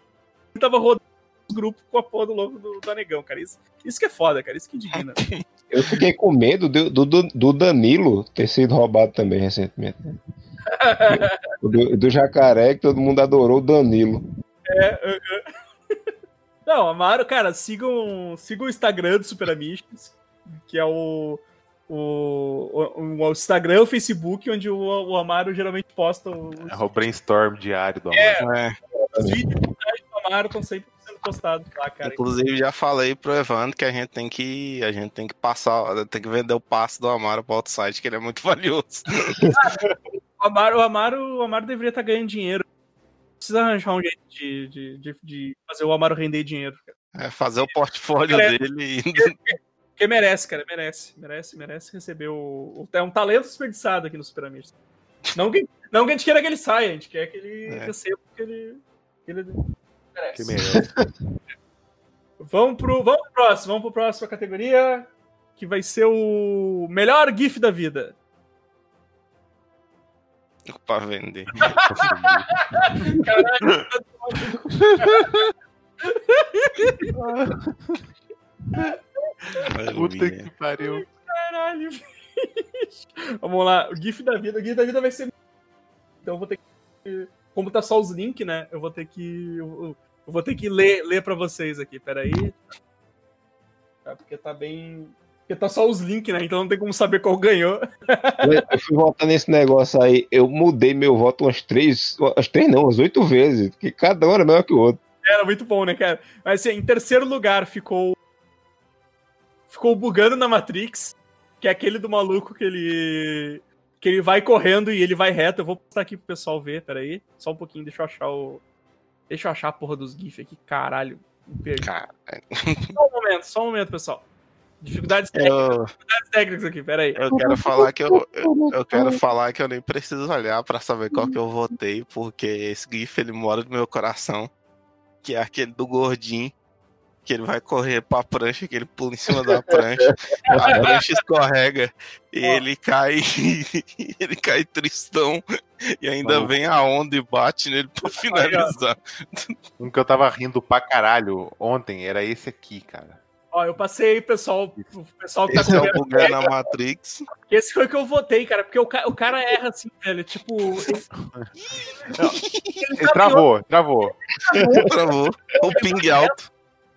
e tava rodando os grupos com a porra do logo do, do Anegão, cara. Isso, isso que é foda, cara. Isso que indigna. Eu fiquei com medo do, do, do- Danilo ter sido roubado também recentemente. né? O do, do jacaré, que todo mundo adorou o Danilo. Não, Amaro, cara, sigam, sigam o Instagram do Super Amigos, que é o, o, o, o Instagram, o Facebook, onde o, o Amaro geralmente posta os, É o brainstorm diário do Amaro. é. os vídeos do Amaro, estão sempre sendo postados lá, cara. Inclusive, já falei pro Evandro que a gente tem que. A gente tem que passar. Tem que vender o passe do Amaro pro outro site, que ele é muito valioso. O Amaro, o Amaro, o Amaro deveria estar ganhando dinheiro. Precisa arranjar um jeito de, de, de, de fazer o Amaro render dinheiro. Cara. É fazer o portfólio Cara, dele. e- Porque merece, cara, merece. Merece, merece receber o. É um talento desperdiçado aqui no Super Amigos. Não que, não que a gente queira que ele saia, a gente quer que ele É. receba porque ele, que ele merece. Que merece. Vamos pro, vamos pro próximo, vamos pro próxima categoria, que vai ser o melhor GIF da vida. pra vender. Caralho, Puta que pariu. caralho, bicho. Vamos lá, o GIF da vida. O GIF da vida vai ser. Então eu vou ter que. Como tá só os links, né? Eu vou ter que. Eu, vou ter que ler, ler pra vocês aqui. Peraí. Tá, porque tá bem. Porque tá só os links, né? Então não tem como saber qual ganhou. Eu fui votar nesse negócio aí. Eu mudei meu voto umas três. Umas três não, umas oito vezes. Porque cada um era melhor que o outro. Era muito bom, né, cara? Mas assim, em terceiro lugar ficou. Ficou bugando na Matrix, que é aquele do maluco que ele. Que ele vai correndo e ele vai reto. Eu vou postar aqui pro pessoal ver, peraí. Só um pouquinho, deixa eu achar o. Deixa eu achar a porra dos GIFs aqui, caralho. me perdi. Cara, Só um momento, só um momento, pessoal. Dificuldades técnicas, eu, dificuldades técnicas aqui, peraí. eu quero falar que eu, eu, eu quero falar que eu nem preciso olhar pra saber qual que eu votei, porque esse GIF ele mora no meu coração, que é aquele do gordinho, que ele vai correr pra prancha, que ele pula em cima da prancha, a prancha escorrega e ele cai, ele cai tristão e ainda Maluco. vem a onda e bate nele pra finalizar. Um que eu tava rindo pra caralho ontem era esse aqui, cara. Ó, eu passei, pessoal, o pessoal que tá Esse é o acompanhando. bugar na Matrix. Esse foi o que eu votei, cara, porque o, ca- o cara erra assim, velho. Tipo. ele- Ele travou, travou. Travou. O ping alto.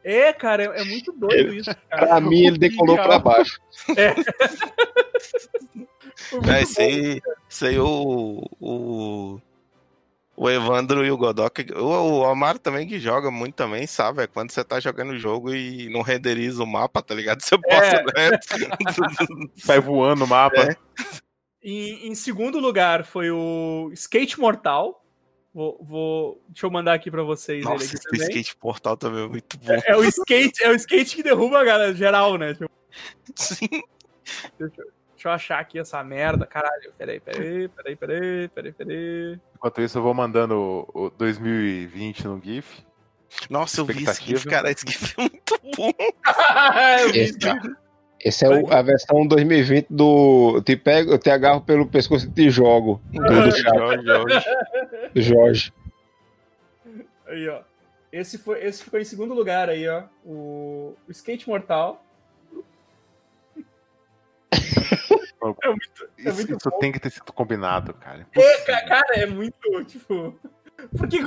É, cara, é, é muito doido isso, cara. Pra mim, ele decolou pra baixo. Muito É, esse aí, esse aí o, o, o Evandro e o Godok, o, o Amaro também que joga muito também, sabe? É quando você tá jogando o jogo e não renderiza o mapa, tá ligado? Você passa direto. Sai voando o mapa. É. Em, em segundo lugar foi o Skate Mortal. Vou, vou- deixa eu mandar aqui pra vocês ele Nossa, aqui esse também. skate portal também é muito bom. É o skate, é o skate que derruba a galera geral, né? Tipo, Sim. deixa eu achar aqui essa merda, caralho. Peraí, peraí, peraí, peraí, peraí, peraí. Enquanto isso, eu vou mandando o o 2020 no GIF. Nossa, eu vi esse. GIF, cara. Esse GIF é muito bom. eu vi Esse, esse é o- a versão 2020 do. Te pego, eu te agarro pelo pescoço e te jogo. Do, do Jorge, Jorge. do Jorge. Aí, ó. Esse, foi, esse ficou em segundo lugar aí, ó. O, o Skate Mortal. É muito, é Isso, muito isso tem que ter sido combinado, cara. É, ca- cara, é muito, tipo... Porque,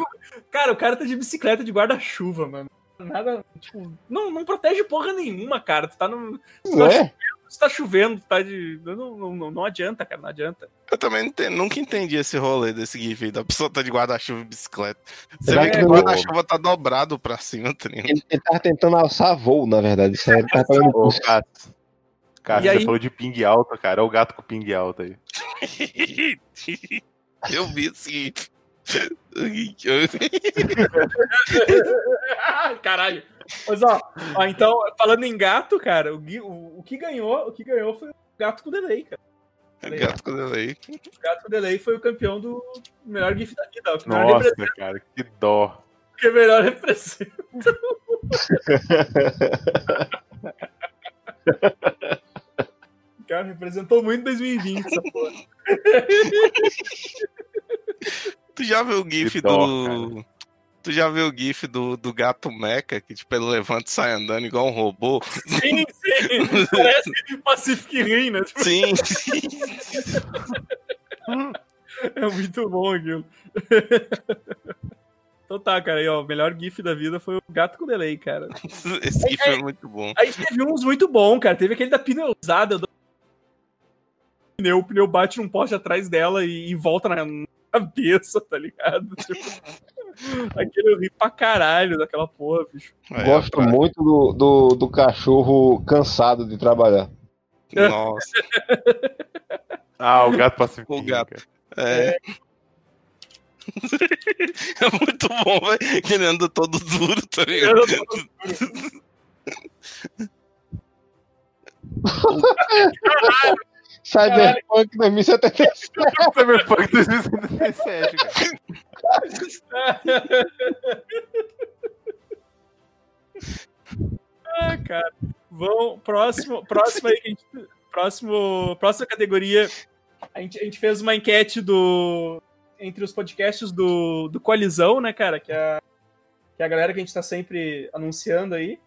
cara, o cara tá de bicicleta de guarda-chuva, mano. Nada, tipo, não, não protege porra nenhuma, cara. Tu tá no, Não é? se tá chovendo, tá de. Não, não, não, não adianta, cara, não adianta. Eu também nunca entendi esse rolê desse GIF aí, da pessoa tá de guarda-chuva e bicicleta. Você Será vê que que o guarda-chuva tá dobrado pra cima, tá ligado? Ele, ele tava tentando alçar voo, na verdade. Isso aí, ele tava fazendo Ô, Cássio. Cássio, E aí- você falou de ping alto, cara. É o gato com ping alto aí. Eu vi esse GIF. Caralho. Mas ó, ó, então, falando em gato, cara, o, Gui- o, o que ganhou, o que ganhou foi o gato com delay, cara. Gato com delay. O gato com delay foi o campeão do melhor GIF da vida. Nossa, cara, que dó. o que melhor representa. Cara representou muito 2020, essa porra. Tu já viu o GIF dó, do. Tu já viu o GIF do, do gato mecha, que tipo, ele levanta e sai andando igual um robô? Sim, sim. Parece Pacific Rim, né? Tipo, Sim, É muito bom aquilo. Então tá, cara, aí, ó, o melhor GIF da vida foi o gato com delay, cara. esse GIF é muito bom. A gente teve uns muito bom, cara. Teve aquele da pneu usada. Do... Pneu, o pneu bate num poste atrás dela e, e volta na cabeça, tá ligado? Tipo, aquele eu ri pra caralho daquela porra, bicho. Aí, Gosto muito do, do, do cachorro cansado de trabalhar. Nossa, Ah, o gato pacifico. O gato. é. É muito bom, velho. Que ele anda todo duro, tá ligado? Cyberpunk 2077. Cyberpunk 2077, cara. ah, cara. Vamos, próximo, próximo aí, que a gente, próximo, próxima categoria. A gente, a gente fez uma enquete do entre os podcasts do, do Coalizão, né, cara? Que é, a, que é a galera que a gente tá sempre anunciando aí.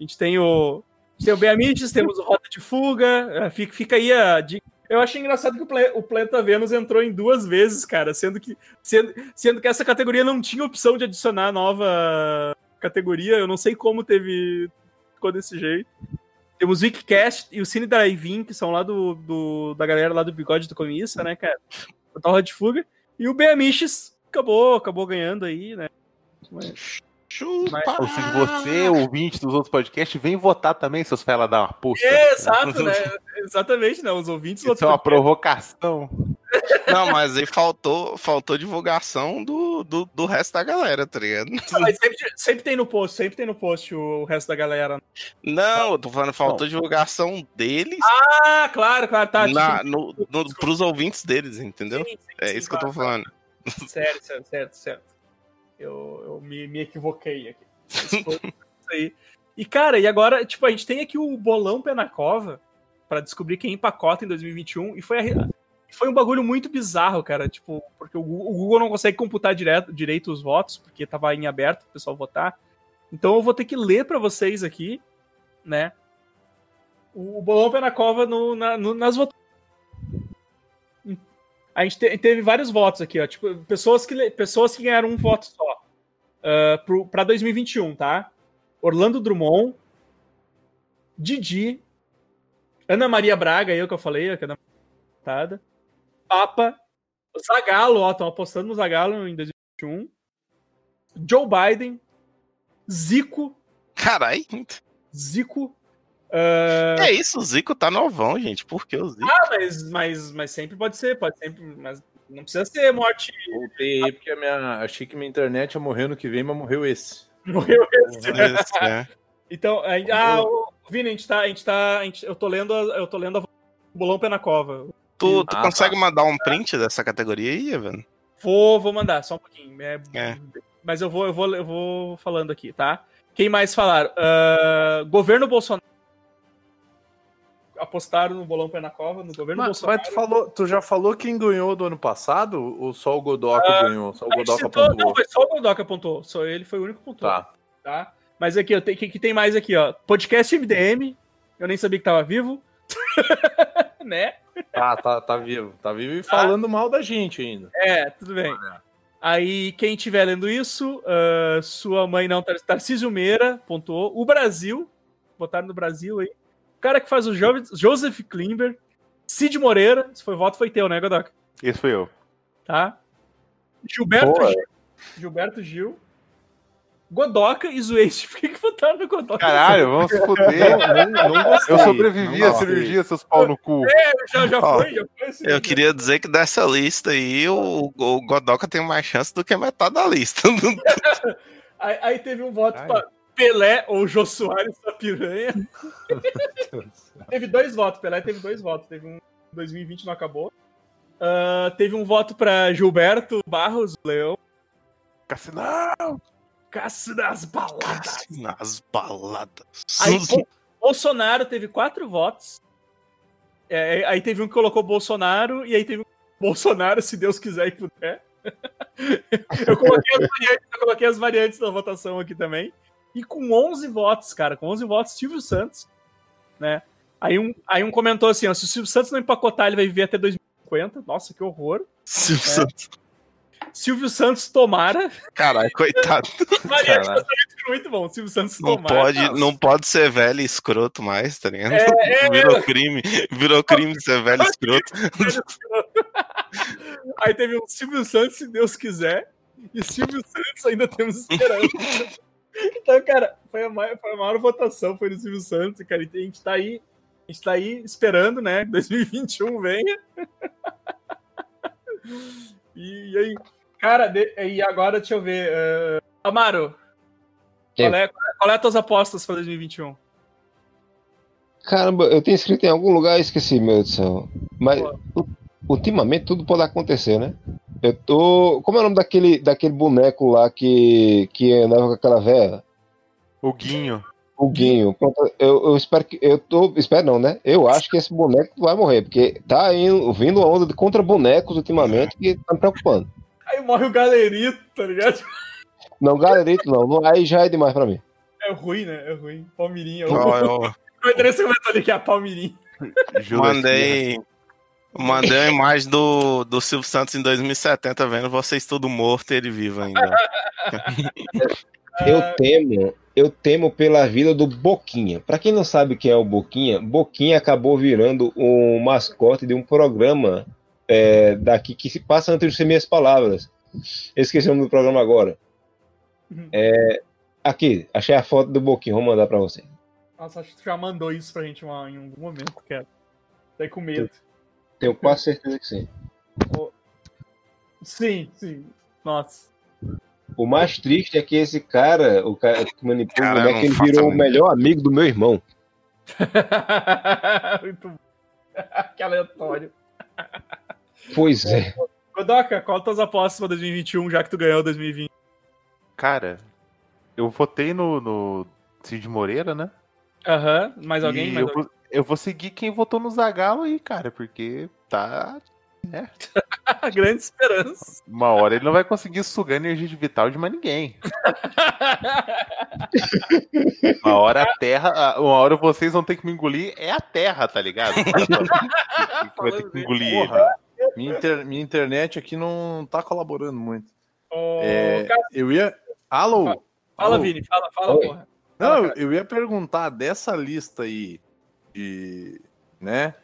A gente tem o. Tem o Beamites, temos o Rota de Fuga. eh, Fica, fica aí a dica. Eu achei engraçado que o, Planeta Vênus entrou em duas vezes, cara, sendo que, sendo, sendo que essa categoria não tinha opção de adicionar nova categoria. Eu não sei como teve. Ficou desse jeito. Temos o Wikicast e o Cine Drive-In, que são lá do, do- da galera lá do Bigode do Comissa, né, cara? Total Rota de Fuga. E o Beamiches acabou, acabou ganhando aí, né? Mas- Chupa! Ou seja, você, ouvinte dos outros podcasts, vem votar também, seus fela da uma puta. É, exato, né? Exatamente, né? Os ouvintes Isso é uma provocação. Não, mas aí faltou, faltou divulgação do, do, do resto da galera, tá ligado? Mas sempre, sempre tem no post, sempre tem no post o resto da galera. Não, eu tô falando, faltou divulgação deles Ah, claro, claro, tá. na, tipo, no, no, pros ouvintes deles, entendeu? sim, sim, É sim, isso que eu tô falando. Certo, certo, certo, certo. Eu, eu me, me equivoquei aqui. E, cara, e agora, tipo, a gente tem aqui o bolão pé na cova pra descobrir quem empacota em 2021 e foi, a- foi um bagulho muito bizarro, cara, tipo, porque o Google, o Google não consegue computar direto, direito os votos, porque tava em aberto pro pessoal votar. Então eu vou ter que ler pra vocês aqui, né, o bolão pé na cova no, na- no- nas votações. A gente te- teve vários votos aqui, ó. Tipo, pessoas que, pessoas que ganharam um voto só. Uh, pro, pra 2021, tá? Orlando Drummond, Didi, Ana Maria Braga, eu que eu falei, que é da votada, Papa, Zagalo, ó, estão apostando no Zagalo em 2021, Joe Biden, Zico, Carai, Zico, uh, é isso, o Zico tá novão, gente. Por que o Zico? ah, mas, mas, mas sempre pode ser, pode sempre, mas não precisa ser morte. Voltei aí porque a minha, achei que minha internet ia morrer no que vem, mas morreu esse. Morreu esse. Isso, é. Então, a ah, o- Vini, a gente tá, a gente tá, a gente- eu tô lendo, a- eu tô lendo a Bolão Pé na Cova. Tu, tu Ah, consegue mandar um print dessa categoria aí, Evan? Vou, vou mandar, só um pouquinho. É- É. Mas eu vou, eu vou, eu vou falando aqui, tá? Quem mais falaram? Ah, governo Bolsonaro. Apostaram no Bolão Pé na Cova, no governo Mas, Bolsonaro. mas tu, falou, tu já falou quem ganhou do ano passado? Ou só o Godoka ganhou? Só o A gente Godoka citou- não, foi só o Godoka que apontou. Só ele foi o único que apontou. Tá. tá? Mas aqui, o que, que tem mais aqui, ó? Podcast MDM. Eu nem sabia que tava vivo. né? Tá, tá, tá vivo. Tá vivo e falando mal da gente ainda. É, tudo bem. Aí, quem estiver lendo isso, ah, sua mãe não, Tar- Tarcísio Meira pontuou. O Brasil, botaram no Brasil aí. Cara que faz o Jo- Joseph Klimber, Cid Moreira, esse foi voto foi teu, né, Godoka? Esse foi eu. Tá? Gilberto Pô, Gil. Gilberto Gil. Godoka e Zueste. Por que que votaram no Godoka? Caralho, vamos se fuder. Não, não Eu sobrevivi não à cirurgia, seus pau no cu. Já, já Ó, foi, já foi. esse Eu queria dizer que dessa lista aí, o, o Godoka tem mais chance do que metade da lista. Aí, aí teve um voto. Pelé ou Jô Soares da Piranha. teve dois votos, Pelé teve dois votos. Teve um em 2020, não acabou. Ah, teve um voto pra Gilberto Barros Leão. Cassinão! Cássio das baladas. Nas baladas. Aí, Bo- Bolsonaro teve quatro votos. É, aí teve um que colocou Bolsonaro, e aí teve um Bolsonaro, se Deus quiser e puder. eu, coloquei as variantes, eu coloquei as variantes da votação aqui também. E com 11 votos, cara, com 11 votos, Silvio Santos, né? Aí um, aí um comentou assim, ó, se o Silvio Santos não empacotar, ele vai viver até 2050. Nossa, que horror. Silvio Santos. Silvio Santos tomara. Caralho, coitado. Variante Caralho. muito bom. Silvio Santos Não tomara. pode, não pode ser velho e escroto mais, tá ligado? É, é, Virou crime. Virou crime ser velho e escroto. Aí teve um Silvio Santos, se Deus quiser, e Silvio Santos ainda temos esperança. Então, cara, foi a, maior, foi a maior votação, foi no Silvio Santos, e, cara, e a gente tá aí, a gente tá aí esperando, né? 2021 venha. E, aí, cara, de- e agora deixa eu ver. eh, Amaro, qual é, qual é as tuas apostas para 2021? Caramba, eu tenho escrito em algum lugar e esqueci, meu Deus do céu. Mas Pô. Ultimamente tudo pode acontecer, né? Eu tô. Como é o nome daquele, daquele boneco lá que, que andava com aquela véia? O Guinho. O Guinho. Pronto, eu, eu espero que. Eu tô. Espero não, né? Eu acho que esse boneco vai morrer, porque tá indo, vindo uma onda de contra bonecos ultimamente que tá me preocupando. Aí morre o galerito, tá ligado? Não, galerito não, não. Aí já é demais pra mim. É ruim, né? É ruim. Palmirinha. Ó, eu O André comentou ali que é a Palmirinha. Mandei. Mandei a imagem do, do Silvio Santos em 2070, vendo vocês tudo morto e ele vivo ainda. Eu temo, eu temo pela vida do Boquinha. Pra quem não sabe quem é o Boquinha, Boquinha acabou virando um mascote de um programa é, daqui que se passa antes de minhas palavras. Eu esqueci o nome do programa agora. Uhum. É, aqui, achei a foto do Boquinha, vou mandar pra você. Nossa, acho que tu já mandou isso pra gente uma- em algum momento, cara. Tá aí com medo. Tenho quase certeza que sim. Sim, sim. Nossa. O mais triste é que esse cara, o cara que manipula o Cara, boneco, não ele faça virou o melhor amigo do meu irmão. Muito bom. que aleatório. Pois é. Godoka, qual as tuas apostas pra 2021, já que tu ganhou 2020? Cara, eu votei no, no Cid Moreira, né? Aham, mais alguém? E Mais eu, alguém? Eu vou seguir quem votou no Zagalo aí, cara, porque tá. Grande esperança. Uma hora ele não vai conseguir sugar energia de vital de mais ninguém. Uma hora a terra. Uma hora vocês vão ter que me engolir, é a terra, tá ligado? Vai ter que engolir. Porra, minha, inter- minha internet aqui não tá colaborando muito. Ô, É, cara, eu ia. Alô? fala, Alô? Vini, fala, fala, Oi. porra. Não, eu ia perguntar dessa lista aí de. né?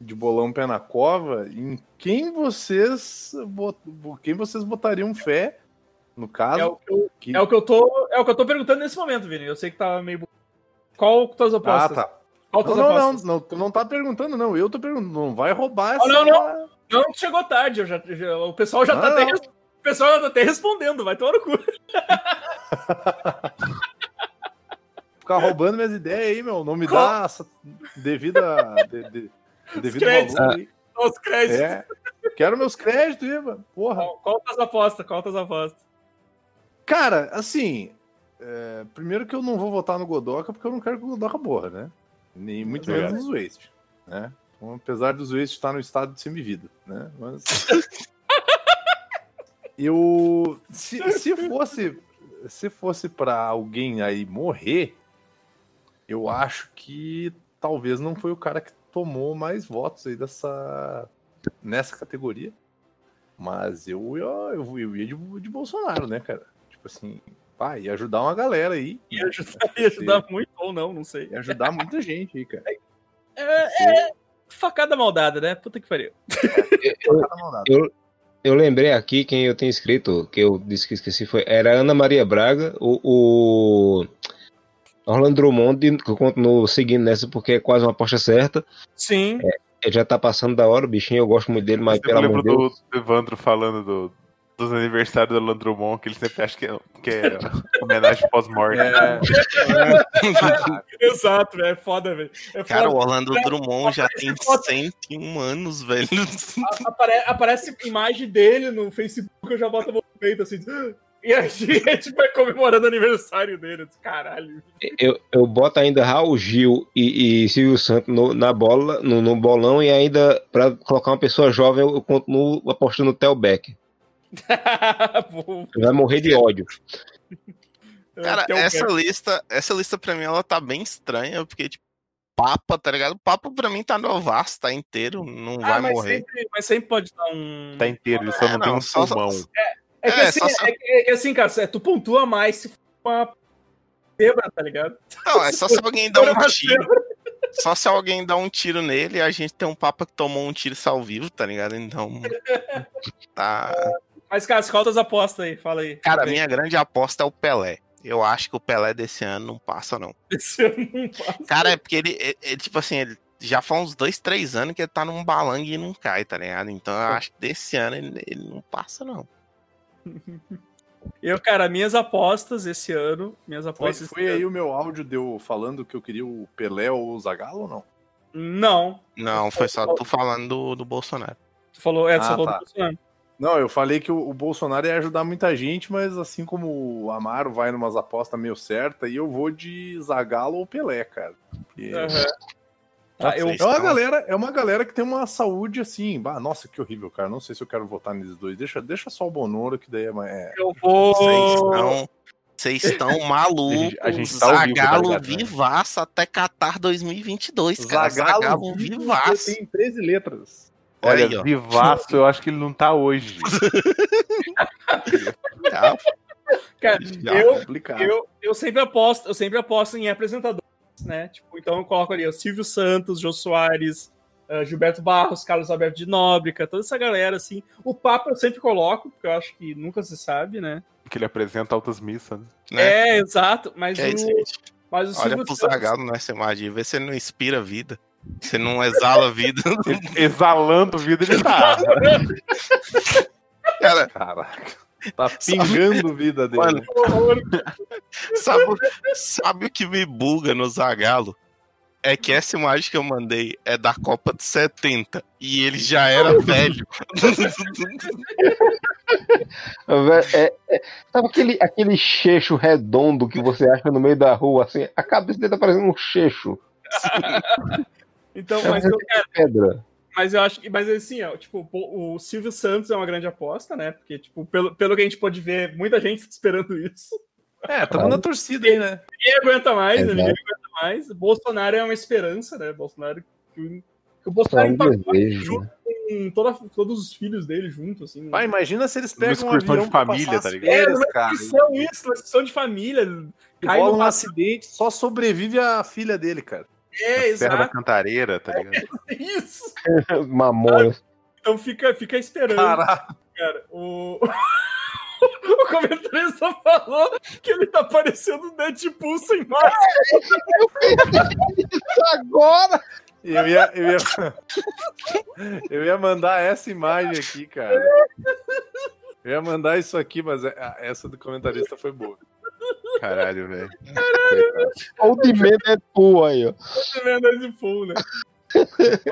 De bolão pé na cova, em quem vocês bot- quem vocês botariam fé, no caso. É o, que eu, que- é, o que eu tô, é o que eu tô perguntando nesse momento, Vini. Eu sei que tá meio. Qual tuas Ah, apostas? tá. Qual Não, tuas não, não, apostas? não, tu não tá perguntando, não. Eu tô perguntando. Não vai roubar essa. não, Não, chegou tarde. eu já- já- o pessoal já tá Não, até, não. res- o pessoal já tá até respondendo. Vai tomar no cu. Ficar roubando minhas ideias aí, meu. Não me dá essa devida. De, de, devido créditos. valor. Os créditos. É. Quero meus créditos mano. Porra. Qual, qual tuas apostas? Qual tuas apostas? Cara, assim. é, primeiro que eu não vou votar no Godoka porque eu não quero que o Godoka morra, né? Nem muito Obrigado. menos no Waste. Né? Então, apesar dos Waste estar no estado de semi-vida, né? Mas. eu. Se, se fosse. Se fosse pra alguém aí morrer, eu acho que talvez não foi o cara que tomou mais votos aí dessa. nessa categoria. Mas eu, eu, eu, eu ia de, de Bolsonaro, né, cara? Tipo assim, Pá, ia ajudar uma galera aí. Ia ajudar, ia ajudar muito ou não, não sei. Ia ajudar muita gente aí, cara. É, é facada maldada, né? Puta que pariu. Cada mão dada. Eu lembrei aqui quem eu tenho escrito, que eu disse que esqueci, foi. Era Ana Maria Braga, o, o Orlando Drummond, que eu continuo seguindo nessa porque é quase uma aposta certa. Sim. Ele já tá passando da hora, o bichinho, eu gosto muito dele, mas Você pelo amor de Deus. do Evandro falando do- dos aniversários do Landromon, que ele sempre acha que é, que é homenagem pós-morte. É, Exato, velho. É foda, velho. É Cara, o. Orlando Drummond já tem foto. 101 anos, velho. A- apare- aparece imagem dele no Facebook, eu já boto a mão no peito assim. E a gente vai comemorando o aniversário dele. Caralho. Eu, eu boto ainda Raul Gil e, e Silvio Santos no- na bola, no, no bolão, e ainda, pra colocar uma pessoa jovem, eu continuo apostando no Tel Beck. Vai morrer de ódio. Cara, é o essa lista, essa lista pra mim, ela tá bem estranha, porque, tipo, Papa, tá ligado? Papa pra mim tá novaço, tá inteiro, não Ah, vai mas morrer. Sempre, mas sempre pode dar um. Tá inteiro, ele só É, não, tem não, um só- pulmão. É que, É, assim, se- é, que- é que assim, cara, é, tu pontua mais se for uma zebra, tá ligado? Não, é só se alguém dá um tiro. Só se alguém dá um tiro nele e a gente tem um Papa que tomou um tiro e saiu vivo, tá ligado? Então. Tá. Mas, cara, qual das apostas aí? Fala aí. Cara, a minha grande aposta é o Pelé. Eu acho que o Pelé desse ano não passa, não. Esse ano não passa. Cara, é porque ele, ele- ele, tipo assim, ele já faz uns dois, três anos que ele tá num balangue e não cai, tá ligado? Então eu acho que desse ano ele, ele não passa, não. Eu, cara, minhas apostas esse ano. Minhas foi, apostas. foi esse aí ano- o meu áudio deu falando que eu queria o Pelé ou o Zagallo ou não? Não. Não, foi só tu falando do, do Bolsonaro. Tu falou, é, tu Ah, falou tá. do Bolsonaro. Não, eu falei que o, o Bolsonaro ia ajudar muita gente, mas assim como o Amaro vai numas apostas meio certas, e eu vou de Zagallo ou Pelé, cara. Porque Aham. Tá, eu, É uma galera, é uma galera que tem uma saúde assim. Bah, nossa, que horrível, cara. Não sei se eu quero votar neles dois. Deixa, deixa só o Bonoro, que daí é. mais- é- eu Vocês vou. estão. Vocês estão malucos. A gente tá vivo, tá Zagalo né? vivaço até Qatar 2022, cara. Zagalo, Zagalo vivo, vivaço. Tem 13 letras. Olha Olha, aí, vivaço, eu acho que ele não tá hoje. Já- Cara, já- eu, Complicado. eu, eu sempre aposto, eu sempre aposto em apresentadores, né? Tipo, então eu coloco ali o Silvio Santos, Jô Soares, ah, Gilberto Barros, Carlos Alberto de Nóbrega, toda essa galera, assim. O Papa eu sempre coloco, porque eu acho que nunca se sabe, né? Que ele apresenta altas missas. Né? né? É, exato. Mas Que é isso, o, gente. mas o Olha Silvio pro Santos. Zagalo no SMAD, vê se ele não inspira vida. Se não exala vida. Exalando vida, ele tá. Cara, Caraca. Tá pingando vida dele. Mano, horror. sabe, sabe o que me buga no Zagalo? É que essa imagem que eu mandei é da Copa de 70 e ele já era velho. É, é- sabe aquele, aquele cheixo redondo que você acha no meio da rua, assim? A cabeça dele tá parecendo um cheixo. Então, mas eu, cara, Pedra. Mas eu acho que. Mas assim, ó, tipo, o Silvio Santos é uma grande aposta, né? Porque, tipo, pelo, pelo que a gente pode ver, muita gente esperando isso. É, tamo na torcida aí, né? Ninguém aguenta mais, né? Ninguém aguenta mais. Bolsonaro é uma esperança, né? Bolsonaro. Que, que o Bolsonaro desejo. junto com toda, todos os filhos dele junto, assim. Pai, imagina se eles pegam um excursão avião de pra família, passar tá ligado? é, férias, uma cara. isso, uma de família. Cai no um acidente, só sobrevive a filha dele, cara. É, Serra da exato. Cantareira, tá ligado? Isso. Mamona. Então fica, fica esperando, Caralho. cara. O... o comentarista falou que ele tá parecendo um Deadpool sem máscara. Agora! Eu ia, eu, ia, eu ia mandar essa imagem aqui, cara. Eu ia mandar isso aqui, mas é- essa do comentarista foi boa. Caralho, velho. Ou de medo é tua aí, ó. Tá vendo Deadpool, né?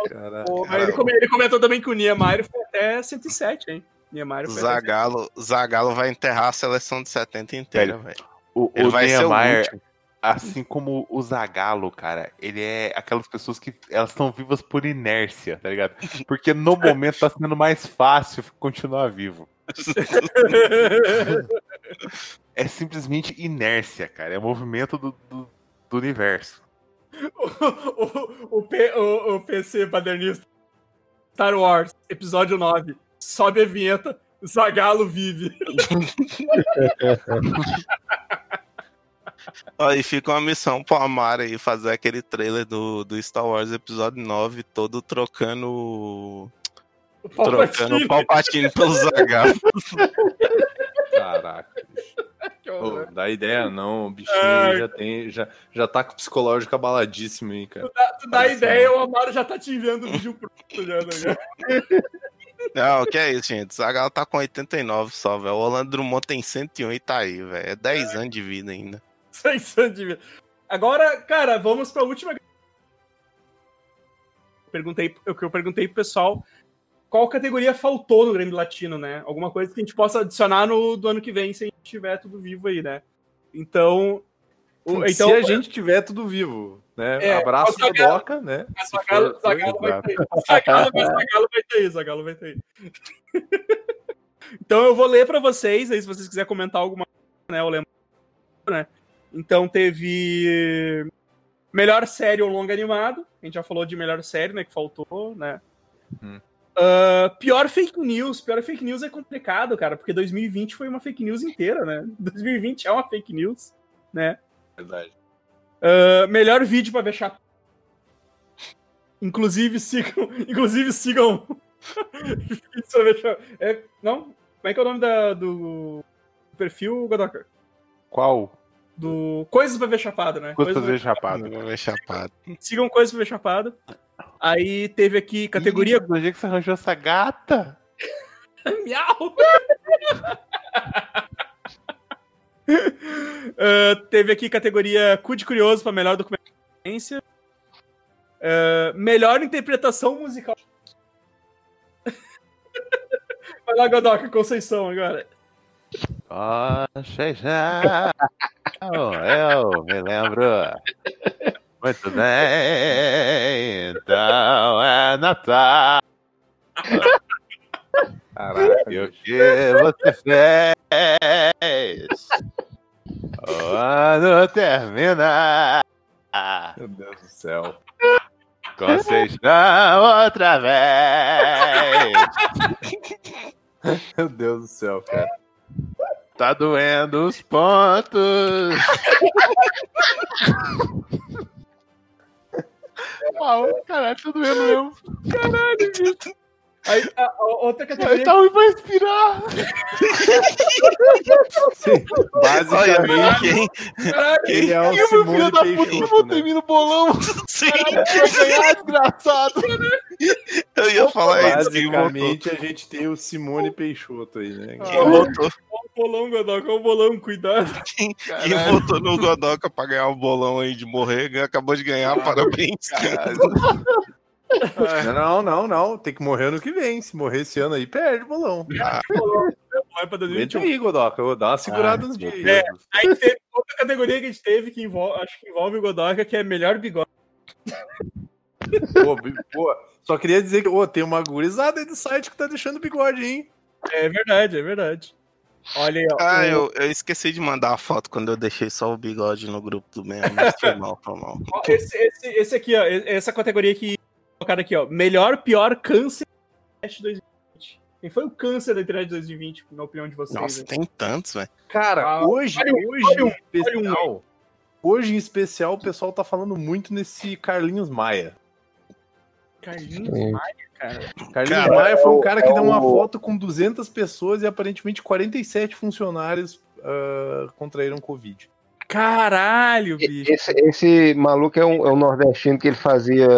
Caralho. Ele, come- ele comentou também que o Niemeyer foi até 107, hein? Niemeyer foi Zagalo, Zagalo vai enterrar a seleção de 70 inteira, velho. O, Ele o vai ser o Niemeyer, último. assim como o Zagalo, cara, ele é aquelas pessoas que elas estão vivas por inércia, tá ligado? Porque no momento tá sendo mais fácil continuar vivo. É simplesmente inércia, cara. É movimento do, do, do universo. o, o, o, P- o- o PC padernista. Star Wars, episódio 9. Sobe a vinheta. Zagalo vive. E fica uma missão pro Amaro aí fazer aquele trailer do, do Star Wars Episódio 9 todo trocando. O Trocando o Palpatine pelo Zagal. Caraca. Que Ô, horror. dá ideia não, o bichinho Ai. já tem, já, já tá com o psicológico abaladíssimo aí, cara. Tu dá, tu dá ideia, o Amaro já tá te enviando o vídeo pronto já, né? cara? Não, que é isso, gente. O Zagal tá com 89 só, velho. O Orlando Drummond tem 101 e tá aí, velho. É 10 anos de vida ainda. Seis anos de vida. Agora, cara, vamos pra última. Perguntei, o que eu perguntei pro pessoal. Qual categoria faltou no Grêmio Latino, né? Alguma coisa que a gente possa adicionar no do ano que vem, se a gente tiver tudo vivo aí, né? Então. o- então Se a gente tiver tudo vivo, né? É, Abraço Zagallo- Godoca, né? Zagalo, Zagalo vai ter. Zagalo, Zagalo vai ter, Zagalo vai ter. então eu vou ler pra vocês, aí se vocês quiserem comentar alguma coisa, né? Eu lembro, né? Então teve melhor série ou longa animado. A gente já falou de melhor série, né? Que faltou, né? Hum. Ah, pior fake news. Pior fake news é complicado, cara, porque 2020 foi uma fake news inteira, né? 2020 é uma fake news, né? Verdade. Ah, melhor vídeo pra ver chapa. Inclusive sigam. Inclusive sigam. Pra. É, não? Como é que é o nome da, do perfil, Godoka? Qual? Do Coisas pra ver chapado, né? Coisas ver chapado. Vou ver chapado. pra- Sigam Coisas pra ver chapado. Aí teve aqui categoria. Ih, Do jeito que você arranjou essa gata? Miau! Ah, teve aqui categoria Cu de Curioso para melhor documentância. Ah, melhor interpretação musical. Vai lá, Godoka, Conceição agora. Poxa, já. Eu me lembro. Muito bem. Então é Natal. Caraca, E o que você fez? O ano termina. meu Deus do céu. Conceição outra vez. Meu Deus do céu, cara. Tá doendo os pontos. Uau, caralho, tá doendo mesmo. Aí, a, a outra categoria. Tá ruim pra respirar. Sim, basicamente, quem? Caralho, ele é o filho Simone da puta, eu Peixoto, botei né? mim no bolão. Sim, Vai ganhar, desgraçado. eu ia falar isso. Quem? Basicamente, a gente tem o Simone Peixoto aí, né? Quem votou, o bolão, Godoka, o bolão, cuidado. quem votou no Godoka pra ganhar o bolão aí de morrer, acabou de ganhar, parabéns. Não, não, não. Tem que morrer ano que vem. Se morrer esse ano aí, perde o bolão. Vai pra Aguenta 2021. aí, Godoca. Eu vou dar uma segurada nos dias. É, aí teve outra categoria que a gente teve que envolve, acho que envolve o Godoka, que é melhor bigode. Pô, pô, só queria dizer que ô, tem uma gurizada aí do site que tá deixando bigode, hein? É verdade, é verdade. Olha aí, ó. Ah, o- eu, eu esqueci de mandar a foto quando eu deixei só o bigode no grupo do. Mas foi mal, foi mal. esse, esse, esse aqui, ó. Essa categoria que colocaram aqui, ó. Melhor, pior câncer da internet 2020. Quem foi o câncer da internet 2020, na opinião de vocês? Nossa, né? tem tantos, velho. Cara, Ah, hoje, olha um, hoje olha em especial, hoje em especial, o pessoal tá falando muito nesse Carlinhos Maia. Carlinhos É. Maia, cara. Carlinhos Cara, Maia foi um cara que é deu uma o- foto com 200 pessoas e aparentemente 47 funcionários ah, contraíram Covid. Caralho, bicho. Esse, esse maluco é um, é um nordestino que ele fazia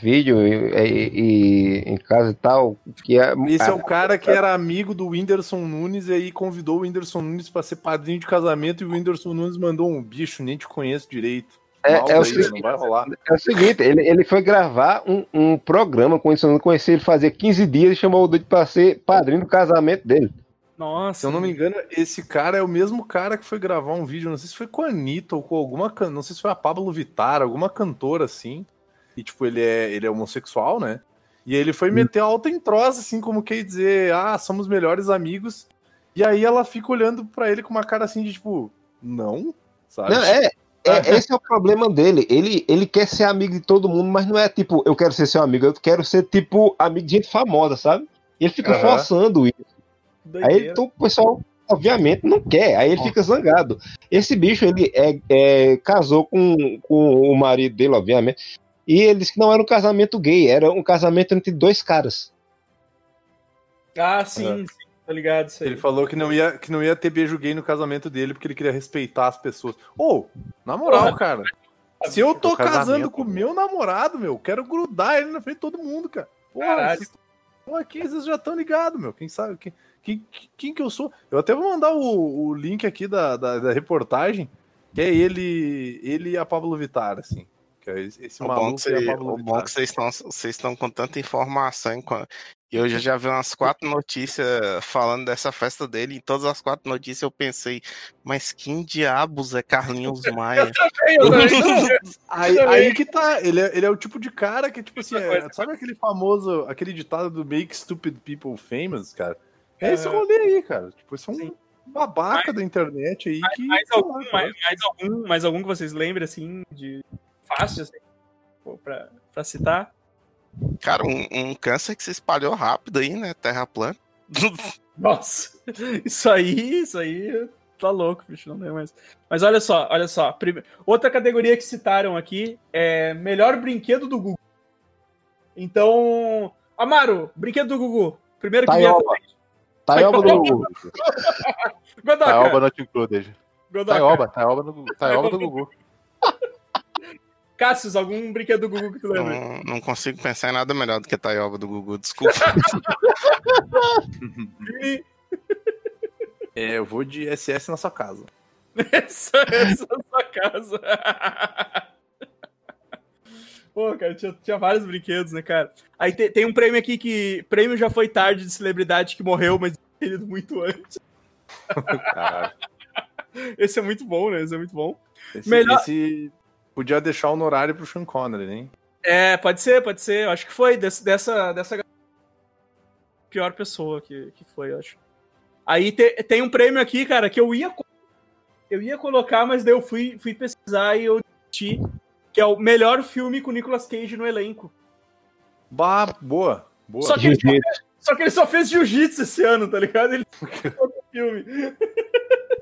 vídeo e, e- e- em casa e tal. Que é, Esse é o cara que era amigo do Whindersson Nunes e aí convidou o Whindersson Nunes pra ser padrinho de casamento e o Whindersson Nunes mandou um bicho, nem te conheço direito. É- é o aí, seguinte-. É o seguinte, ele, ele foi gravar um, um programa com isso, eu não conhecia ele fazia 15 dias e chamou o doido pra ser padrinho do casamento dele. Nossa. Se eu não me engano, esse cara é o mesmo cara que foi gravar um vídeo, não sei se foi com a Anitta ou com alguma, can- não sei se foi a Pablo Vittar, alguma cantora assim. E tipo, ele é, ele é homossexual, né? E ele foi meter alta em troça, assim, como quer dizer, ah, somos melhores amigos. E aí ela fica olhando pra ele com uma cara assim de tipo, não, sabe? Não, é, é- esse é o problema dele. Ele, ele quer ser amigo de todo mundo, mas não é tipo, eu quero ser seu amigo, eu quero ser tipo amigo de gente famosa, sabe? E ele fica Aham. forçando isso. Aí então, o pessoal obviamente não quer, aí ele fica zangado. Esse bicho, ele é, é, casou com, com o marido dele, obviamente, e ele disse que não era um casamento gay, era um casamento entre dois caras. Ah, sim, sim, tá ligado isso aí. Ele falou que não, ia, que não ia ter beijo gay no casamento dele porque ele queria respeitar as pessoas. Ô, na moral, Porra. cara. Se eu tô casando com o meu namorado, meu, quero grudar ele na frente de todo mundo, cara. Porra, Caralho. vocês aqui, vocês já estão ligados, meu. Quem sabe? Quem, quem, quem que eu sou? Eu até vou mandar o, o link aqui da, da, da reportagem, que é ele, ele e a Pablo Vittar, assim. Que é esse esse O bom, maluco e a Pablo o bom que vocês estão vocês estão com tanta informação enquanto- e eu já, vi umas quatro notícias falando dessa festa dele. Em todas as quatro notícias eu pensei, mas quem diabos é Carlinhos Maia? Eu também. Aí, Também. aí que tá, ele é, ele é o tipo de cara que, tipo assim, é- sabe aquele famoso, aquele ditado do Make Stupid People Famous, cara? É esse É. rolê aí, cara. Tipo, esse é um Sim. babaca da internet aí que. mais sei lá, algum, cara. mais, mais algum, mais algum que vocês lembrem, assim, de fácil, assim, pô, pra, pra citar? Cara, um, um câncer que se espalhou rápido aí, né? Terra plana. Nossa, isso aí, isso aí tá louco, bicho, não lembro mais. Mas olha só, olha só. prime- Outra categoria que citaram aqui é melhor brinquedo do Google. Então, Amaro, brinquedo do Google. Primeiro que vier. Taioba. Do. Taioba not included. Taioba, Taioba, no, Taioba do Gugu. Cassius, algum brinquedo do Google que tu lembra? Não, não consigo pensar em nada melhor do que Taioba do Gugu, desculpa. É, eu vou de SS na sua casa. essa, essa é a sua casa. Pô, cara, tinha, tinha vários brinquedos, né, cara? Aí te- tem um prêmio aqui que. Prêmio já foi tarde de celebridade que morreu, mas querido muito antes. Caralho. Esse é muito bom, né? Esse é muito bom. Esse, Melhor- esse podia deixar o honorário pro Sean Connery, hein? É, pode ser, pode ser. Eu acho que foi desse- dessa, dessa pior pessoa que, que foi, eu acho. Aí te- tem um prêmio aqui, cara, que eu ia eu ia colocar, mas daí eu fui, fui pesquisar e eu desisti, que é o melhor filme com Nicolas Cage no elenco. Bah, boa. Boa. Só que, ele só, Jiu-jitsu. só que ele só fez jiu-jitsu esse ano, tá ligado? Ele fez outro filme.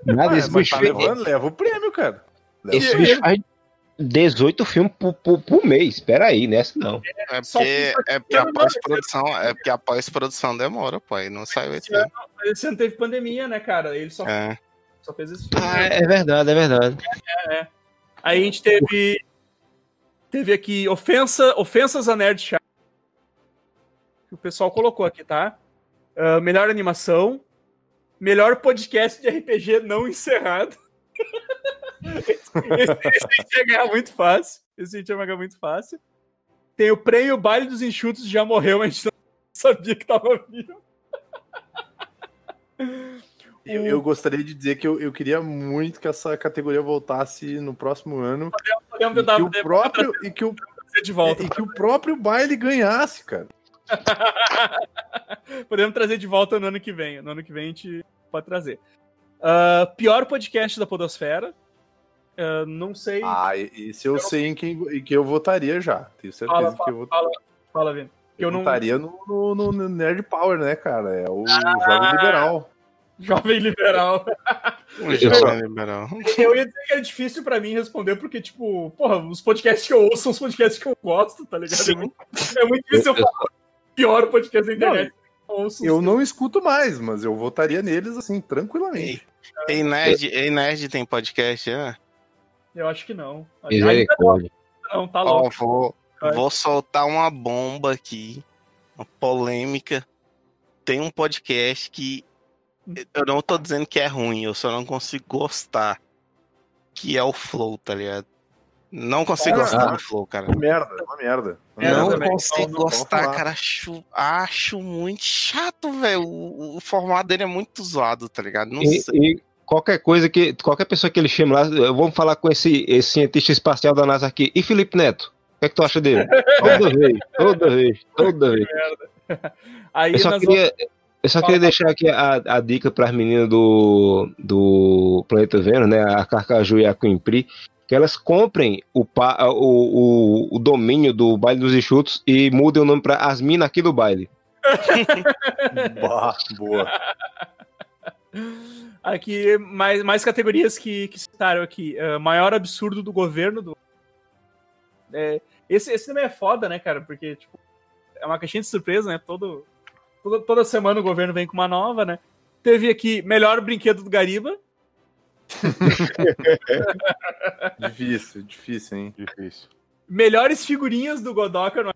Nada, esse mas bicho tá fez- levando, leva o prêmio, cara. Leva Esse bicho faz 18 filmes por, por, por mês. Espera aí, nessa não. É Só porque, é porque a pós-produção, é porque a pós-produção demora, pô, e não saiu esse ano. Esse ano teve pandemia, né, cara? Ele só, É. só fez esse filme. Ah, é verdade, é verdade. Aí a gente teve. Teve aqui ofensa, ofensas a Nerd. Que o pessoal colocou aqui, tá? Ah, melhor animação. Melhor podcast de RPG não encerrado. esse, esse, esse ia ganhar muito fácil. Esse ia ganhar muito fácil. Tem o prêmio Baile dos Enxutos, já morreu, mas a gente não sabia que tava vivo. Eu, eu gostaria de dizer que eu, eu queria muito que essa categoria voltasse no próximo ano. Podemos E tentar que o próprio, e que o, de volta. e que o próprio baile ganhasse, cara. Podemos trazer de volta no ano que vem. No ano que vem a gente pode trazer. Ah, pior podcast da Podosfera. Ah, não sei. Ah, e- esse eu sei em quem, em quem eu votaria já. Tenho certeza Fala, que eu, vot- fala, fala, Vini. Que eu eu não. votaria no, no- no- Nerd Power, né, cara? É o Ah. Jovem Liberal. Jovem liberal. O jovem liberal. Eu ia dizer que é difícil pra mim responder, porque, tipo, porra, os podcasts que eu ouço são os podcasts que eu gosto, tá ligado? É Sim. muito, é muito difícil eu falar o pior podcast da internet. eu ouço Eu não escuto mais, mas eu votaria neles, assim, tranquilamente. Ei, Nerd, Ei, Nerd tem podcast, é? Eu acho que não. Ainda Misericórdia. não, tá Ó, louco. vou, vou soltar uma bomba aqui, uma polêmica. Tem um podcast que eu não tô dizendo que é ruim, eu só não consigo gostar. Que é o Flow, tá ligado? Não consigo Ah, gostar ah. do Flow, cara. Uma merda, uma merda. Uma É, não merda. consigo Não, não gostar, falar. cara. Acho, acho muito chato, velho. O, o formato dele é muito zoado, tá ligado? Não E, sei. e qualquer coisa que. Qualquer pessoa que ele chame lá, vamos falar com esse, esse cientista espacial da NASA aqui. E Felipe Neto? O que é que tu acha dele? Toda vez, toda vez, toda vez. Aí Eu só queria, eu só queria deixar aqui a, a dica para as meninas do, do Planeta Vênus, né? A Carcaju e a Quimpri, que elas comprem o, pa- o, o, o domínio do Baile dos Enxutos e mudem o nome para As Minas aqui do Baile. Bah, boa. Aqui, mais, mais categorias que, que citaram aqui. Uh, maior absurdo do governo do. É, esse, esse também é foda, né, cara? Porque, tipo, é uma caixinha de surpresa, né? Todo, toda, toda semana o governo vem com uma nova, né? Teve aqui melhor brinquedo do Gariba. difícil, difícil, hein? Difícil. Melhores figurinhas do Godoka. No...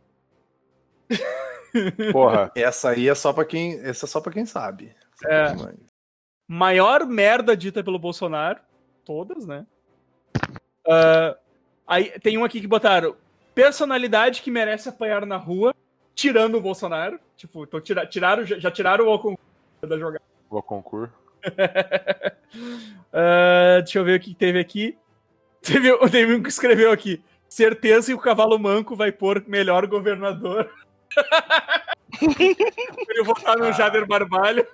Porra, essa aí é só pra quem, essa é só para quem sabe. É. Maior merda dita pelo Bolsonaro, todas, né? Uh, aí tem um aqui que botaram personalidade que merece apanhar na rua, tirando o Bolsonaro. Tipo, então tira, tiraram, já tiraram o concurso da jogada. O concurso. uh, deixa eu ver o que teve aqui. Teve, teve um que escreveu aqui. Certeza que o cavalo manco vai pôr melhor governador. Ele votar no Jader Barbalho.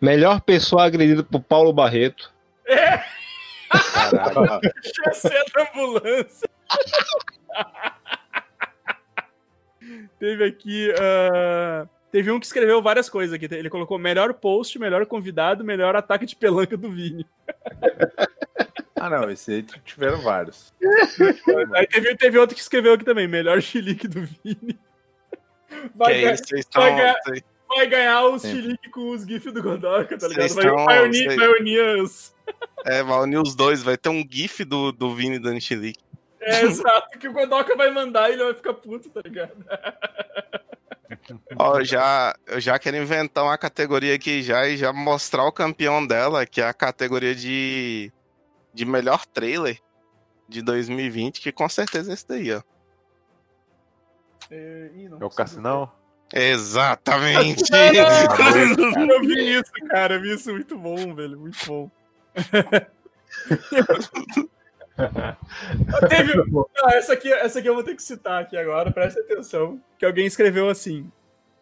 Melhor pessoa agredida por Paulo Barreto. É. Caralho. Ambulância. Teve aqui. Uh, teve um que escreveu várias coisas aqui. Ele colocou melhor post, melhor convidado, melhor ataque de pelanca do Vini. Ah, não, esse aí tiveram vários. Aí teve, teve outro que escreveu aqui também, melhor chilique do Vini. Vai, ganhar, vai, ganhar, vai ganhar os chilique com os GIFs do Godoka, tá ligado? Vai, vai, unir, vai unir os. É, vai unir os dois, vai ter um GIF do, do Vini dando chilique. É, exato, que o Godoka vai mandar e ele vai ficar puto, tá ligado? Ó, já, eu já quero inventar uma categoria aqui já e já mostrar o campeão dela, que é a categoria de de melhor trailer de 2020, que com certeza é esse daí, ó. É, é o Cassinão? Exatamente! eu vi isso, cara, eu vi isso muito bom, velho, muito bom. Teve... Não, essa, aqui, essa aqui eu vou ter que citar aqui agora, presta atenção. Que alguém escreveu assim: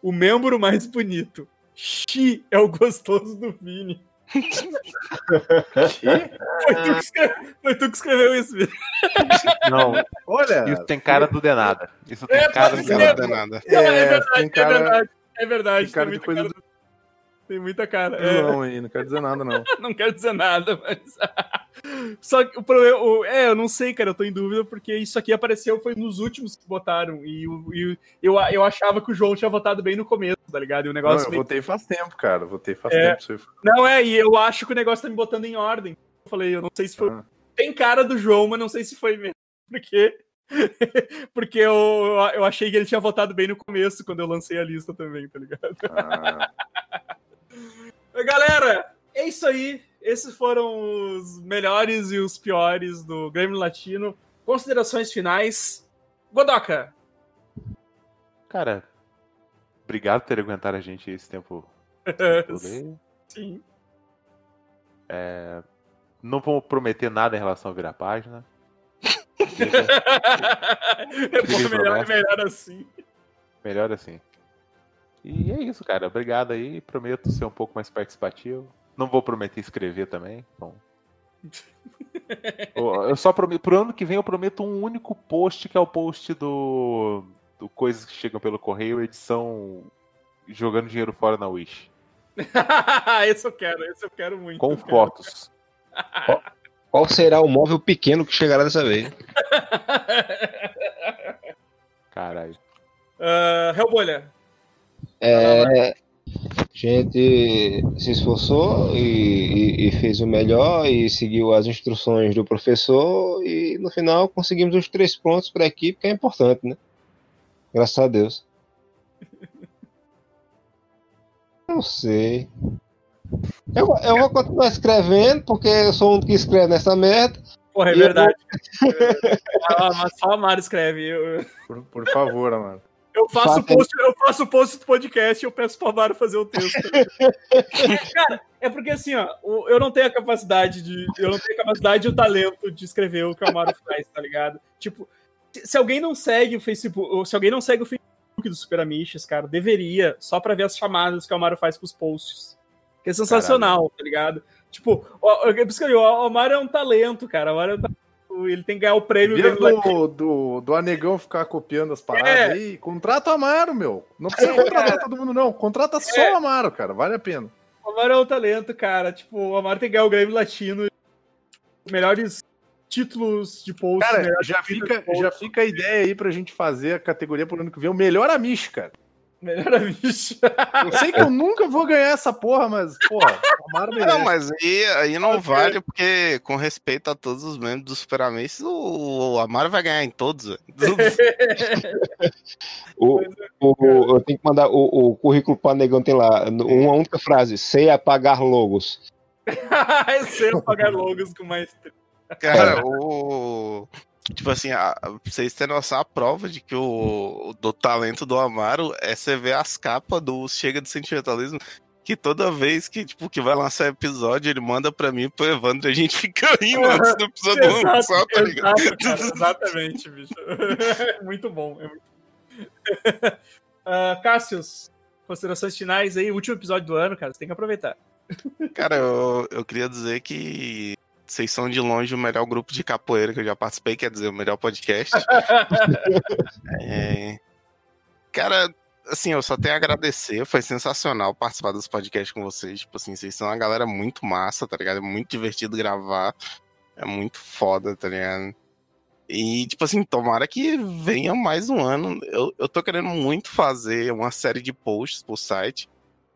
o membro mais bonito. Xi é o gostoso do Vini. Foi tu, escreve... Foi, tu que escreveu isso, Vini. Não, olha. Isso tem cara do Denada. Isso tem é, cara do Denada. É, é, verdade, cara... é verdade. É verdade. Tem, cara tem, coisa cara... do... tem muita cara. Não, é. aí, não quero dizer nada, não. não quero dizer nada, mas. Só que o problema. O, é, eu não sei, cara, eu tô em dúvida, porque isso aqui apareceu foi nos últimos que votaram. E, e eu, eu achava que o João tinha votado bem no começo, tá ligado? E o negócio. Não, eu meio... votei faz tempo, cara. Votei faz é, tempo. Não, é, e eu acho que o negócio tá me botando em ordem. Eu falei, eu não sei se foi. Ah. Tem cara do João, mas não sei se foi mesmo. Porque. Porque eu, eu achei que ele tinha votado bem no começo, quando eu lancei a lista também, tá ligado? Ah. Galera, é isso aí. Esses foram os melhores e os piores do Grêmio Latino. Considerações finais. Godoka. Cara, obrigado por ter aguentado a gente esse tempo. Sim. É, não vou prometer nada em relação a virar página. é bom, melhor, melhor assim. Melhor assim. E é isso, cara. Obrigado aí. Prometo ser um pouco mais participativo. Não vou prometer escrever também. Bom. eu só prometo. Pro ano que vem eu prometo um único post, que é o post do. do Coisas que chegam pelo correio, edição jogando dinheiro fora na Wish. esse eu quero, esse eu quero muito. Com fotos. Qual, qual será o móvel pequeno que chegará dessa vez? Caralho. Uh, Hellbolha. É, a gente se esforçou e, e, e, fez o melhor e seguiu as instruções do professor e no final conseguimos os três pontos para a equipe, que é importante, né? Graças a Deus. Não sei. Eu, eu vou continuar escrevendo, porque eu sou um que escreve nessa merda. Porra, é verdade. Eu... ah, mas só a Amaro escreve. Eu... Por, por favor, Amaro. Eu faço, post, eu faço post do podcast e eu peço pro Amaro fazer o texto. Cara, é porque assim, ó, eu não tenho a capacidade de. Eu não tenho a capacidade e o talento de escrever o que o Amaro faz, tá ligado? Tipo, se alguém não segue o Facebook, se alguém não segue o Facebook do Super Amiches, cara, deveria, só pra ver as chamadas que o Amaro faz com os posts. Que é sensacional, Caralho. tá ligado? Tipo, o, o, o Amaro é um talento, cara. O Amaro é um talento ele tem que ganhar o prêmio do, do, do Anegão ficar copiando as paradas É. aí, contrata o Amaro, meu. Não precisa É, contratar todo mundo, não. Contrata só É. o Amaro, cara. Vale a pena. O Amaro é um talento, cara. Tipo, o Amaro tem que ganhar o Grêmio Latino. Melhores títulos de post. Cara, já fica, já fica a ideia aí pra gente fazer a categoria pro ano que vem. O melhor Amish, cara. Melhor amish. Eu sei que eu nunca vou ganhar essa porra, mas, porra, o Amaro merece. Não, mas aí, aí não vale, porque com respeito a todos os membros do Super Amigos, o, o Amaro vai ganhar em todos. velho. O, o- eu tenho que mandar o, o currículo para negão tem lá uma única frase: sei apagar logos. Esse é o pagar logos com mais. Cara, o. Tipo assim, a, pra vocês terem noção, a prova de que o do talento do Amaro é você ver as capas do Chega de Sentimentalismo. Que toda vez que, tipo, que vai lançar episódio, ele manda pra mim pro Evandro e a gente fica rindo antes do episódio Exato, lançar, tá ligado? exato, cara, exatamente, bicho. muito bom. É muito... Ah, Cássius, considerações finais aí, último episódio do ano, cara, você tem que aproveitar. Cara, eu, eu queria dizer que vocês são de longe o melhor grupo de capoeira que eu já participei, quer dizer, o melhor podcast. É, Cara, assim, eu só tenho a agradecer, foi sensacional participar dos podcasts com vocês. Tipo assim, vocês são uma galera muito massa, tá ligado? É muito divertido gravar, é muito foda, tá ligado? E, tipo assim, tomara que venha mais um ano. Eu, eu tô querendo muito fazer uma série de posts pro site.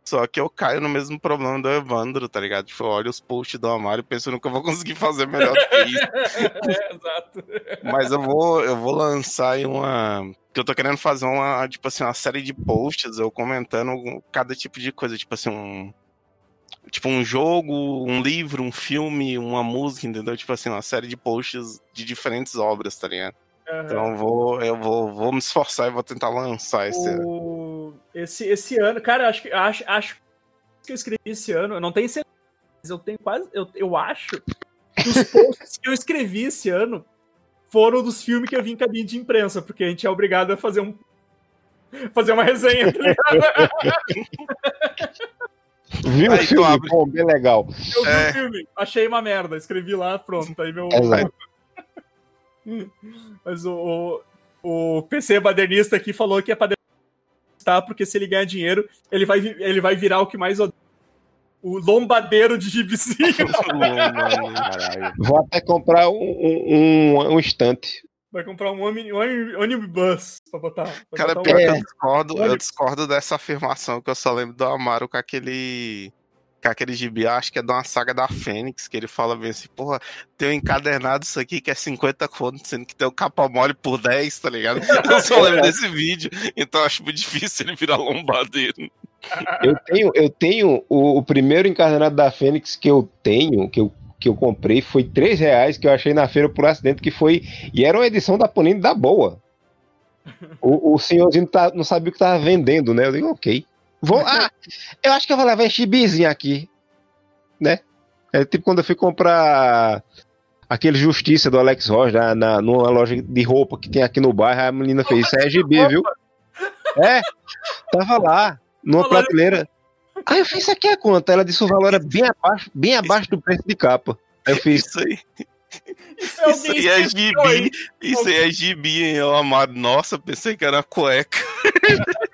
Só que eu caio no mesmo problema do Evandro, tá ligado? Tipo, eu olho os posts do Amaro e penso nunca vou conseguir fazer melhor do que isso. é, exato. Mas eu vou, eu vou lançar aí uma. Que eu tô querendo fazer uma, tipo assim, uma série de posts, eu comentando cada tipo de coisa, tipo assim, um. Tipo, um jogo, um livro, um filme, uma música, entendeu? Tipo assim, uma série de posts de diferentes obras, tá ligado? Então eu vou, eu vou, vou me esforçar e vou tentar lançar esse. Esse, esse ano, cara, acho que acho, acho que eu escrevi esse ano, eu não tenho certeza, mas eu tenho quase, eu, eu acho que os posts que eu escrevi esse ano foram dos filmes que eu vi em cabine de imprensa, porque a gente é obrigado a fazer um fazer uma resenha. tá ligado? Viu Aí o filme? abre. Pô, bem legal. Eu vi É. o filme, achei uma merda, escrevi lá, pronto, aí meu. Mas o, o, o PC badernista aqui falou que é pra porque se ele ganhar dinheiro, ele vai, ele vai virar o que mais odeia. O lombadeiro de gibizinho. Vou até comprar um, um, um, um estante. Vai comprar um omnibus pra botar. pra Cara, botar um- pior que É. eu discordo, eu discordo dessa afirmação que eu só lembro do Amaro com aquele. Com aquele gibi, acho que é de uma saga da Fênix, que ele fala bem assim, porra, tem um encadernado isso aqui que é 50 conto, sendo que tem o capa mole por 10, tá ligado? Eu só lembro desse vídeo, então acho muito difícil ele virar lombadeiro. Eu tenho, eu tenho o, o primeiro encarnado da Fênix que eu tenho, que eu, que eu comprei, foi 3 reais que eu achei na feira por acidente, que foi. E era uma edição da Panini da boa. O, o senhorzinho tá- não sabia o que tava vendendo, né? Eu digo, ok. Vou, ah, eu acho que eu vou levar esse gibizinho aqui. Né? É tipo quando eu fui comprar aquele Justiça do Alex Ross na, na, numa loja de roupa que tem aqui no bairro, a menina fez, isso é gibi, viu? É, tava lá, numa prateleira. Aí eu fiz, isso aqui é quanto? Ela disse o valor era bem abaixo, bem abaixo do preço de capa. Aí eu fiz, Isso aí, Isso é isso aí é gibi, isso aí é gibi, hein, eu amado. Nossa, pensei que era cueca.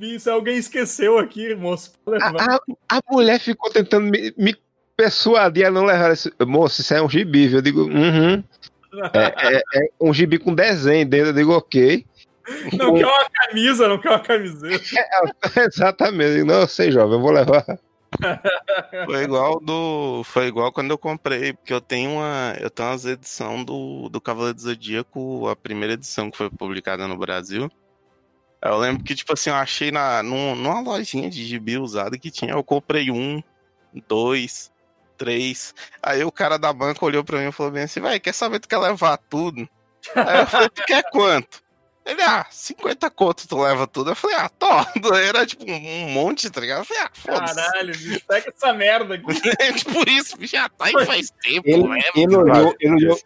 Isso é alguém esqueceu aqui, moço. a, a- a mulher ficou tentando me, me persuadir a não levar esse. Moço, isso é um gibi, viu? Eu digo, uhum. É, é- é um gibi com desenho dentro. Eu digo, ok. Não quer uma camisa, não quer uma camiseta. Exatamente. Eu digo, Não, eu sei, jovem, eu vou levar. Foi igual do. Foi igual quando eu comprei, porque eu tenho uma. Eu tenho umas edição do, do Cavaleiro do Zodíaco, a primeira edição que foi publicada no Brasil. Eu lembro que, tipo assim, eu achei na, num- numa lojinha de gibi usado que tinha, eu comprei um, dois, três. Aí o cara da banca olhou pra mim e falou bem assim, vai, quer saber tu quer levar tudo? Aí eu falei, tu quer quanto? Ele, ah, 50 conto tu leva tudo. Eu falei, ah, tô. Era tipo um, monte, tá ligado? Eu falei, ah, foda-se. Caralho, bicho, pega essa merda aqui. É tipo isso, já tá aí faz tempo, Ele, né? ele, olhou, ele, olhou,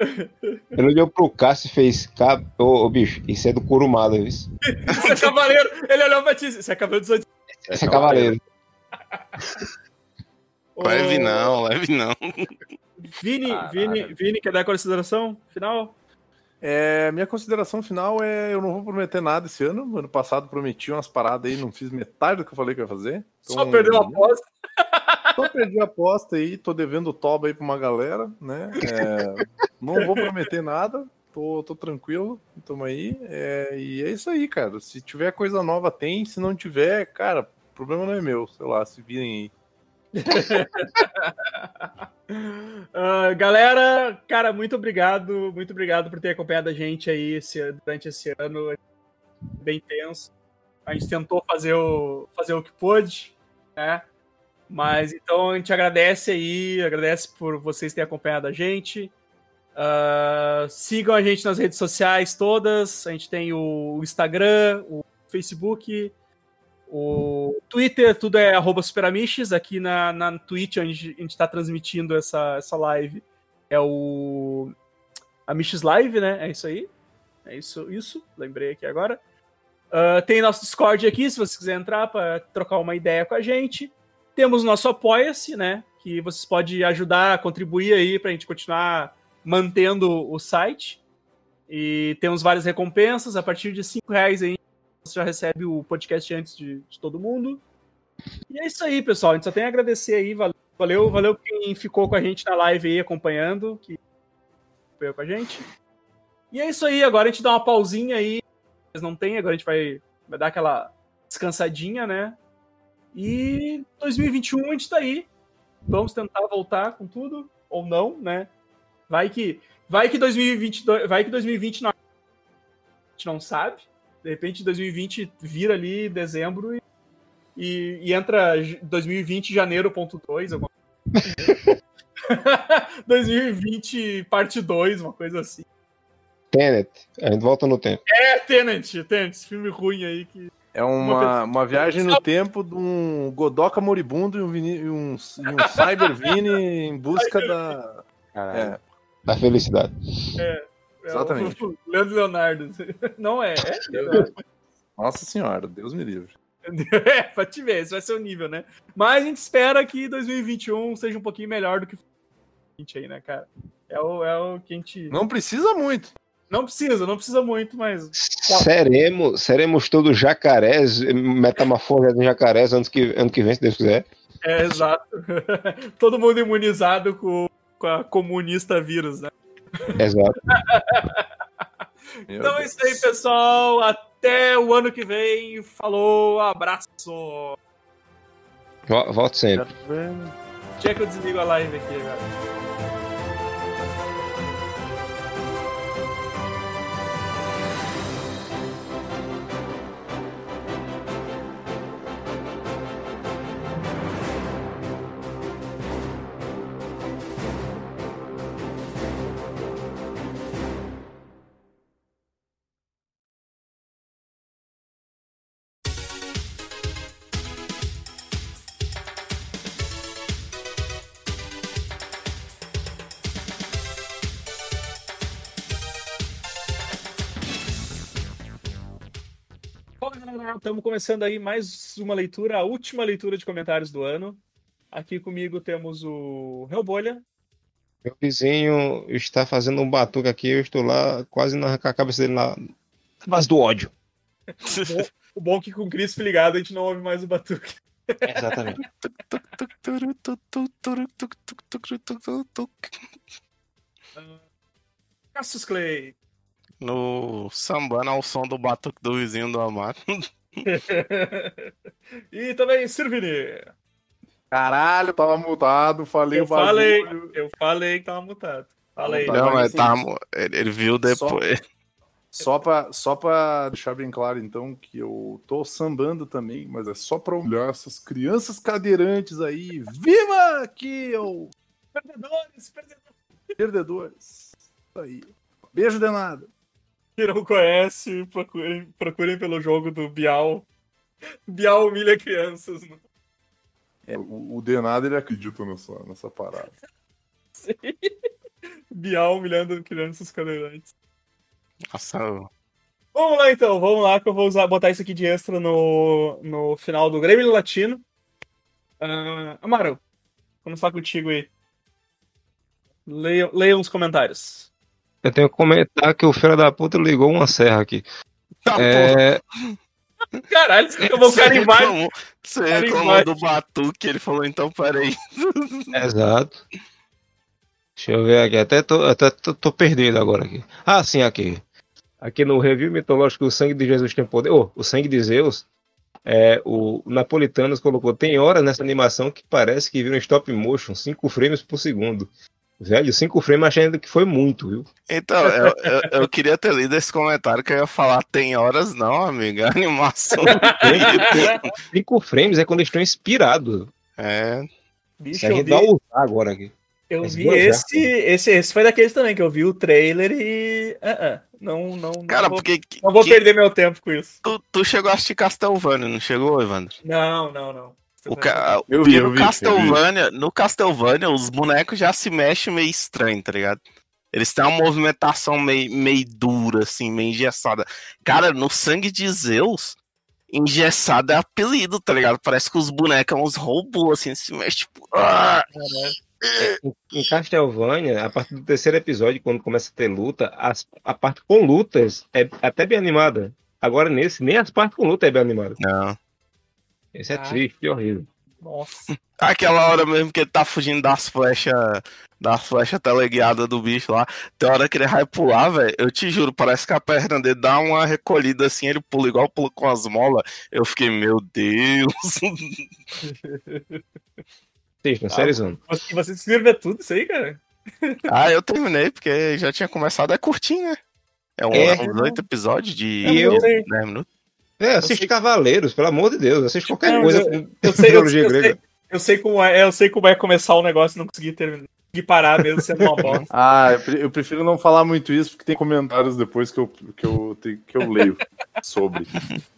ele olhou pro Cássio e fez. "Ca- Ô, ô, bicho, isso é do Curumada, viu? Isso Isso é cavaleiro. Ele olhou pra ti. Isso é cavaleiro dos Zodíaco. é cavaleiro. Leve não, leve não. Vini, Caralho. Vini, Vini, quer dar a consideração final? É, minha consideração final é: eu não vou prometer nada esse ano. Ano passado prometi umas paradas aí, não fiz metade do que eu falei que ia fazer. Só Então, perdeu a aposta. Só perdi a aposta aí, tô devendo toba aí pra uma galera, né? É, não vou prometer nada, tô, tô tranquilo, tamo aí. É, e é isso aí, cara. Se tiver coisa nova, tem. Se não tiver, cara, o problema não é meu. Sei lá, se virem aí. Ah, galera, cara, muito obrigado, muito obrigado por ter acompanhado a gente aí esse- durante esse ano bem tenso. A gente tentou fazer o, fazer o que pôde, né? Mas então a gente agradece aí, agradece por vocês terem acompanhado a gente. Ah, sigam a gente nas redes sociais todas. A gente tem o Instagram, o Facebook, o Twitter, tudo é arroba Superamiches. Aqui na, na Twitch, onde a gente está transmitindo essa, essa live, é o Amiches Live, né? É isso aí. É isso, isso. Lembrei aqui agora. Ah, tem nosso Discord aqui, se você quiser entrar para trocar uma ideia com a gente. Temos nosso Apoia-se, né? Que vocês podem ajudar, contribuir aí para a gente continuar mantendo o site. E temos várias recompensas. A partir de 5 reais aí, você já recebe o podcast antes de, de todo mundo. E é isso aí, pessoal. A gente só tem a agradecer aí. Valeu, valeu, quem ficou com a gente na live aí acompanhando, que acompanhou com a gente. E é isso aí. Agora a gente dá uma pausinha aí. Mas não tem, agora a gente vai, vai dar aquela descansadinha, né? E 2021 a gente tá aí. Vamos tentar voltar com tudo, ou não, né? Vai que, vai que 2022, vai que 2020 não, a gente não sabe. De repente 2020 vira ali dezembro e, e, e entra j- 2020 janeiro ponto 2, alguma coisa. 2020 parte 2, uma coisa assim. Tenet. A gente volta no tempo. É, Tenant, Tenant, esse filme ruim aí que É Uma uma, uma viagem no tempo de um Godoka moribundo e um, Vini, e um, e um Cyber Vini em busca da. Caralho. É, Da felicidade. é Exatamente. o Leandro Leonardo. Não é, é. nossa senhora, Deus me livre. É, pra te ver, esse vai ser o nível, né? Mas a gente espera que 2021 seja um pouquinho melhor do que 2020 aí, né, cara? É o, é o que a gente. Não precisa muito. Não precisa, não precisa muito, mas. Seremos, seremos todos jacarés, metamorfose em jacarés antes que, ano que vem, se Deus quiser. É, exato. Todo mundo imunizado com, com a comunista vírus, né? Exato. Então é isso aí, pessoal. Até o ano que vem. Falou, abraço. Vo- Volto sempre. Tinha que eu desligo a live aqui, galera. Estamos começando aí mais uma leitura, a última leitura de comentários do ano. Aqui comigo temos o Reobolha. Meu vizinho está fazendo um batuque aqui, eu estou lá quase na com a cabeça dele na base do ódio. O bom é que com o Crisp ligado a gente não ouve mais o batuque. Exatamente. Cassius Clay. No sambando ao som do batuque do vizinho do Amado. e também Sirvini. Caralho, tava mudado, falei Eu o bagulho. falei, eu falei que tava mutado. Tá, Não, mas tá, ele, ele viu depois. Só pra, só pra deixar bem claro, então, que eu tô sambando também, mas é só pra olhar essas crianças cadeirantes aí. Viva aqui, ô Perdedores, perdedores. perdedores. Isso aí. Beijo de nada. Quem não conhece, procurem, procurem pelo jogo do Bial. Bial humilha crianças. né? É, o, o de nada ele acredita nessa, nessa parada. Bial humilhando crianças cadeirantes. Nossa, Vamos lá então, vamos lá que eu vou usar, botar isso aqui de extra no, no final do Grêmio Latino. Ah, Amaro, vamos falar contigo aí. Leiam, leiam os comentários. Eu tenho que comentar que o filho da puta ligou uma serra aqui. Tá, É, Caralho, eu vou Você carimbar. reclamou, você Carimbar. reclamou do Batuque, ele falou, então peraí. Exato. Deixa eu ver aqui. Até tô, até tô, tô perdido agora aqui. Ah, sim, aqui. Aqui no review mitológico O Sangue de Jesus tem poder. Oh, o Sangue de Zeus. É, o Napolitanos colocou. Tem horas nessa animação que parece que viram stop motion, 5 frames por segundo. Velho, 5 frames achando que foi muito, viu? Então, eu, eu, eu queria ter lido esse comentário que eu ia falar, tem horas não, amiga, animação. 5 frames é quando eles estão inspirados. é, Bicho, a eu gente vi, vai usar agora aqui. eu As vi esse, esse. Esse foi daqueles também, que eu vi o trailer e. ah, ah, não, não, não cara, vou, porque não vou que- perder meu tempo com isso. tu, tu chegou a assistir Castlevania, não chegou, Evandro? Não, não, não. O ca... Eu vi, eu no vi, eu Castlevania, no Castlevania, os bonecos já se mexem meio estranho, tá ligado? Eles têm uma movimentação meio, meio dura, assim, meio engessada. Cara, no sangue de Zeus, engessado é apelido, tá ligado? Parece que os bonecos são uns robôs, assim, se mexem, tipo. ah! Em Castlevania, a partir do terceiro episódio, quando começa a ter luta, as- a parte com lutas é até bem animada. Agora nesse, nem as partes com luta é bem animada. Não. Esse é Ah. triste e horrível. Nossa. Aquela hora mesmo que ele tá fugindo das flechas, das flechas teleguiadas do bicho lá. Tem hora que ele vai pular, velho. Eu te juro, parece que a perna dele dá uma recolhida assim, ele pula igual pula com as molas. Eu fiquei, meu Deus. Assistam, sério, Zona. Você, você ver tudo isso aí, cara? ah, eu terminei, porque já tinha começado, é curtinho, né? É, um, É. é uns oito episódios de E eu- 10 minutos. É, assiste sei- Cavaleiros, pelo amor de Deus. Assiste qualquer Não, coisa eu- com Eu sei, eu, eu grega. sei, eu sei como é, eu sei como é começar o negócio e não conseguir terminar. Parar mesmo sendo uma bosta. Ah, eu pre- eu prefiro não falar muito isso, porque tem comentários depois que eu, que eu, que eu leio sobre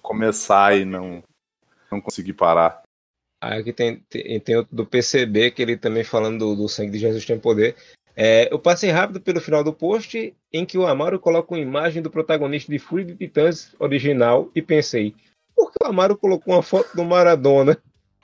começar e não, não conseguir parar. Aí aqui tem, tem, tem outro do PCB, que ele também falando do, do sangue de Jesus tem poder. É, eu passei rápido pelo final do post, em que o Amaro coloca uma imagem do protagonista de Fúria de Titãs original, e pensei, por que o Amaro colocou uma foto do Maradona?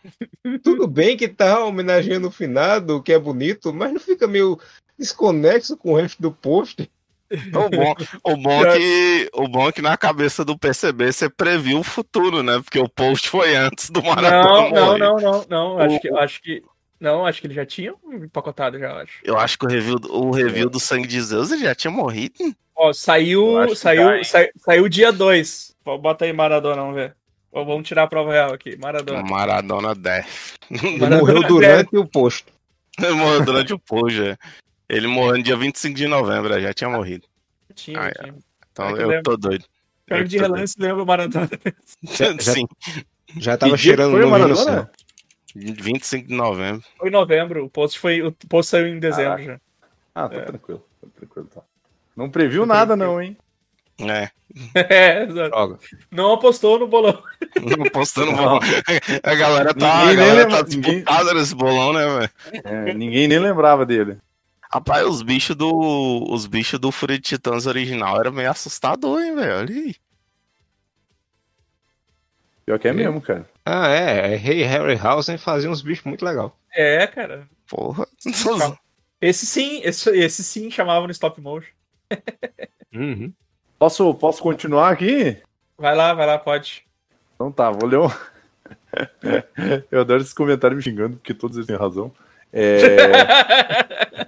Tudo bem que tá homenageando o finado, que é bonito, mas não fica meio desconexo com o resto do post? O bom, o, bom é que, o bom é que na cabeça do PCB você previu o futuro, né? Porque o post foi antes do Maradona. Não, não, não, não, não. Acho que, acho que. Não, acho que ele já tinha empacotado já, eu acho. Eu acho que o review, o review do Sangue de Zeus ele já tinha morrido. Ó, saiu. Saiu, sai- saiu dia 2. Bota aí Maradona, vamos ver. Vamos tirar a prova real aqui. Maradona. Maradona Death. Ele Maradona morreu durante o post. Ele morreu durante o post, já. Ele morreu no dia 25 de novembro, já tinha morrido. Tinha, Ah, é. tinha. Então É eu lembra. tô doido. Eu de relance lembra o Maradona. Sim, Já tava cheirando no Maradona? Céu. 25 de novembro. Foi em novembro. O post, foi, o post saiu em dezembro já. Ah, tá É. tranquilo. Tá tranquilo tá. Não previu nada, não, hein? É, É, não apostou no bolão. não postando bolão. A galera tá, a Ninguém galera lembra- tá disputada nesse bolão, né, velho? É, ninguém nem lembrava dele. Rapaz, os bichos do. Os bichos do Fúria de Titãs original era meio assustador, hein, velho? Olha aí. Pior que é mesmo, cara. Ah, é. é Rei Harryhausen fazia uns bichos muito legal. É, cara. Porra. Esse sim, esse, esse sim chamava no stop motion. Uhum. Posso, posso continuar aqui? Vai lá, vai lá, pode. Então tá, vou ler um. Eu adoro esses comentários me xingando, porque todos eles têm razão. É,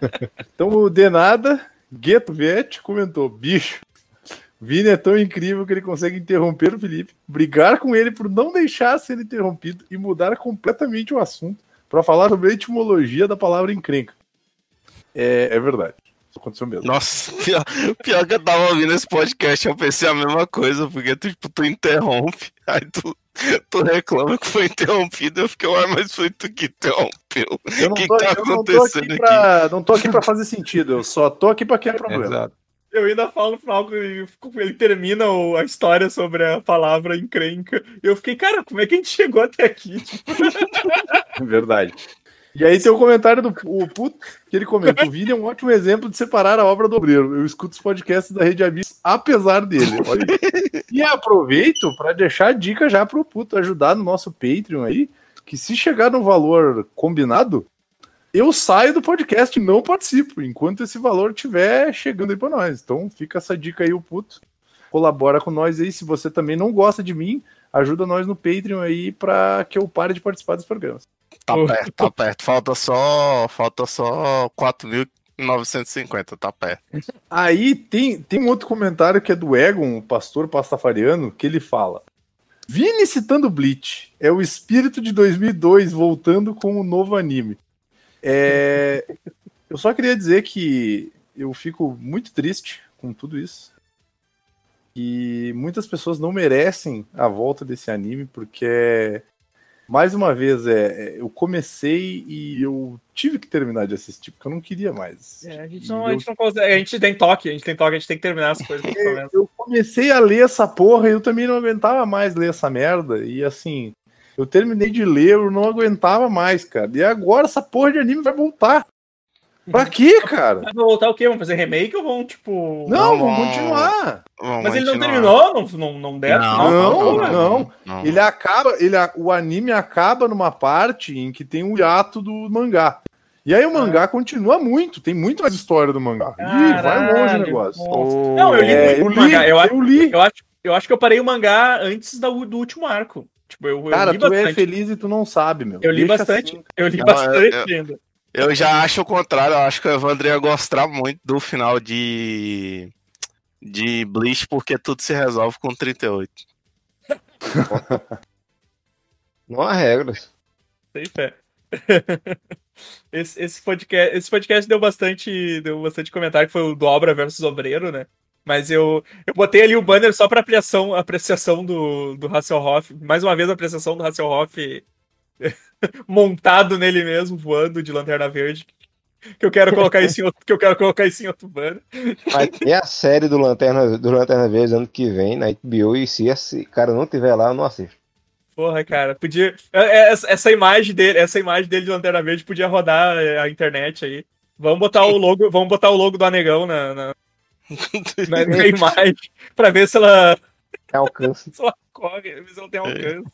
Então o Denada, Gueto Vete, comentou: bicho, Vini é tão incrível que ele consegue interromper o Felipe, brigar com ele por não deixar ser interrompido e mudar completamente o assunto para falar sobre a etimologia da palavra encrenca. É, é verdade. Isso aconteceu mesmo. Nossa, pior, pior que eu tava ouvindo esse podcast, eu pensei a mesma coisa, porque tu, tipo, tu interrompe, aí tu, tu reclama que foi interrompido, eu fiquei, ué, mas foi tu que interrompeu. Eu não que tô, tá eu não acontecendo aqui pra, não tô aqui pra fazer sentido, eu só tô aqui pra criar problema. Exato. Eu ainda falo no final que ele- termina o- a história sobre a palavra encrenca. Eu fiquei, cara, como é que a gente chegou até aqui? Tipo, Verdade. E aí tem o comentário do o Puto, que ele comenta: o Vini é um ótimo exemplo de separar a obra do obreiro. Eu escuto os podcasts da Rede Amis apesar dele. E aproveito para deixar a dica já pro Puto ajudar no nosso Patreon aí, que se chegar no valor combinado, eu saio do podcast e não participo, enquanto esse valor estiver chegando aí pra nós. Então fica essa dica aí, o puto. Colabora com nós aí. Se você também não gosta de mim, ajuda nós no Patreon aí pra que eu pare de participar dos programas. Tá perto, tá perto. Falta só. Falta só 4.950, tá perto. Aí tem, tem um outro comentário que é do Egon, o pastor pastafariano, que ele fala: Vini citando Bleach, é o espírito de 2002 voltando com o novo anime. É, eu só queria dizer que eu fico muito triste com tudo isso. E muitas pessoas não merecem a volta desse anime, porque mais uma vez, é, eu comecei e eu tive que terminar de assistir, porque eu não queria mais. É, a, gente não, a, gente não consegue, a gente tem toque, a gente tem toque, a gente tem que terminar as coisas. É, eu comecei a ler essa porra e eu também não aguentava mais ler essa merda. E assim, eu terminei de ler, eu não aguentava mais, cara. E agora essa porra de anime vai voltar. Pra quê, cara? Vai voltar o quê? Vamos fazer remake ou vão, tipo. Não, vamos continuar. Vamos Mas ele não terminou? Não, não, não deve? Não, não, não, não, não. Ele acaba. Ele, o anime acaba numa parte em que tem o um hiato do mangá. E aí o mangá ah. continua muito, tem muito mais história do mangá. Caralho, Ih, vai longe o negócio. Oh. Não, eu li é, muito eu mangá. Eu, eu, li. Eu acho, eu acho que eu parei o mangá antes do, do último arco. Tipo, eu, Cara, tu bastante. é feliz e tu não sabe, meu. Eu li Deixa bastante. Assim. Eu li não, bastante eu, ainda. Eu já acho o contrário, eu acho que o Evandro ia gostar muito do final de. de Bleach, porque tudo se resolve com 38. Não há regras. Sem fé. Esse, esse, podcast, esse podcast deu bastante, deu bastante comentário, que foi o do Obra versus Obreiro, né? Mas eu, eu botei ali o banner só para apreciação, apreciação do, do Hasselhoff. Mais uma vez, a apreciação do Hasselhoff montado nele mesmo, voando de lanterna verde. Que eu quero colocar isso em outro, que eu quero colocar isso em outro banner. Vai ter a série do Lanterna, do Lanterna Verde ano que vem na HBO e se esse cara não tiver lá, eu não assisto. Porra, cara, podia. É, é, essa imagem dele, essa imagem dele de Lanterna Verde podia rodar é, a internet aí. Vamos botar o logo, vamos botar o logo do Anegão na, na, na, na imagem para ver se ela tem alcance. se ela corre, se ela tem alcance.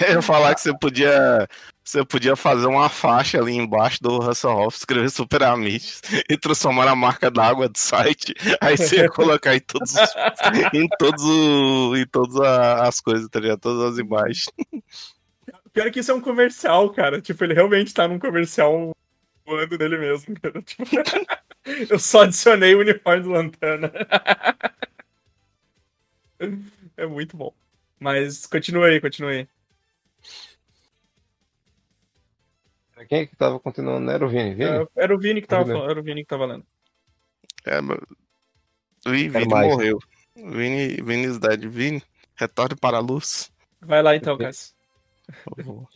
Eu ia falar que você podia você podia fazer uma faixa ali embaixo do Hasselhoff, escrever Super Amish e transformar a marca d'água do site. Aí você ia colocar em todos, os, em todos, o, em todas as coisas, tá ligado? Todas as imagens. Pior que isso é um comercial, cara. Tipo, ele realmente tá num comercial voando dele mesmo, cara. Tipo, eu só adicionei o uniforme do Lanterna. é muito bom. Mas continua aí, continua aí. Quem é que tava continuando? Não era o Vini? Vini? É, era o Vini que tava falando, era o Vini que tava lendo. É, mas... O Vini morreu. Vini, Vini. Vini, retorne para a luz. Vai lá então, Cássio. Eu vou.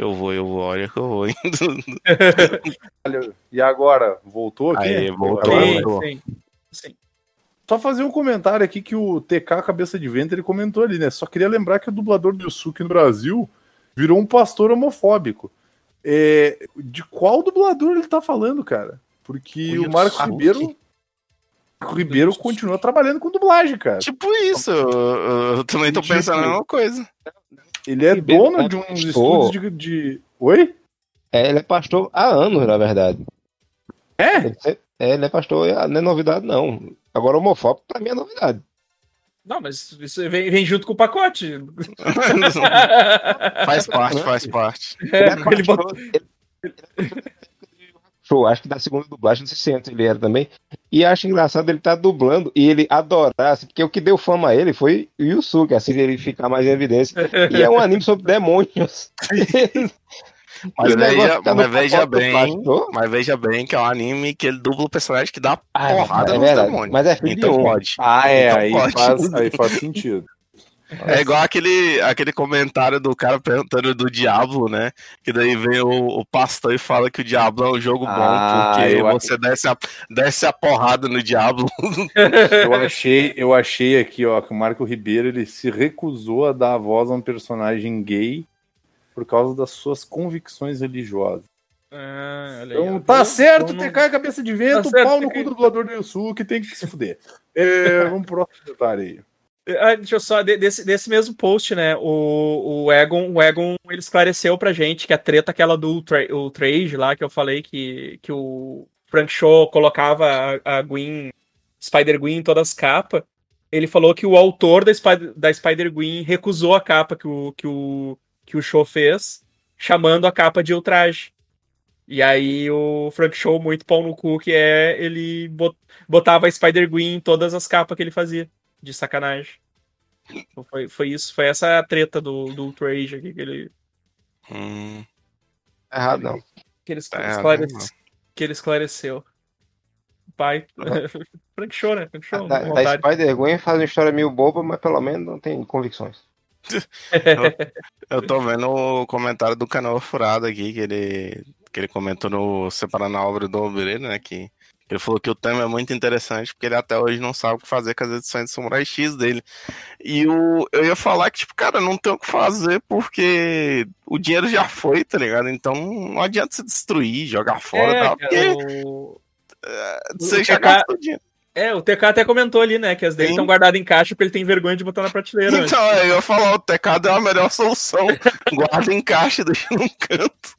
Eu vou, eu vou, olha que eu vou indo. e agora? Voltou aqui? Aí, voltou, sim, voltou. Sim, sim. Só fazer um comentário aqui que o TK Cabeça de Vento ele comentou ali, né? Só queria lembrar que o dublador do Yusuke no Brasil virou um pastor homofóbico. É, de qual dublador ele tá falando, cara? Porque o, o Marco Ribeiro. Marco Ribeiro continua trabalhando com dublagem, cara. Tipo isso, eu, eu também tô pensando na mesma coisa. Ele é Ribeiro dono é de uns estúdios de, de, Oi? É, ele é pastor há anos, na verdade. É? Ele é, ele é pastor, não é novidade, não. Agora, homofóbico pra mim é novidade. Não, mas isso vem, vem junto com o pacote. faz parte, faz parte. É, ele botou... Show, acho que da segunda dublagem, não sei se antes ele era também. E acho engraçado ele estar tá dublando e ele adorar, assim, porque o que deu fama a ele foi o Yusuke, assim, ele ficar mais em evidência. E é um anime sobre demônios. Mas, veja, tá mas veja bem, mas veja bem que é um anime que ele dubla o personagem que dá ah, porrada é no demônio. Mas é filho então de um. pode. Ah, é, então aí, pode. Faz, aí faz sentido. É igual aquele, aquele comentário do cara perguntando do Diablo, né? Que daí vem o, o pastor e fala que o Diablo é um jogo bom, ah, porque você desce, a, desce a porrada no Diablo. Eu achei, eu achei aqui, ó, que o Marco Ribeiro ele se recusou a dar a voz a um personagem gay por causa das suas convicções religiosas. Ah, então tá certo, TK é cabeça de vento, tá pau no cu do dublador do Yusuke, tem que se fuder. É, vamos pro próximo detalhe aí. Ah, deixa eu só, de- desse, desse mesmo post, né? O, o Egon, o Egon ele esclareceu pra gente que a treta aquela do tra o trade lá, que eu falei que, que o Frank Shaw colocava a, a Gwen, Spider-Gwen em todas as capas. Ele falou que o autor da, Spider- da Spider-Gwen recusou a capa que o, que, o, que o Shaw fez, chamando a capa de ultraje. E aí o Frank Shaw, muito pau no cu, que é, ele bot- botava a Spider-Gwen em todas as capas que ele fazia de sacanagem. Então foi, foi isso, foi essa a treta do, do Ultrage aqui que ele, Hum, Errado, não. que ele, Tá errado, esclarece- não. que ele esclareceu. Pai. Frank Show, né? Frank Show, Da, da. Spider-Gwen faz uma história meio boba, mas pelo menos não tem convicções. Eu tô vendo o comentário do canal Furado aqui, que ele, que ele comentou no Separando a Obra do Obreiro, né? Que ele falou que o tema é muito interessante, porque ele até hoje não sabe o que fazer com as edições de Samurai X dele. E o, eu ia falar que, tipo, cara, não tem o que fazer, porque o dinheiro já foi, tá ligado? Então não adianta se destruir, jogar fora, É, tá? porque o... você o já TK gastou dinheiro. É, o TK até comentou ali, né? Que as dele estão guardadas em caixa porque ele tem vergonha de botar na prateleira. Então, eu ia falar, o TK é a melhor solução. Guarda em caixa, deixa num canto.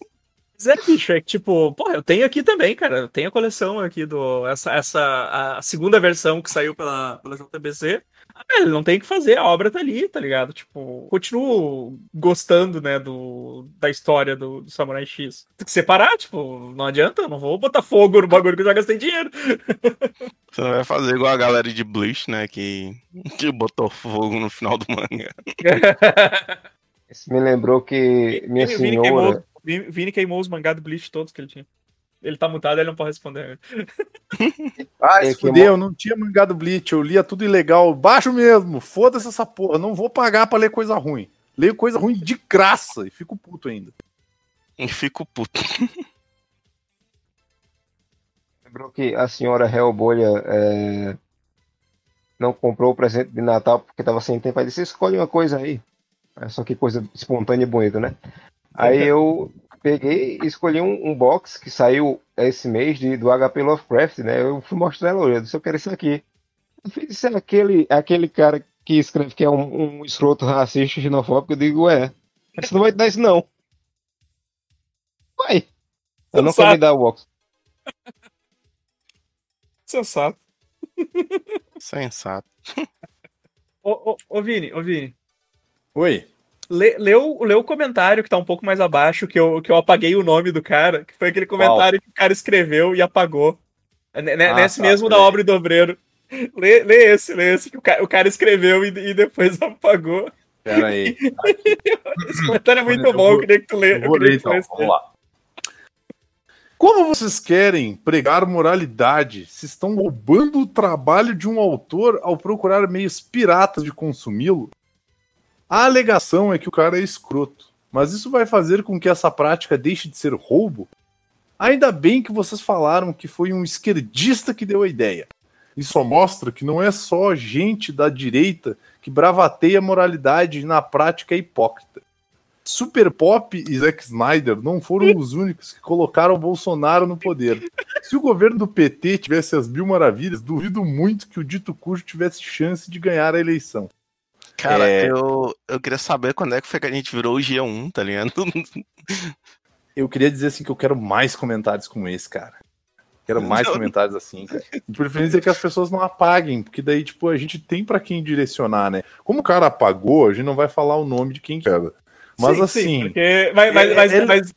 Mas é, bicho, é que tipo, porra, eu tenho aqui também, cara. Eu tenho a coleção aqui do. Essa, essa a segunda versão que saiu pela, pela JBC. Ah, velho, não tem o que fazer, a obra tá ali, tá ligado? Tipo, continuo gostando, né, do, da história do, do Samurai X. Tem que separar, tipo, não adianta, eu não vou botar fogo no bagulho que eu já gastei dinheiro. Você não vai fazer igual a galera de Bleach, né? Que, que botou fogo no final do manga. Isso me lembrou que minha Vini, Vini queimou, senhora. Vini, queimou os mangá do Bleach todos que ele tinha. Ele tá mutado, ele não pode responder. Ah, É se que fuder, mo- eu não tinha mangado Bleach, eu lia tudo ilegal. Baixo mesmo, foda-se essa porra. Não vou pagar pra ler coisa ruim. Leio coisa ruim de graça e fico puto ainda. E fico puto. Lembrou que a senhora Hellbolha é, não comprou o presente de Natal porque tava sem tempo. Aí disse: escolhe uma coisa aí. É só que coisa espontânea e bonita, né? Aí eu peguei e escolhi um, um box que saiu esse mês de, do HP Lovecraft, né? Eu fui mostrar ela, eu disse: eu quero isso aqui. Eu fiz isso é aquele, aquele cara que escreve que é um, um escroto racista e xenofóbico. Eu digo: é, você não vai dar isso não. Vai. Eu não quero me dar o box. Sensato. Sensato. Ô, ô, ô, Vini, ô, Vini. Oi. Lê, lê, o, lê o comentário que tá um pouco mais abaixo, que eu, que eu apaguei o nome do cara, que foi aquele comentário que o cara escreveu e apagou. Né- Ah, nesse tá, mesmo da obra do Obreiro. Lê, lê esse, lê esse, que o cara, o cara escreveu e, e depois apagou. Pera aí. Esse comentário é muito Eu bom, vou- eu queria que tu lê. Eu vou ler então, vamos lá. Como vocês querem pregar moralidade se estão roubando o trabalho de um autor ao procurar meios piratas de consumi-lo? A alegação é que o cara é escroto, mas isso vai fazer com que essa prática deixe de ser roubo? Ainda bem que vocês falaram que foi um esquerdista que deu a ideia. Isso mostra que não é só gente da direita que bravateia a moralidade e na prática é hipócrita. Super Pop e Zack Snyder não foram os únicos que colocaram Bolsonaro no poder. Se o governo do PT tivesse as mil maravilhas, duvido muito que o dito cujo tivesse chance de ganhar a eleição. Cara, É. eu, eu queria saber quando é que foi que a gente virou o G1, tá ligado? Eu queria dizer assim que eu quero mais comentários como esse, cara. Quero mais Não. comentários assim, cara. De preferência que as pessoas não apaguem, porque daí, tipo, a gente tem pra quem direcionar, né? Como o cara apagou, a gente não vai falar o nome de quem quer. Mas Sim, assim. sim, porque- mas, mas- é- mas- ele- mas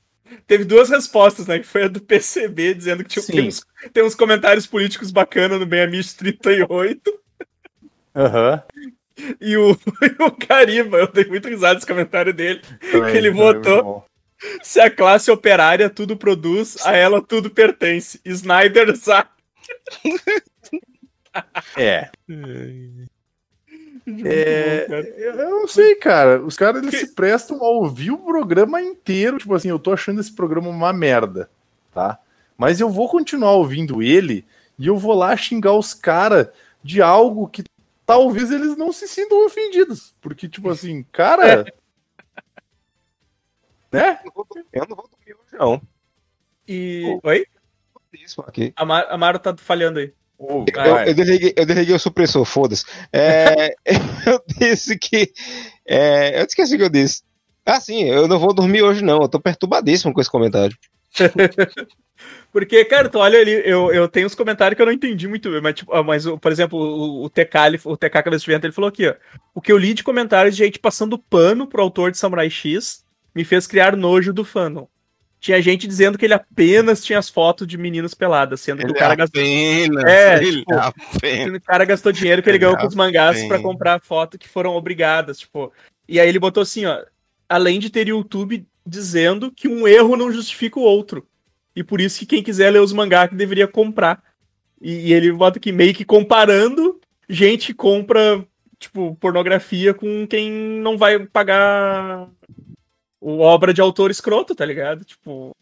teve duas respostas, né? Que foi a do PCB, dizendo que tinha, Sim. tem, uns, tem uns comentários políticos bacanas no Bem Amish 38. Aham. E o, e o Cariba, eu dei muito risada nesse comentário dele. Também, ele também, votou. muito bom. Se a classe operária tudo produz, a ela tudo pertence. Snyder Zack. É. É, eu não sei, cara. Os caras eles se prestam a ouvir o programa inteiro. Tipo assim, eu tô achando esse programa uma merda, tá? Mas eu vou continuar ouvindo ele e eu vou lá xingar os caras de algo que talvez eles não se sintam ofendidos. Porque, tipo assim, cara. né? Eu não vou dormir hoje, não. E. Oi? Isso aqui. A Mar- a Maro tá falhando aí. Ô, Eu, eu desliguei, eu desliguei o supressor, foda-se. É, eu disse que. é, eu esqueci o que eu disse. Ah, sim, eu não vou dormir hoje, não. Eu tô perturbadíssimo com esse comentário. Porque, cara, tu olha ali, eu, eu tenho uns comentários que eu não entendi muito bem, mas, tipo, ah, mas por exemplo, o, o TK, ele- o TK Cabeça de Vento, ele falou aqui, ó. O que eu li de comentários de gente passando pano pro autor de Samurai X me fez criar nojo do fandom. Tinha gente dizendo que ele apenas tinha as fotos de meninas peladas, sendo que Ele o cara gastou. apenas, É, ele tipo, apenas. O cara gastou dinheiro que ele ganhou com os mangás pra comprar foto que foram obrigadas, tipo. E aí ele botou assim, ó, além de ter YouTube dizendo que um erro não justifica o outro. E por isso que quem quiser ler os mangás que deveria comprar. E, e ele bota aqui meio que comparando gente compra, tipo, pornografia com quem não vai pagar obra de autor escroto, tá ligado? Tipo,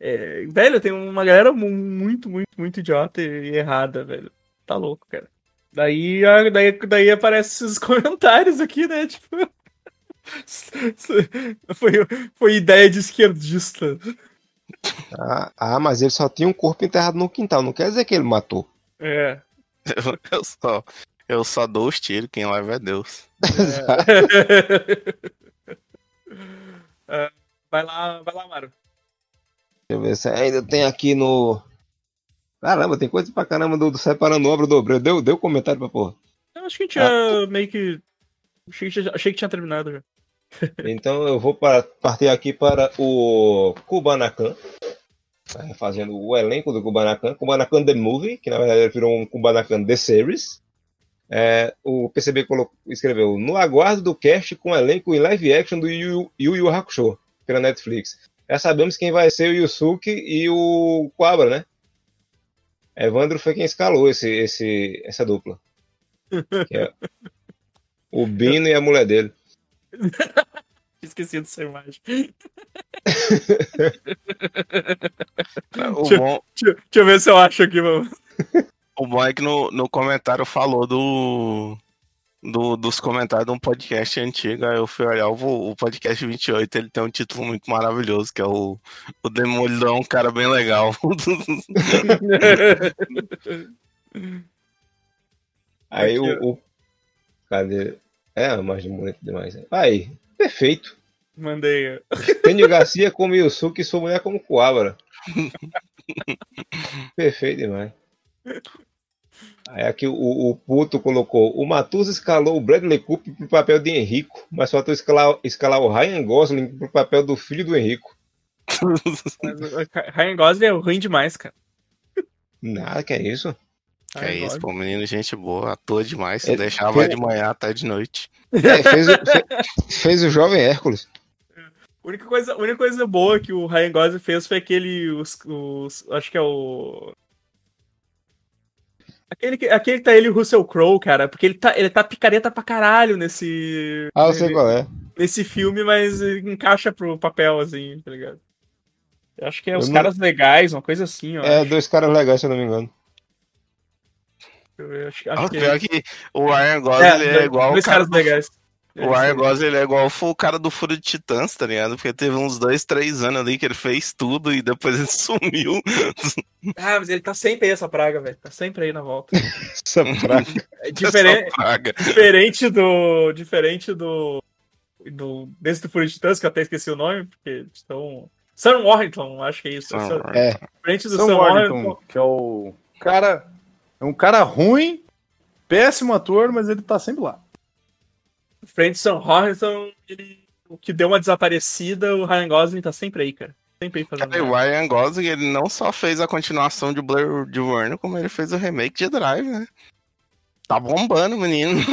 é, velho, tem uma galera mu- muito, muito, muito idiota e errada, velho. Tá louco, cara. Daí, daí, daí aparecem esses comentários aqui, né? Tipo. Foi, foi ideia de esquerdista. Ah, ah, mas ele só tinha um corpo enterrado no quintal. Não quer dizer que ele matou. É. Eu, eu só, eu só dou os tiros, quem leva é Deus. É, vai lá, vai lá, Maro. Deixa eu ver se ainda tem aqui no. Caramba, tem coisa pra caramba do, do Separando Obra do Obreiro. Deu, deu comentário pra porra. Eu acho que a gente já meio que. Achei que, já- achei que tinha terminado já. Então eu vou para- partir aqui para o Kubanacan. Tá Fazendo o elenco do Kubanacan. Kubanacan The Movie, que na verdade virou um Kubanacan The Series. É, o PCB colocou- escreveu no aguardo do cast com elenco em live action do Yu Yu, Yu Hakusho pela Netflix. Já sabemos quem vai ser o Yusuke e o Quabra, né? Evandro foi quem escalou esse, esse, essa dupla. É o Bino e a mulher dele. Esqueci dessa imagem. O Deixa- bom, Deixa, deixa eu ver se eu acho aqui, mano. o bom é que no, no comentário falou do, do- dos comentários de um podcast antigo. Aí eu fui olhar o, o podcast 28, ele tem um título muito maravilhoso, que é o, o Demolidor, é um cara bem legal. Aí o, o- Cadê? É, a imagem bonita demais. né? Aí, perfeito. Mandei. Tênio Garcia como Yusuke e sua mulher como Coabra. perfeito demais. Aí aqui o, o Puto colocou: o Matusa escalou o Bradley Cooper pro papel de Henrico, mas faltou escalar, escalar o Ryan Gosling pro papel do filho do Henrico. Mas o Ryan Gosling é ruim demais, cara. Nada, que é isso? Que é isso, pô, menino, gente boa, atua demais. Se É, vai de manhã até de noite. É, fez, o, fe- fez o jovem Hércules. A única coisa, a única coisa boa que o Ryan Gosling fez foi aquele. Os, os- acho que é o. Aquele que, aquele que tá ele e o Russell Crowe, cara, porque ele tá, ele tá picareta pra caralho nesse. Ah, eu sei qual é. nesse filme, mas encaixa pro papel, assim, tá ligado? Eu acho que é Eu os não- caras legais, uma coisa assim, ó. É, dois caras legais, se eu não me engano. Eu acho, Ah, acho que pior é. que o Ryan Gosling É, ele é, igual o dois cara caras do, legais. O Ryan Gosling ele é igual foi o cara do Furo de Titãs, tá ligado? Porque teve uns dois, três anos ali que ele fez tudo e depois ele sumiu. Ah, mas ele tá sempre aí, essa praga, velho. Tá sempre aí na volta. Essa praga. É diferente, Essa praga. diferente do. Diferente do. do desse do Fury Titãs, que eu até esqueci o nome, porque estão. Sam Warrington, acho que é isso. Sam. É, Diferente do Sam Sam, Warrington, Warrington. que é o cara. É um cara ruim, péssimo ator, mas ele tá sempre lá. Sam Warrington, ele. O que deu uma desaparecida, o Ryan Gosling tá sempre aí, cara. Sempre aí fazendo. Cara, o Ryan Gosling ele não só fez a continuação de Blur de Warner, como ele fez o remake de Drive, né? Tá bombando, menino.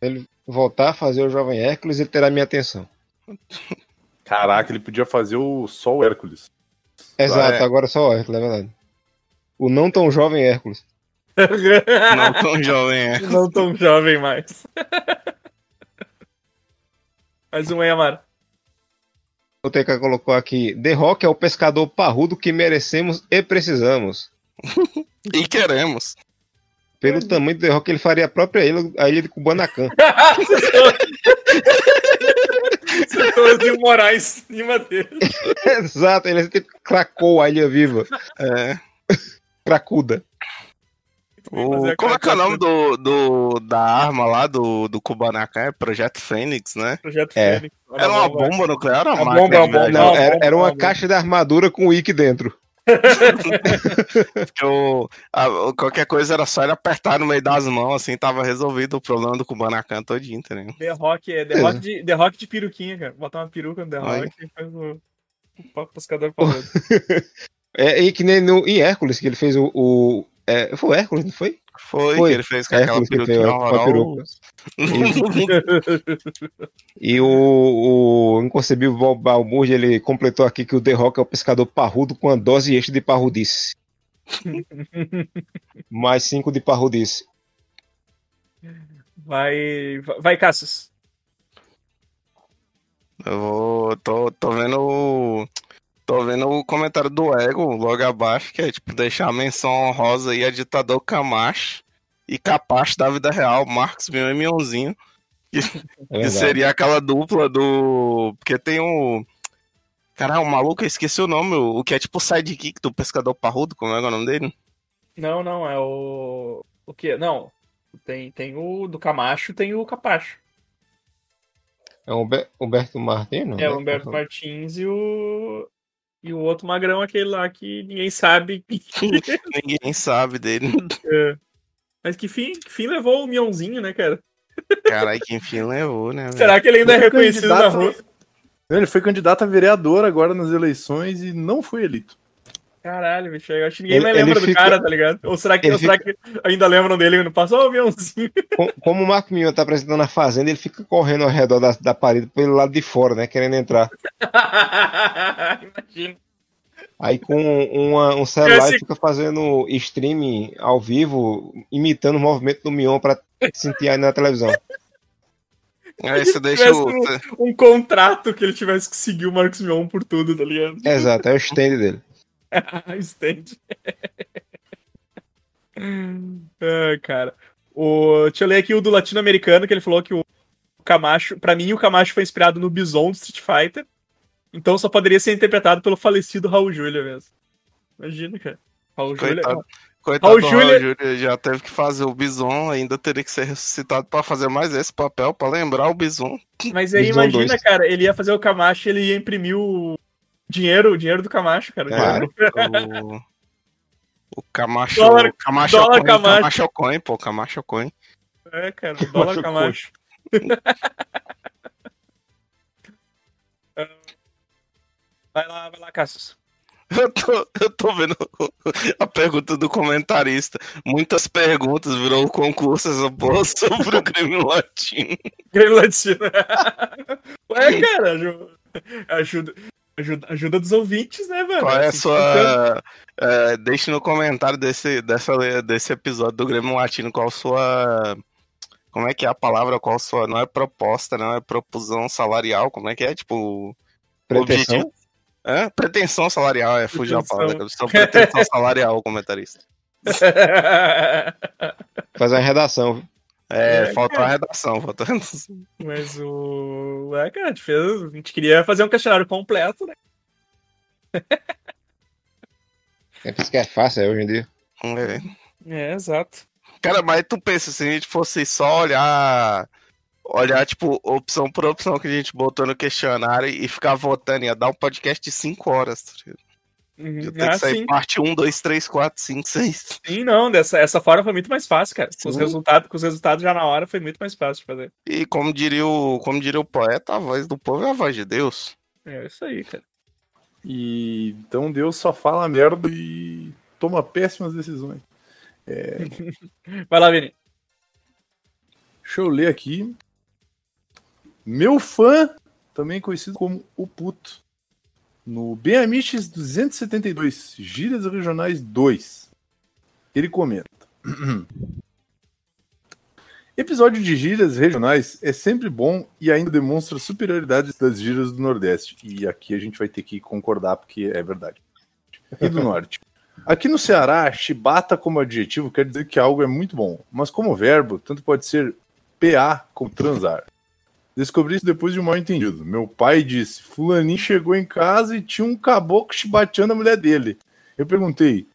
ele voltar a fazer o jovem Hércules, ele terá minha atenção. Caraca, ele podia fazer o Sol Hércules. Exato, é. agora só o Hércules, é verdade. O não tão jovem Hércules. não tão jovem, é. Não tão jovem mais. Mais um aí, Amaro. O TK colocou aqui: The Rock é o pescador parrudo que merecemos e precisamos. E queremos. Pelo tamanho do The Rock, ele faria a própria ilha, a ilha de Kubanacan. Setorzinho Moraes em cima dele. Exato, ele tipo, cracou a ilha viva. É. Cracuda. O- como é que é o nome do, do, da arma lá do, do Kubanacan? É Projeto Fênix, né? Projeto É. Fênix. Era uma bomba nuclear ou Uma bomba, de era, era uma caixa de armadura com o Wiki dentro. Porque a- qualquer coisa era só ele apertar no meio das mãos, assim, tava resolvido o problema do Kubanacan todinho, entendeu? The Rock é The Rock, de, The Rock de peruquinha, cara. Botar uma peruca no The. Rock e faz o, o papo pescador falando. É, e que nem no, em Hércules, que ele fez o. o é, foi o Hércules, não foi? Foi, Foi. que ele fez com É, aquela peruquinha horrorosa. E o, o Inconcebível Bob Balmurge, ele completou aqui que o The Rock é o pescador parrudo com a dose extra de parrudice. Mais 5 de parrudice. Vai, vai, Cassius. Eu vou. Tô, tô vendo. Tô vendo o comentário do Ego logo abaixo, que é tipo deixar a menção honrosa aí a ditador Camacho e Capacho da vida real, Marcos Mion e Mionzinho. É Que seria aquela dupla do. Porque tem o. Caralho, o maluco, eu esqueci o nome, o que é tipo o sidekick do pescador parrudo, como é que é o nome dele? Não, não, é o. O quê? Não. Tem, tem o do Camacho tem o Capacho. É o Humber- Humberto Martins, não? É o? Humberto Martins e o. E o outro magrão, aquele lá que ninguém sabe. Ninguém sabe dele. É. Mas que fim, que fim levou o Mionzinho, né, cara? Caralho, que enfim levou, né? velho? Será que ele ainda é Foi reconhecido na candidato- rua? Ele foi candidato a vereador agora nas eleições e não foi eleito. Caralho, bicho, eu acho que ninguém Ele- mais lembra do fica- cara, tá ligado? Ou será que, ou será que ainda lembram dele no passado? Ô, Mionzinho. Com- Como o Marco Mion tá apresentando a fazenda, ele fica correndo ao redor da, da parede pelo lado de fora, né? Querendo entrar. Imagina. Aí com uma- um celular Esse- ele fica fazendo streaming ao vivo, imitando o movimento do Mion pra sentir aí na televisão. Aí você deixa o. Um contrato que ele tivesse que seguir o Marcos Mion por tudo, tá ligado? Exato, é o stand dele. Stand. Ai, cara. O... Deixa eu ler aqui o do latino-americano, que ele falou que o Camacho. Pra mim, o Camacho foi inspirado no Bison do Street Fighter. Então só poderia ser interpretado pelo falecido Raul Júlia mesmo. Imagina, cara. Raul Júlia. Coitado. Coitado Raul Júlia- Raul Júlia já teve que fazer o Bison, ainda teria que ser ressuscitado pra fazer mais esse papel, pra lembrar o Bison. Mas aí Bison imagina, dois. cara, ele ia fazer o Camacho e ele ia imprimir o dinheiro, o dinheiro do Camacho, cara. Claro. O, o Camacho. Dólar- Camacho dólar Coin, Camacho. Camacho Coin, pô, Camacho Coin. É, cara, o dólar Camacho Camacho. Vai lá, vai lá, Cassius. Eu tô, eu tô vendo a pergunta do comentarista. Muitas perguntas virou o concurso essa porra sobre o Grêmio Latino. Grêmio Latino. Ué, cara, aju- ajuda, ajuda, ajuda dos ouvintes, né, mano? Qual é a Assim sua. é, deixe no comentário desse, dessa, desse episódio do Grêmio Latino qual a sua. Como é que é a palavra? Qual a sua. Não é proposta, não é propulsão salarial. Como é que é? Tipo. Pretensão? objetivo- Hã? Pretensão salarial, é fugiu a palavra. Pretensão salarial, comentarista. Fazer uma redação. É, É, faltou cara. a redação, faltou a redação. Mas o. É, cara, a gente, fez, a gente queria fazer um questionário completo, né? É por isso que é fácil é, hoje em dia. É. É, exato. Cara, mas tu pensa, se a gente fosse só olhar. Olhar, tipo, opção por opção que a gente botou no questionário e ficar votando, ia dar um podcast de 5 horas. Tá Uhum. ter que Ah, sair sim. parte 1, 2, 3, 4, 5, 6. Sim, não, dessa, essa forma foi muito mais fácil, cara. Com os, resultados, com os resultados já na hora foi muito mais fácil de fazer. E como diria, o, como diria o poeta, a voz do povo é a voz de Deus. É isso aí, cara. E então Deus só fala merda e toma péssimas decisões. Vai lá, Vini. Deixa eu ler aqui. Meu fã, também conhecido como o Puto, no BMX 272, Gírias Regionais 2, ele comenta. Episódio de gírias regionais é sempre bom e ainda demonstra superioridade das gírias do Nordeste. E aqui a gente vai ter que concordar porque é verdade. E do Norte. Aqui no Ceará, chibata como adjetivo quer dizer que algo é muito bom, mas como verbo, tanto pode ser PA como transar. Descobri isso depois de um mal entendido. Meu pai disse: Fulaninho chegou em casa e tinha um caboclo chibateando a mulher dele. Eu perguntei: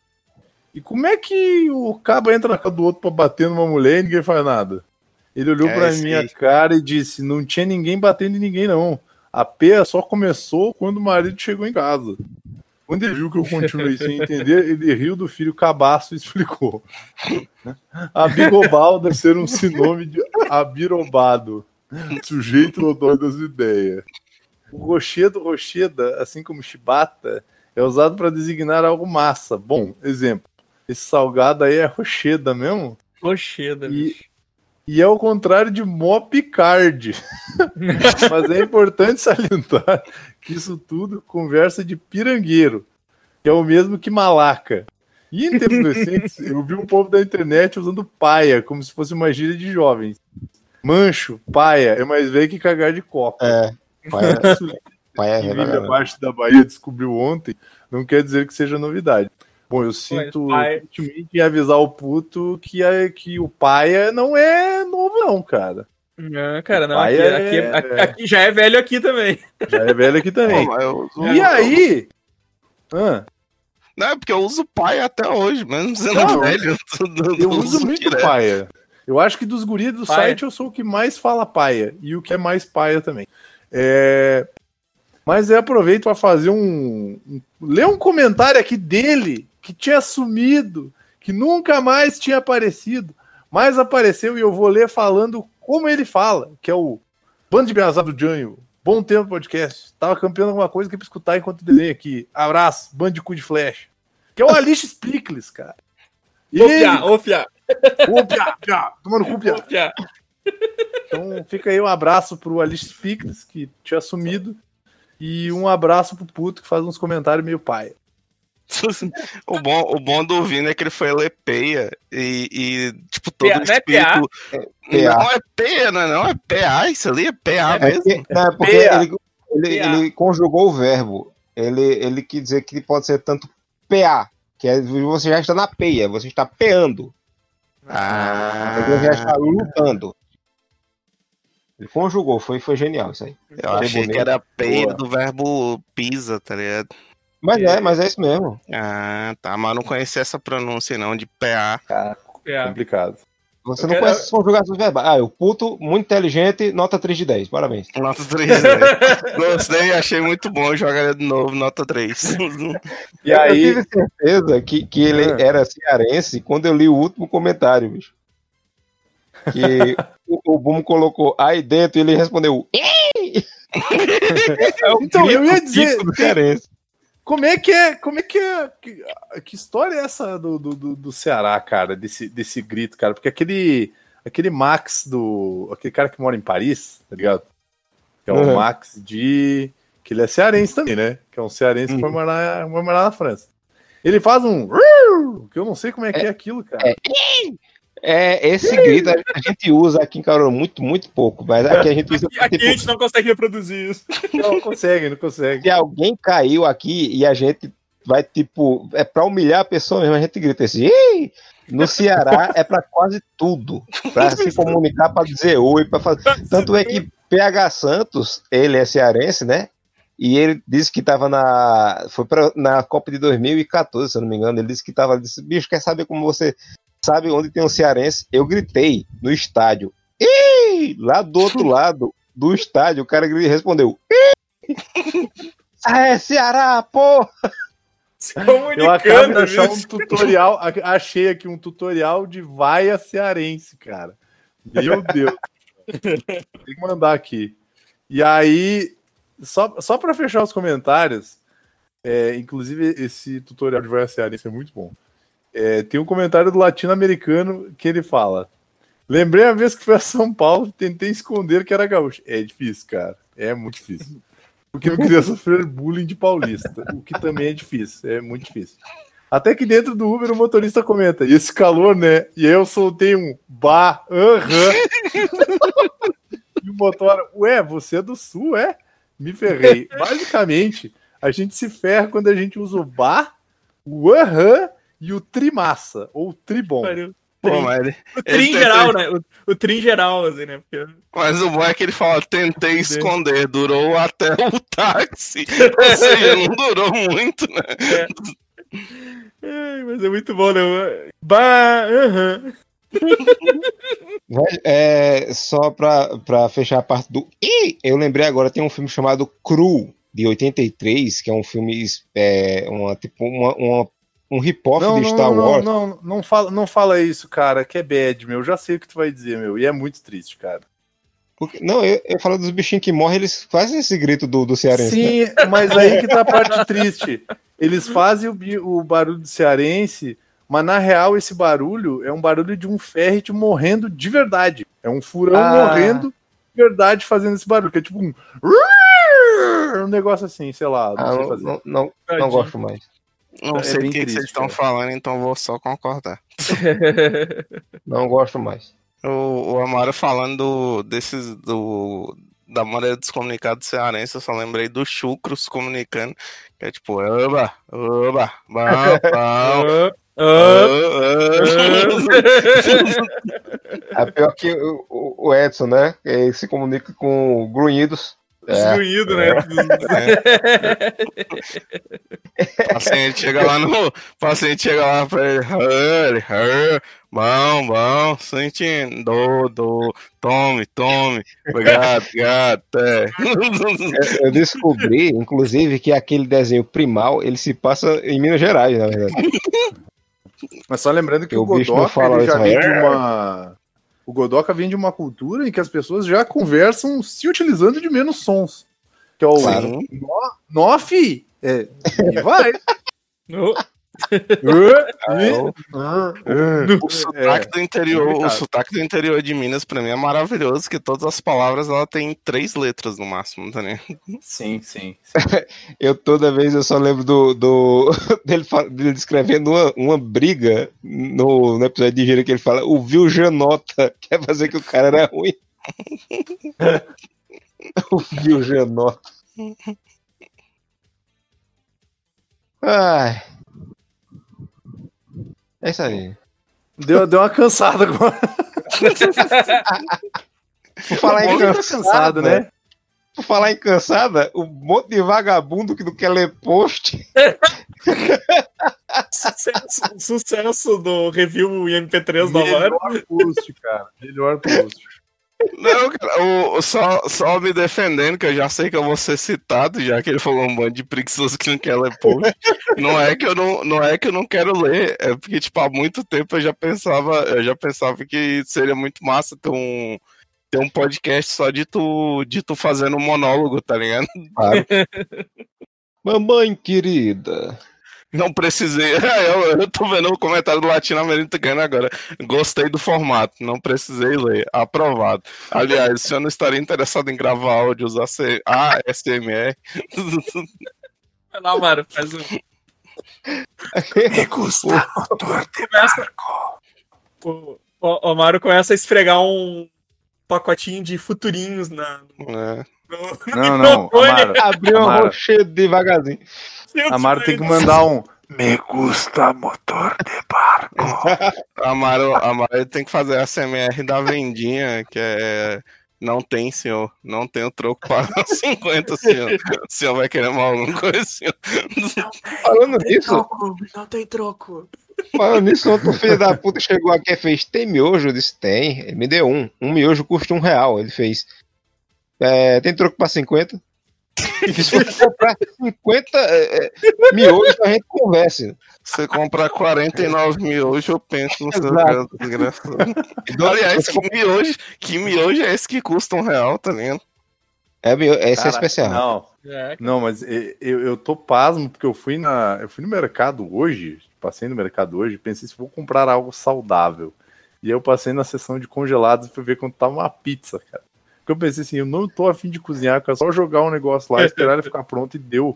E como é que o cabo entra na casa do outro pra bater numa mulher e ninguém faz nada? Ele olhou É, pra minha aí. cara e disse: Não tinha ninguém batendo em ninguém, não. A peia só começou quando o marido chegou em casa. Quando ele viu que eu continuei sem entender, ele riu do filho cabaço e explicou. Abigobal deve ser um sinônimo de abirobado, sujeito odor das ideias. O rochedo rocheda, assim como chibata, é usado para designar algo massa. Bom, exemplo, esse salgado aí é rocheda mesmo? Rocheda, E- bicho. E é o contrário de Mopicard. Mas é importante salientar que isso tudo conversa de pirangueiro, que é o mesmo que malaca. E em tempos recentes, eu vi um povo da internet usando paia, como se fosse uma gíria de jovens. Mancho, paia, é mais velho que cagar de copa. É, pai é, Isso pai é que Vive abaixo da Bahia descobriu ontem, não quer dizer que seja novidade. Bom, eu sinto em avisar o puto que, é, que o paia não é novo, não, cara. Não, cara, não. Aqui, é- aqui- aqui- aqui já é velho aqui também. Já é velho aqui também. Eu uso- E aí? Hã? Não, é porque eu uso pai até hoje, mesmo sendo Não, velho. Eu, eu uso muito direto. paia. Eu acho que dos guris do Paia. site eu sou o que mais fala paia. E o que é mais paia também. É... Mas eu aproveito para fazer um, um. ler um comentário aqui dele que tinha sumido, que nunca mais tinha aparecido, mas apareceu e eu vou ler falando como ele fala, que é o Bando de Piazada do Janho. Bom tempo podcast. Tava campeando alguma coisa que pra escutar enquanto desenho aqui. Abraço, bando de cu de flecha. Que é o Alice Spicles, cara. Ô, ele- Piá, ô, Piá, Ô, Piá, Piá, tomando cu. Então fica aí um abraço pro Alice Pickles, que tinha sumido. E um abraço pro puto que faz uns comentários meio paia. O bom, o bom do Vini é que ele foi ler peia e, e, tipo, todo PA, o não é espírito. PA. Não é peia, não é, não, é PA, isso ali é PA É mesmo. porque, não, é porque PA. ele, ele, PA. ele conjugou o verbo. Ele, ele quis dizer que pode ser tanto PA, que é você já está na peia, você está peando, Ah, você já está lutando. Ele conjugou, foi, foi genial isso aí. eu achei bonito. que era peia Boa. do verbo pisa, tá ligado? Mas é, mas é isso mesmo. Ah, tá, mas eu não conhecia essa pronúncia não, de PA. Piá. Complicado. Você Eu não quero- conhece as conjugações verbais. Ah, o puto, muito inteligente, nota 3 de 10. Parabéns. Nota 3. Gostei, achei muito bom, jogaria de novo, nota 3. E Eu aí, tive certeza que, que ele Ah. era cearense quando eu li o último comentário, bicho. Que o, o Boom colocou aí dentro e ele respondeu. É o Então, eu ia dizer, cearense. Como é que é. Como é que é. Que, que história é essa do, do, do- Ceará, cara? Desse, desse grito, cara? Porque aquele. Aquele Max do. Aquele cara que mora em Paris, tá ligado? Que é o Uhum. Max de. Que ele é cearense também, né? Que é um cearense que foi morar, foi morar na França. Ele faz um. Que eu não sei como é que é aquilo, cara. É. É, esse grito a a gente usa aqui em Caruaru muito, muito pouco, mas aqui a gente usa Aqui, aqui tipo, a gente não consegue reproduzir isso. Não consegue, não consegue. se alguém caiu aqui e a gente vai, tipo, é pra humilhar a pessoa mesmo, a gente grita assim, Ei! no Ceará é pra quase tudo, pra se comunicar, pra dizer oi, pra fazer. Tanto é que PH Santos, ele é cearense, né? E ele disse que tava na. Foi pra, na Copa de 2014, se eu não me engano. Ele disse que tava. ele Disse, Bicho, quer saber como você sabe onde tem um cearense? Eu gritei no estádio. Ih! Lá do outro lado do estádio, o cara respondeu. Ih! É Ceará, pô! Se Eu acabo de comunicando, achar um tutorial, achei aqui um tutorial de vaia cearense, cara. Meu Deus. Tem que mandar aqui. E aí, só, só para fechar os comentários, é, inclusive esse tutorial de vaia cearense é muito bom. É, tem um comentário do latino-americano que ele fala: Lembrei a vez que fui a São Paulo, tentei esconder que era gaúcho. É difícil, cara. É muito difícil. Porque eu queria sofrer bullying de paulista, o que também é difícil, é muito difícil. Até que dentro do Uber o motorista comenta, e esse calor, né? E aí eu soltei um bah, aham. e o motor, ué, você é do sul, é? Me ferrei. Basicamente, a gente se ferra quando a gente usa o bah, o aham e o trimassa, ou tribom. Pô, mas, ele, O tri em geral, né? O, o tri em geral, assim, né? Porque... mas o bom é que ele fala, tentei esconder, durou até o táxi. Seja, não durou muito, né? Ai, mas é muito bom, né? Bah, aham. Vai- É, só pra, pra fechar a parte do. Ih, eu lembrei agora, tem um filme chamado Cru, de 83, que é um filme. É, uma, tipo, uma, uma- um Não, de Star não, Wars. não, não, não fala, não fala isso, cara, que é bad, meu. Eu já sei o que tu vai dizer, meu. E é muito triste, cara. Porque- não, eu, eu falo dos bichinhos que morrem, eles fazem esse grito do, do cearense. né? Sim, mas aí que tá a parte triste. Eles fazem o, o barulho do cearense, mas na real esse barulho é um barulho de um ferret morrendo de verdade. É um furão Ah. morrendo de verdade fazendo esse barulho, que é tipo um. Um negócio assim, sei lá, não Ah, sei não, fazer. não, não, gosto mais. Não É sei o que, triste, vocês estão cara. falando, então vou só concordar. Não gosto mais. O, o Amaro falando do, desses do da maneira descomunicada do cearense, eu só lembrei do Chucros comunicando, que é tipo, oba, oba, bom, bom. É pior que o, o- o Edson, né? Ele se comunica com grunhidos. É, Destruído, né? O paciente chega lá no. Paciente chega lá pra ele. "Hurry, hurry, Bom, bom, sentindo. Do, do. Tome, tome. Obrigado, obrigado. É. eu descobri, inclusive, que aquele desenho primal, ele se passa em Minas Gerais, na verdade. Mas só lembrando que O o, bicho não Godoka fala ele já isso, vem é. de uma. O Godoka vem de uma cultura em que as pessoas já conversam se utilizando de menos sons. Que é o. Claro. Nó, nó, fi! É, e vai! O sotaque do interior, o sotaque do interior de Minas, pra mim, é maravilhoso, que todas as palavras ela tem três letras no máximo, tá ligado? Sim, sim. Eu toda vez eu só lembro do, do dele, dele descrevendo uma, uma briga no, no episódio de Gira que ele fala, o Vil Janota quer fazer que o cara era ruim. o Vil Janota. Ai. É isso aí. Deu, deu uma cansada agora. Por falar em tá cansada, cansado, né? Por falar em cansada, o monte de vagabundo que não quer ler post. sucesso, sucesso do review em MP3 do Amaro. Melhor post, cara. Melhor post. Não, cara, o, o- só, só me defendendo, que eu já sei que eu vou ser citado, já que ele falou um bando de preguiçoso que não quer ler post. não é que eu não, não é que eu não quero ler, é porque, tipo, há muito tempo eu já pensava, eu já pensava que seria muito massa ter um, ter um podcast só de tu, de tu fazendo um monólogo, tá ligado? Claro. Mamãe querida. Não precisei. Eu, eu tô vendo o comentário do latino-americano agora. Gostei do formato, não precisei ler. Aprovado. Aliás, se eu não estaria interessado em gravar áudios AC ASMR, Vai lá, Amaro, faz um. Começa. O, o, o Amaro começa a esfregar um pacotinho de futurinhos na, né? no, Não, não. microfone. Amaro, Abriu Amaro. rochedo devagarzinho. Amaro tem que mandar um. Me gusta motor de barco. Amaro, Amaro tem que fazer a ASMR da vendinha, que é. Não tem, senhor. Não tem o troco para 50, senhor. O senhor vai querer mal alguma coisa, senhor. Falando nisso, não tem troco. falando nisso, outro filho da puta chegou aqui e fez: tem miojo? Eu disse: tem. Ele me deu um. Um miojo custa um real. Ele fez. "É, tem troco pra 50? Se você comprar 50 é, é, miojos, a gente conversa. Você comprar 49 miojos, eu penso no seu caso, desgraçado. Aliás, que miojo, que miojo é esse que custa um real, tá ligado? É, esse é especial. Não, É, não, mas eu, eu tô pasmo porque eu fui na. Eu fui no mercado hoje, passei no mercado hoje e pensei se vou comprar algo saudável. E eu passei na seção de congelados e fui ver quanto tava uma pizza, cara. Porque eu pensei assim, eu não tô afim de cozinhar, quero só jogar um negócio lá, esperar ele ficar pronto e deu.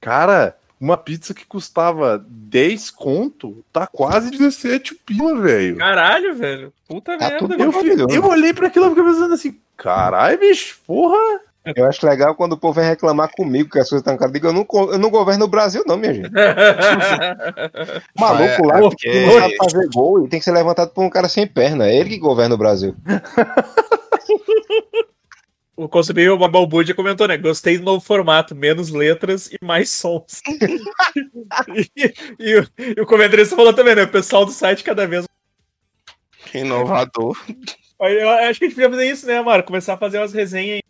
Cara, uma pizza que custava 10 conto, tá quase 17 pila, velho. Caralho, velho. Puta Tá merda. Eu, fi- eu olhei pra aquilo e fiquei pensando assim, caralho, bicho, porra. Eu acho legal quando o povo vem reclamar comigo que as coisas estão caras. Digo, eu não, eu não governo o Brasil, não, minha gente. O maluco lá É, que não sabe fazer gol e tem que ser levantado por um cara sem perna. É ele que governa o Brasil. O consumidor o Balbúdia comentou, né? Gostei do novo formato, menos letras e mais sons. e, e o, e o comentarista falou também, né? O pessoal do site cada vez. Inovador. Eu acho que a gente podia fazer isso, né, Mara? Começar a fazer umas resenhas.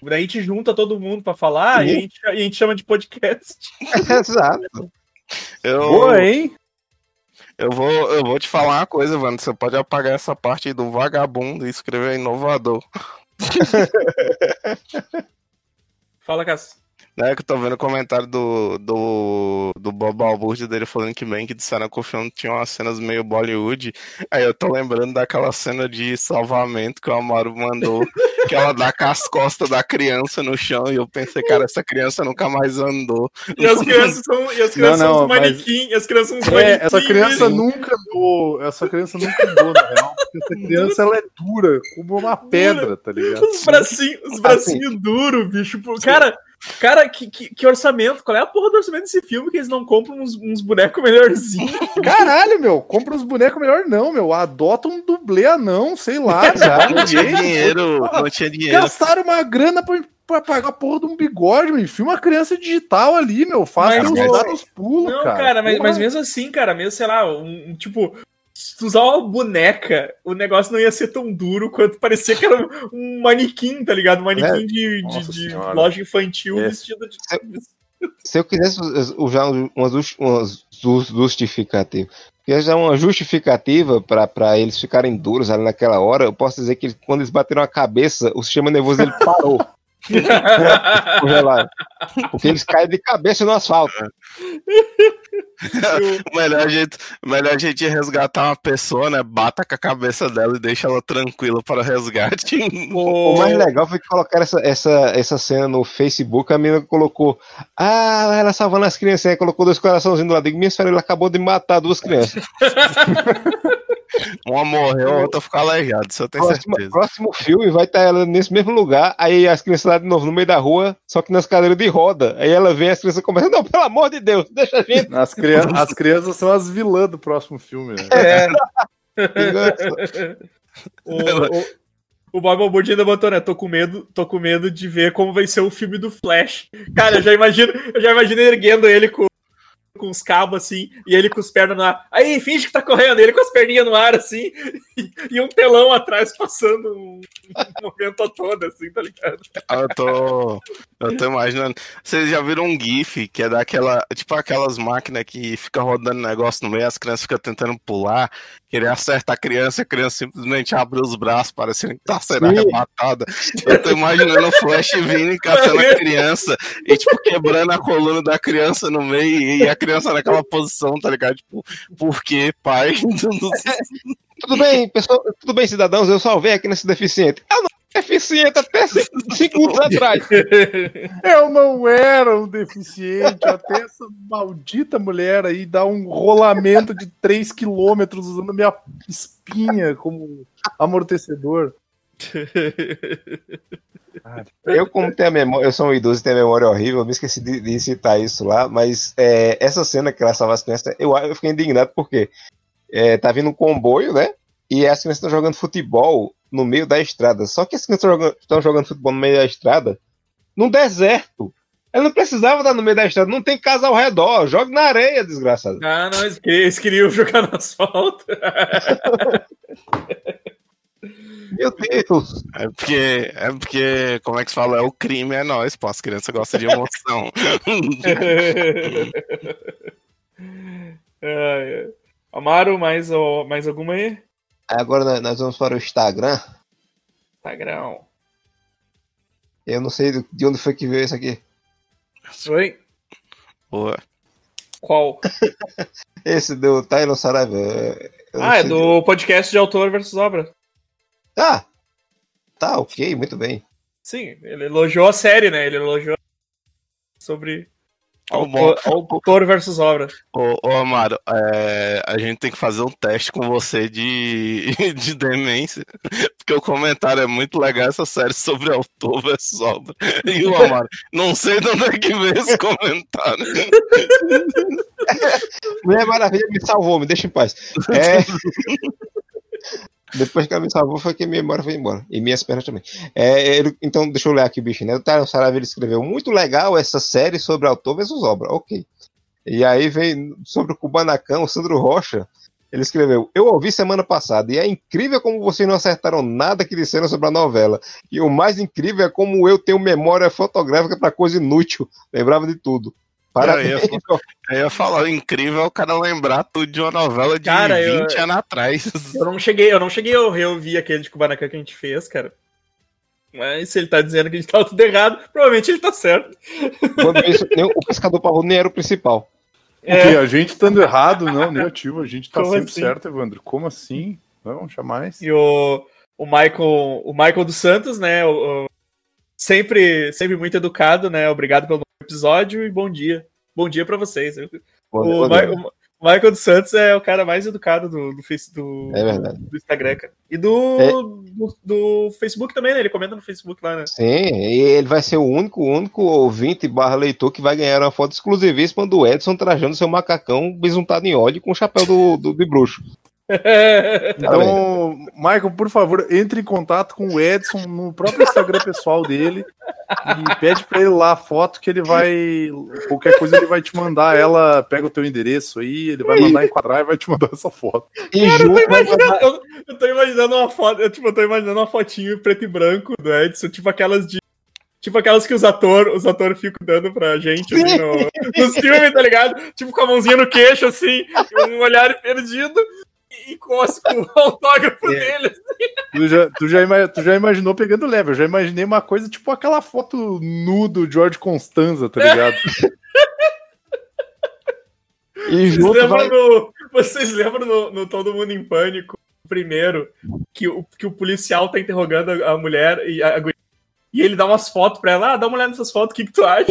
Daí a gente junta todo mundo pra falar e a, gente, e a gente chama de podcast. Exato. Eu, Boa, hein? eu, vou, eu vou te falar uma coisa, mano. Você pode apagar essa parte aí do vagabundo e escrever inovador. Fala, Cássio. Né, que eu tô vendo o comentário do, do, do Bob Alburdi dele falando que bem que disseram que o filme tinha umas cenas meio Bollywood. Aí eu tô lembrando daquela cena de salvamento que o Amaro mandou, que ela dá com as costas da criança no chão, e eu pensei, cara, essa criança nunca mais andou. E as crianças são, e as crianças Não, são uns manequins. As crianças são uns É, manequins. essa criança nunca andou. Essa criança nunca andou, na real. Essa criança ela é dura, como uma pedra, tá ligado? Os bracinhos, os bracinhos duros, bicho. Cara, cara que, que, que orçamento? Qual é a porra do orçamento desse filme que eles não compram uns, uns bonecos melhorzinhos? Caralho, meu, compra uns bonecos melhor não, meu. Adota um dublê anão, sei lá, Não meu. tinha dinheiro, não tinha dinheiro. Gastaram uma grana pra, pra pagar a porra de um bigode, meu. Enfia uma criança digital ali, meu. Faz Mas, os mas- dados pulos, Não, cara. cara, mas, Porra. mas mesmo assim, cara, mesmo, sei lá, um, um tipo. Se tu usar uma boneca, o negócio não ia ser tão duro quanto parecia que era um, manequim, tá ligado? Um manequim de, de, de senhora. loja infantil É. vestido de. Se eu quisesse usar uma jus- uma jus- justificativa, porque já uma justificativa para eles ficarem duros ali naquela hora, eu posso dizer que quando eles bateram a cabeça, o sistema nervoso dele parou. congelado. Porque eles caem de cabeça no asfalto. O melhor jeito, o melhor jeito de resgatar uma pessoa, né? Bata com a cabeça dela e deixa ela tranquila para o resgate. O mais legal foi que colocaram essa, essa, essa cena no Facebook, a menina colocou. Ah, ela salvando as crianças, aí colocou dois coraçãozinhos do lado. Digo, minha senhora, ele acabou de matar duas crianças. Uma morreu, a outra ficou aleijada, isso eu tenho Próximo, certeza. próximo filme vai estar ela nesse mesmo lugar, aí as crianças lá de novo no meio da rua, só que nas cadeiras de roda. Aí ela vem as crianças começam, não, pelo amor de Deus, deixa a gente. As, crian- as crianças são as vilãs do próximo filme, né? É. O, o, o Bob Albuquerque ainda botou, né? Tô com medo, tô com medo de ver como vai ser o filme do Flash. Cara, eu já imagino, eu já imagino erguendo ele com, com os cabos assim, e ele com as pernas no ar. Aí, finge que tá correndo, ele com as perninhas no ar, assim, e, um telão atrás passando um, um momento todo, assim, tá ligado? Eu tô, eu tô imaginando. Vocês já viram um GIF que é daquela, tipo aquelas máquinas que fica rodando negócio no meio, as crianças ficam tentando pular, que ele acerta a criança, a criança simplesmente abre os braços, parecendo que tá sendo Sim. arrebatada. Eu tô imaginando o Flash vindo e catando a criança e, tipo, quebrando a coluna da criança no meio e a criança naquela posição, tá ligado? Tipo, por que, pai? Tudo bem, pessoal, tudo bem, cidadãos, eu salvei aqui nesse deficiente. Eu não era deficiente até cinco segundos atrás. Eu não era um deficiente, até essa maldita mulher aí dá um rolamento de 3 quilômetros usando minha espinha como amortecedor. Eu, como tenho a memória, eu sou um idoso e tenho a memória horrível, eu me esqueci de, de citar isso lá, mas é, essa cena que ela salva as crianças, eu, eu fiquei indignado porque é, tá vindo um comboio, né? E as crianças estão jogando futebol no meio da estrada. Só que as crianças estão jogando, estão jogando futebol no meio da estrada, num deserto. Ela não precisava estar no meio da estrada, não tem casa ao redor. Joga na areia, desgraçado. Ah, não, eles queriam, eles queriam jogar no asfalto. Meu Deus. É porque, é porque, como é que se fala? É o crime, é nós, pô. As crianças gostam de emoção. Ai, ai. Amaro, mais, mais alguma aí? Agora nós- vamos para o Instagram. Instagram. Eu não sei do- de onde foi que veio isso aqui. Oi? Pô, Qual? Esse do Tylon Saraiva. é- Ah, é do podcast de autor versus obra. Ah, tá, ok, muito bem. Sim, ele elogiou a série, né? Ele elogiou sobre. Autor, versus obra. Ô, ô Amaro, é, a gente tem que fazer um teste com você de, de demência. porque o comentário é muito legal essa série sobre autor versus obra. E o Amaro, não sei de onde é que veio esse comentário. Mulher Maravilha me salvou, me deixa em paz. É... Depois que ela me salvou, foi que minha memória foi embora. E minhas pernas também. É, ele- então, deixa eu ler aqui o bicho, né? O Tyron Saraiva ele escreveu: Muito legal essa série sobre autor versus obra. Ok. E aí vem sobre o Kubanacan, o Sandro Rocha. Ele escreveu: Eu ouvi semana passada e é incrível como vocês não acertaram nada que disseram sobre a novela. E o mais incrível é como eu tenho memória fotográfica para coisa inútil. Lembrava de tudo. Parabéns. Eu ia falar, incrível é o cara lembrar tudo de uma novela de Cara, eu- 20 anos atrás. Eu não cheguei, eu não cheguei a reouvir aquele de Kubanacan que a gente fez, cara. Mas se ele tá dizendo que a gente tava tudo errado, provavelmente ele tá certo. Isso, nem o pescador parrudo nem era o principal. Porque a gente estando errado, não, negativo, a gente tá Como sempre assim? certo, Evandro. Como assim? Não, jamais. E o, o Michael, o Michael dos Santos, né? o- o- sempre, sempre muito educado, né? Obrigado pelo episódio e bom dia. Bom dia pra vocês. O, Quando- Mi- o Michael dos Santos é o cara mais educado do, do, Face, do, É do Instagram, cara. E do, É. do, do Facebook também, né? Ele comenta no Facebook lá, né? Sim, e ele vai ser o único, único ouvinte barra leitor que vai ganhar uma foto exclusivíssima do Edson trajando seu macacão besuntado em óleo com o chapéu do, do, de bruxo. Então, Michael, por favor, entre em contato com o Edson no próprio Instagram pessoal dele e pede pra ele lá a foto que ele vai. Qualquer coisa ele vai te mandar. Ela pega o teu endereço aí, ele vai mandar enquadrar e vai te mandar essa foto. E Eu tô, eu, eu tô imaginando uma foto, eu, tipo, eu tô imaginando uma fotinho preto e branco do Edson, tipo aquelas de. Tipo aquelas que os atores os ator ficam dando pra gente assim, no, nos filmes, tá ligado? Tipo com a mãozinha no queixo, assim, um olhar perdido, e, e cospe com o autógrafo dele. Tu já, tu, já tu já imaginou pegando leve. Eu já imaginei uma coisa tipo aquela foto nu do George Constanza, tá ligado? e Vocês lembram, vai, no, vocês lembram no, no Todo Mundo em Pânico, primeiro, que o, que o policial tá interrogando a, a mulher e a, a e ele dá umas fotos pra ela, ah, dá uma olhada nessas fotos, o que, que tu acha?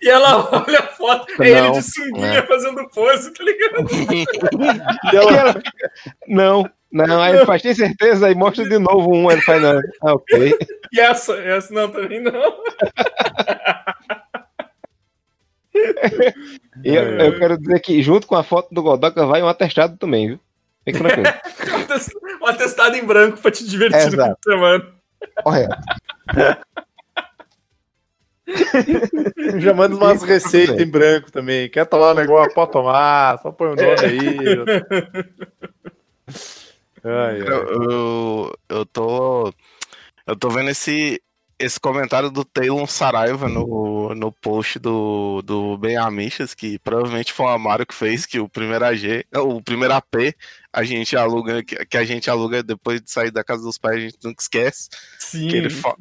E ela olha a foto, é ele Não, de sunguinha é. fazendo pose, tá ligado? E ela, E fica, Não, não, aí ele faz, tem certeza? Aí mostra de novo um, aí ele faz, não. Ah, ok. E essa, essa não, também não. E eu, eu quero dizer que junto com a foto do Godoka vai um atestado também, viu? Fique tranquilo. Um atest- atestado em branco pra te divertir no fim de semana. Correto. já manda umas receitas em branco também. Quer tomar um negócio? Pode tomar. Só põe o nome aí. Ai, ai. Eu, eu, eu tô. Eu tô vendo esse, esse comentário do Taylor Saraiva no, no post do, do Ben Amichas, que provavelmente foi o Amaro que fez, que o primeiro AG, o primeiro AP, a gente aluga, que, a gente aluga depois de sair da casa dos pais, a gente nunca esquece. Sim. Que ele, fa-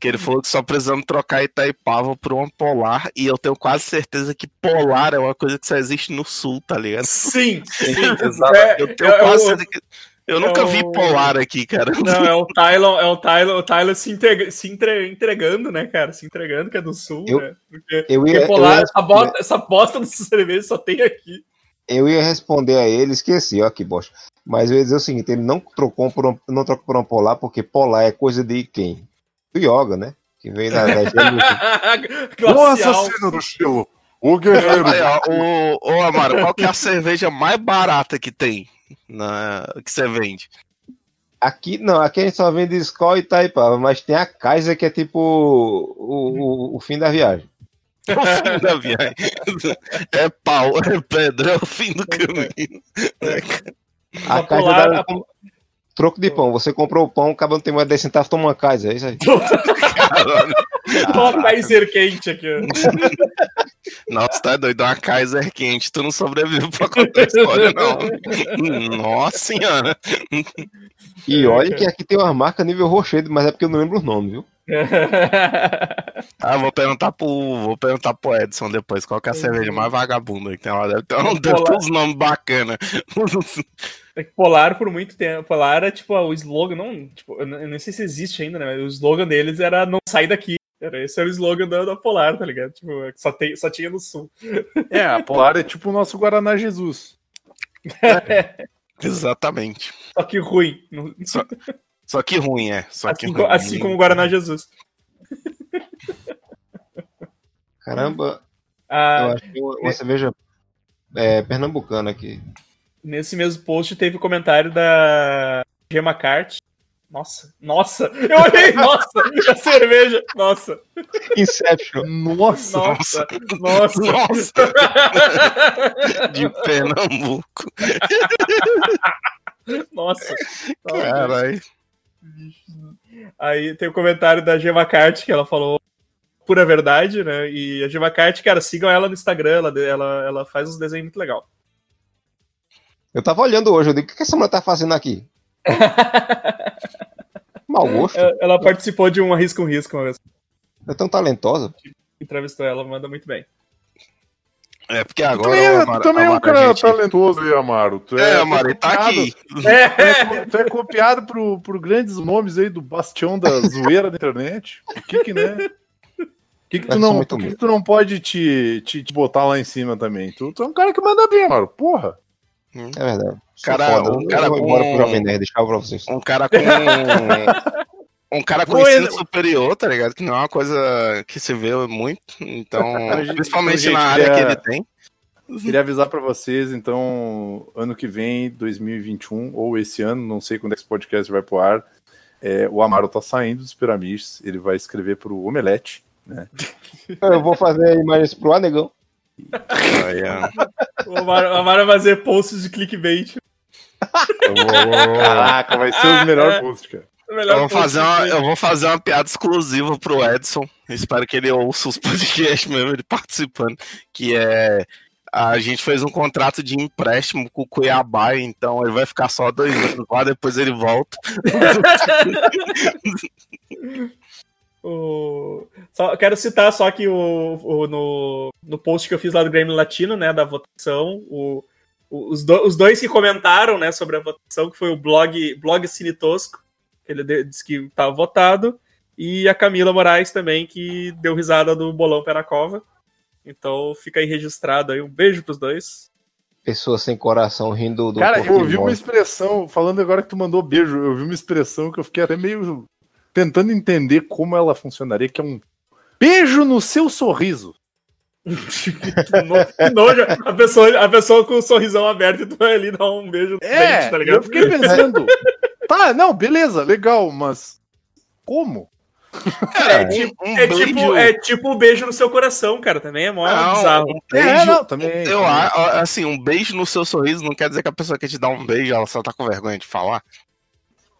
que ele falou que só precisamos trocar Itaipava por uma polar, e eu tenho quase certeza que polar é uma coisa que só existe no sul, tá ligado? Sim, sim. exato. É, Eu tenho é quase certeza que. Eu é nunca o- vi polar aqui, cara. Não, é o Tylon, é o Tylon, o Tylon se, entrega- se entre- entregando, né, cara? Se entregando, que é do sul, Eu- né? Porque, Eu porque ia, eu, polar, ia, essa, bosta, essa bosta do cerveja só tem aqui. Eu ia responder a ele, esqueci, ó que bosta. Mas eu ia dizer o seguinte, ele não trocou por um, não trocou por um polar, porque polar é coisa de quem? Do yoga, né? Que veio da, da O assassino do estilo. O guerreiro. Aí, ó, o, ô, Amaro, qual que é a cerveja mais barata que tem? Na, que você vende? Aqui, não, aqui a gente só vende Skol e Taipava, mas tem a Kaiser que é tipo o, o, o fim da viagem. É o fim da viagem. É pau, é pedra, é o fim do caminho. A A um troco de pão. Você comprou o pão, acaba não tem mais 10 centavos, toma uma Kaiser, é isso aí. Ó, Kaiser quente aqui, ó. Nossa, tá doido, uma Kaiser quente, tu não sobrevive pra contar a história, não. Nossa senhora. E olha que aqui tem uma marca nível rochedo, mas é porque eu não lembro o nome, viu? Ah, vou perguntar pro, vou perguntar pro Edson depois qual que é a cerveja mais vagabunda que tem lá. Deve ter, um, deve ter uns nomes bacanas. É que Polar por muito tempo. Polar é tipo o slogan, não, tipo, eu não sei se existe ainda, né? Mas o slogan deles era não sai daqui. Era, esse era o slogan da, da Polar, tá ligado? Tipo, é só, tem, só tinha no sul. É, a Polar é tipo o nosso Guaraná Jesus. Exatamente. Só que ruim. Não- Só, Só que ruim, é. Só que Assim, ruim. co- assim como o Guaraná Jesus. Caramba, eu Ah, acho que uma, uma cerveja é, pernambucana aqui. nesse mesmo post teve o comentário da Gemma Cart. Nossa, nossa, eu olhei, nossa, a cerveja, nossa, Inception. Nossa, nossa, nossa. Nossa, de Pernambuco. Nossa. Caralho. Aí tem o comentário da Gemma Cart, que ela falou pura verdade, né? E a Gemma Cart, cara, sigam ela no Instagram, ela, ela, ela faz uns desenhos muito legal. Eu tava olhando hoje, eu digo, o que essa mulher tá fazendo aqui? Mau gosto. Ela, ela participou de um Arrisca um Risco uma vez. É tão talentosa. Entrevistou ela, manda muito bem. É porque Tu agora. também, é- Amaro- também é um Amaro, cara gente- talentoso aí, Amaro. Tu É, tu Amaro, ele tá aqui. Tu é, tu é copiado por, por grandes nomes aí do bastião da zoeira da internet. O que que, né? O que que tu sou não, que que tu não pode te, te, te botar lá em cima também? Tu, tu é um cara que manda bem, Amaro. Porra. É verdade. Cara, um cara embora com- pro Jovem Nerd, deixar pra vocês. Um cara com. Um cara com ensino superior, tá ligado? Que não é uma coisa que se vê muito. Então, principalmente então, na gente, área queria- que ele tem. Queria avisar pra vocês, então, ano que vem, 2021, ou esse ano, não sei quando é que esse podcast vai pro ar, é, o Amaro tá saindo dos Piramides, ele vai escrever pro Omelete. Eu vou fazer imagens pro Anegão. Aí, ó. O Amaro, o Amaro vai fazer posts de clickbait. Vou- Caraca, vai ser os melhores posts, cara. Eu vou, fazer uma, eu vou fazer uma piada exclusiva pro Edson. Espero que ele ouça os podcasts mesmo, ele participando. Que é. A gente fez um contrato de empréstimo com o Cuiabá, então ele vai ficar só dois anos lá, depois ele volta. O... Só, quero citar só que o, o- no, no post que eu fiz lá do Grêmio Latino, né, da votação, o, o- os, do- os dois que comentaram, né, sobre a votação, que foi o blog, blog Cine Tosco, que ele disse que estava votado, e a Camila Moraes também, que deu risada do bolão pé na cova. Então fica aí registrado aí, um beijo pros dois. Pessoa sem coração rindo do Cara, eu ouvi Pokémon. uma expressão, falando agora que tu mandou beijo, eu vi uma expressão que eu fiquei até meio tentando entender como ela funcionaria, que é um beijo no seu sorriso. que no- que nojo, a pessoa, a pessoa com o sorrisão aberto e tu vai ali dar um beijo no É, dente, tá eu ligado? fiquei pensando, tá, não, beleza, legal, mas como? É, tipo, um é, beijo- tipo, é tipo um beijo no seu coração, cara, também é mó Não, bizarro. um É, beijo. não, também. Eu, a- assim, um beijo no seu sorriso não quer dizer que a pessoa quer te dar um beijo, ela só tá com vergonha de falar.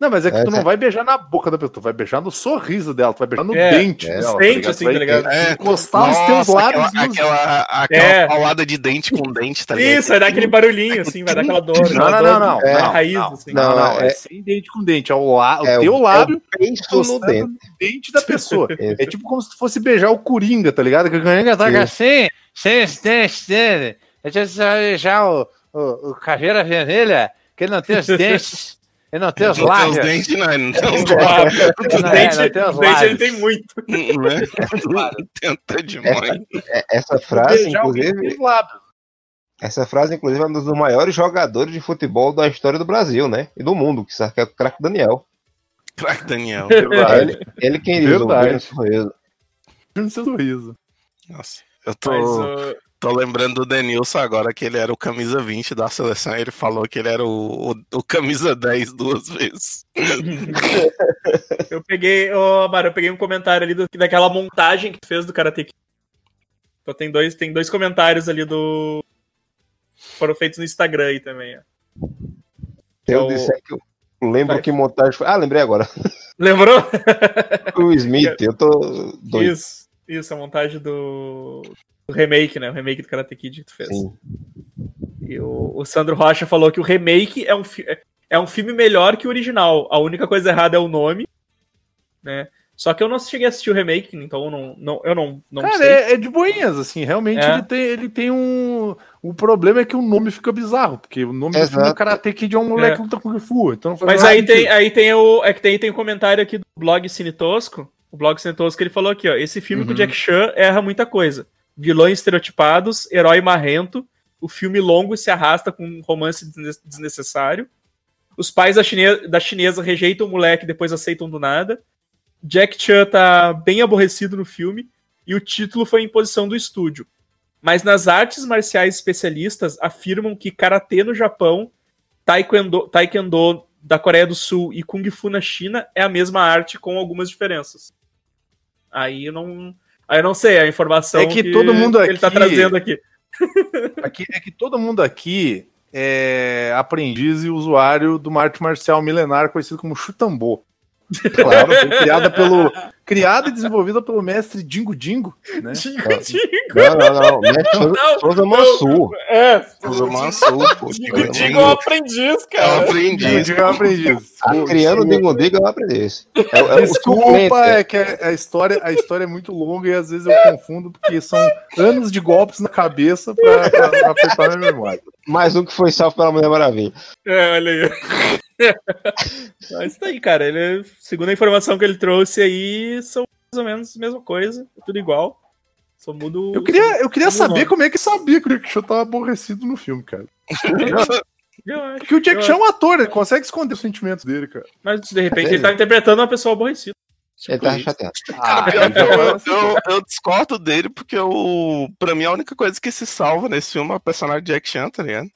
Não, mas é que É, tu não é. vai beijar na boca da pessoa, tu vai beijar no sorriso dela, tu vai beijar no É, dente é, dela. Sente assim, tá ligado? É, Encostar os teus lábios aquela, nos- aquela, aquela É. paulada de dente com dente, tá ligado? Isso, vai dar aquele barulhinho, assim, vai dar aquela dor. Não, não, dor não, não, não, raiz, não, assim. Não, Não, não, é, é- sem dente com dente, é o, lá, o É teu lábio É o peixe no dente. dente da pessoa. É tipo como se tu fosse beijar o Coringa, tá ligado? Que o Coringa tá Sim. assim, sem os dentes dele. A gente vai beijar o, o, o Caveira Vermelha, que ele não tem os dentes, ele não tem os Não tem os lábios. dentes, não, não tem os lábios, Os dentes, é, ele lábios. tem muito. né? Tenta demais. É, Essa frase, inclusive, lábios. essa frase, inclusive, é um dos maiores jogadores de futebol da história do Brasil, né? E do mundo, que é o craque Daniel. Crack Daniel. É ele, ele quem diz o sorriso. seu sorriso. Nossa, eu tô, Mas, uh, tô lembrando do Denilson agora, que ele era o camisa 20 da seleção, e ele falou que ele era o, o, o camisa 10 duas vezes. eu peguei, ô, Amaro, eu peguei um comentário ali do- daquela montagem que tu fez do Karate Kid. Então tem dois, tem dois comentários ali do. Foram feitos no Instagram aí também. ó. Eu o- disser que eu lembro Vai. que montagem foi. Ah, lembrei agora. Lembrou? O Smith, eu tô doido. Isso, isso, a montagem do, do remake, né? O remake do Karate Kid que tu fez. Sim. E o, o Sandro Rocha falou que o remake é um, é um filme melhor que o original. A única coisa errada é o nome, né? Só que eu não cheguei a assistir o remake, então eu não, não, eu não, não Cara, sei. é, é de boinhas, assim, realmente É. ele tem, ele tem um. O problema é que o nome fica bizarro, porque o nome do Exato. filme é Karate Kid é um moleque É. que luta com Fu, então Mas aí tem, sentido. aí tem o. É que tem, tem um comentário aqui do blog Cine Tosco. O blog Cine Tosco ele falou aqui, ó. Esse filme com o Uhum. Jack Chan erra muita coisa. Vilões estereotipados, herói marrento, o filme longo se arrasta com um romance desne- desnecessário. Os pais da, chine- da chinesa rejeitam o moleque e depois aceitam do nada. Jack Chan tá bem aborrecido no filme. E o título foi imposição do estúdio. Mas nas artes marciais especialistas afirmam que karatê no Japão, taekwondo, taekwondo da Coreia do Sul e kung fu na China é a mesma arte com algumas diferenças. Aí eu não, aí eu não sei a informação É que todo mundo que ele tá aqui- trazendo aqui. Aqui, é que todo mundo aqui é aprendiz e usuário uma arte marcial milenar conhecida como chutambô. Claro, foi criada pelo criada e desenvolvida pelo mestre Dingo Dingo, né? Digo, Ah, digo. Não, não, não. Mestre Souza- Souza Mansur. É, Usa Mansu, pô. digo, digo é um aprendiz, É um cara. aprendiz. Dingo Dingo é um aprendiz. A criando o Dingo Dingo. É, é o suplente, Desculpa, é. que a a história, a história é muito longa e às vezes eu confundo, porque são anos de golpes na cabeça pra, pra afetar minha memória. Mais um que foi salvo pela Mulher Maravilha. É, olha aí. Mas isso aí, cara. Ele, segundo a informação que ele trouxe aí, são mais ou menos a mesma coisa, tudo igual. Só muda o. Eu queria, eu queria saber como é que sabia que o Jack Chan tava aborrecido no filme, cara. Acho. Porque o Jack Chan é um ator, ele consegue esconder os sentimentos dele, cara. Mas de repente ele tá interpretando uma pessoa aborrecida. Ele Tipo tava isso. chateado. Ah, eu, eu, eu discordo dele, porque o, pra mim a única coisa que se salva nesse filme é o personagem de Jack Chan, tá ligado?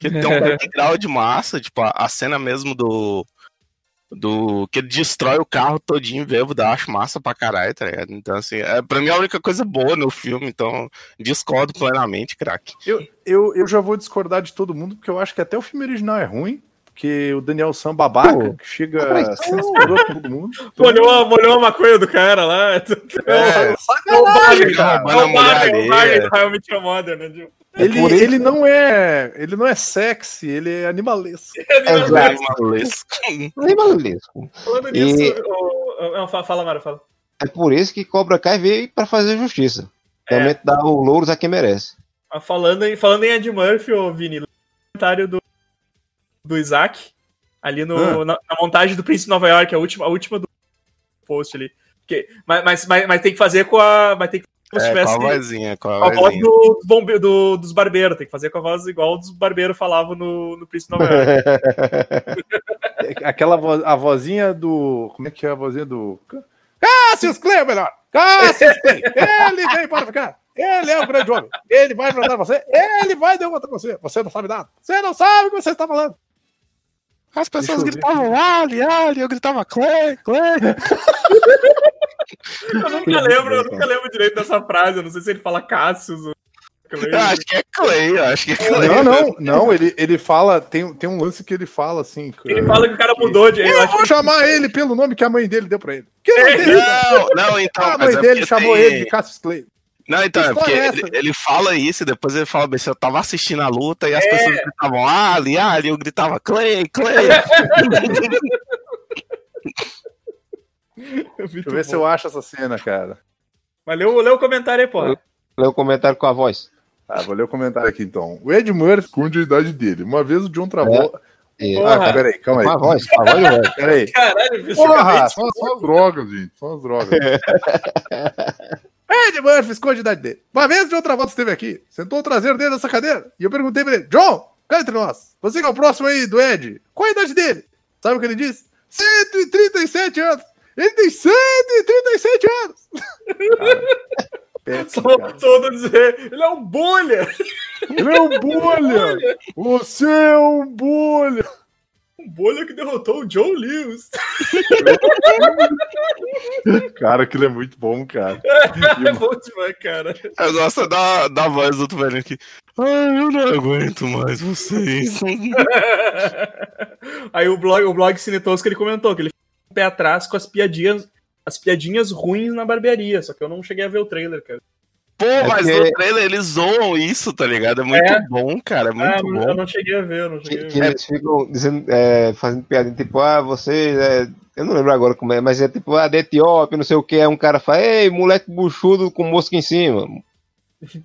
Que ele tem um background massa, tipo, a, a cena mesmo do. Do. Que ele destrói o carro todinho vivo, eu acho massa pra caralho, tá ligado? Então, assim, é, pra mim é a única coisa boa no filme, então discordo plenamente, craque. eu, eu, eu já vou discordar de todo mundo, porque eu acho que até o filme original é ruim. Porque o Daniel Sam babaca, que chega a todo mundo. Molhou, a- molhou a maconha do cara lá. É, É o sacanagem, cara. é o Barney do How I Met Your Mother, né? Tipo, Ele, isso- ele não é. Ele não é sexy, ele é animalesco. Exato. Maluco. Nem maluco. Falando E- nisso, não, fala, fala, Mário, fala. É por isso que Cobra Kai veio pra fazer justiça. É. Realmente dar o louros a quem merece. Ah, Falando em, falando em Ed Murphy, ô Vini, lembra o comentário do, do Isaac, ali no, Ah. na, na montagem do Príncipe de Nova York, a última, a última do post ali. Que, mas, mas, mas, mas tem que fazer com a. Mas tem que como É, tivesse com a vozinha, com com a a voz do, dos bombe- do- dos barbeiros, tem que fazer com a voz igual dos barbeiros falavam no, no Príncipe Nova. Aquela voz, a vozinha do. Como é que é a vozinha do. Cassius Clay, melhor! Cassius Clay! Ele veio para ficar! Ele é o grande homem! Ele vai enfrentar você! Ele vai derrotar você! Você não sabe nada! Você não sabe o que você está falando! As pessoas gritavam Ali, Ali, eu gritava Clay, Clay. Eu nunca lembro, eu nunca lembro direito dessa frase, eu não sei se ele fala Cassius ou. Eu acho que é Clay, eu acho que é Clay. Não, não, não, ele, ele fala. Tem, tem um lance que ele fala assim. Ele fala que o cara mudou de. Eu Eu acho vou chamar ele pelo nome que a mãe dele deu pra ele. Que não tem Não, não, então. A mãe é dele chamou tem- ele de Cassius Clay. Não, então, é Que porque é ele, ele fala isso e depois ele fala bem, se eu tava assistindo a luta e as É. pessoas gritavam Ali, Ali, eu gritava Clay, Clay. Deixa eu ver se eu acho essa cena, cara. Mas leu o comentário aí, pô. Lê o comentário com a voz. Ah, vou ler o comentário aqui então. O Ed Murphy esconde a idade dele. Uma vez o John Travolta. E- Porra. Ah, peraí, calma Com a aí. voz, com a voz velho. Peraí. Caralho, bicho. Porra, são, são as drogas, gente. São as drogas. Ed Murphy esconde a idade dele. Uma vez o John Travolta esteve aqui, sentou o traseiro dele nessa cadeira, e eu perguntei pra ele, John, cá entre nós, você que é o próximo aí do Ed, qual a idade dele? Sabe o que ele disse? 137 anos. Ele tem 137 anos. Péssimo, Só cara. todo dizer, ele é um bolha. Ele é um bolha. Você é um bolha. Um bolha que derrotou o John Lewis. Cara, aquilo é muito bom, cara. É bom demais, cara. Eu gosto da, da voz do outro velho aqui. Ai, eu não aguento mais vocês. Aí o blog, o blog Cine Tosco, ele comentou que ele ficou o pé atrás com as piadinhas, as piadinhas ruins na barbearia, só que eu não cheguei a ver o trailer, cara. Pô, mas porque- no trailer eles zoam isso, tá ligado? É muito É. bom, cara. É Ah, muito eu bom. não cheguei a ver, eu não Que, cheguei a que ver. eles ficam dizendo, é, fazendo piada, tipo, ah, você é, Eu não lembro agora como é, mas é tipo, ah, da Etiópia, não sei o que. Aí um cara fala, ei, moleque buchudo com mosca em cima.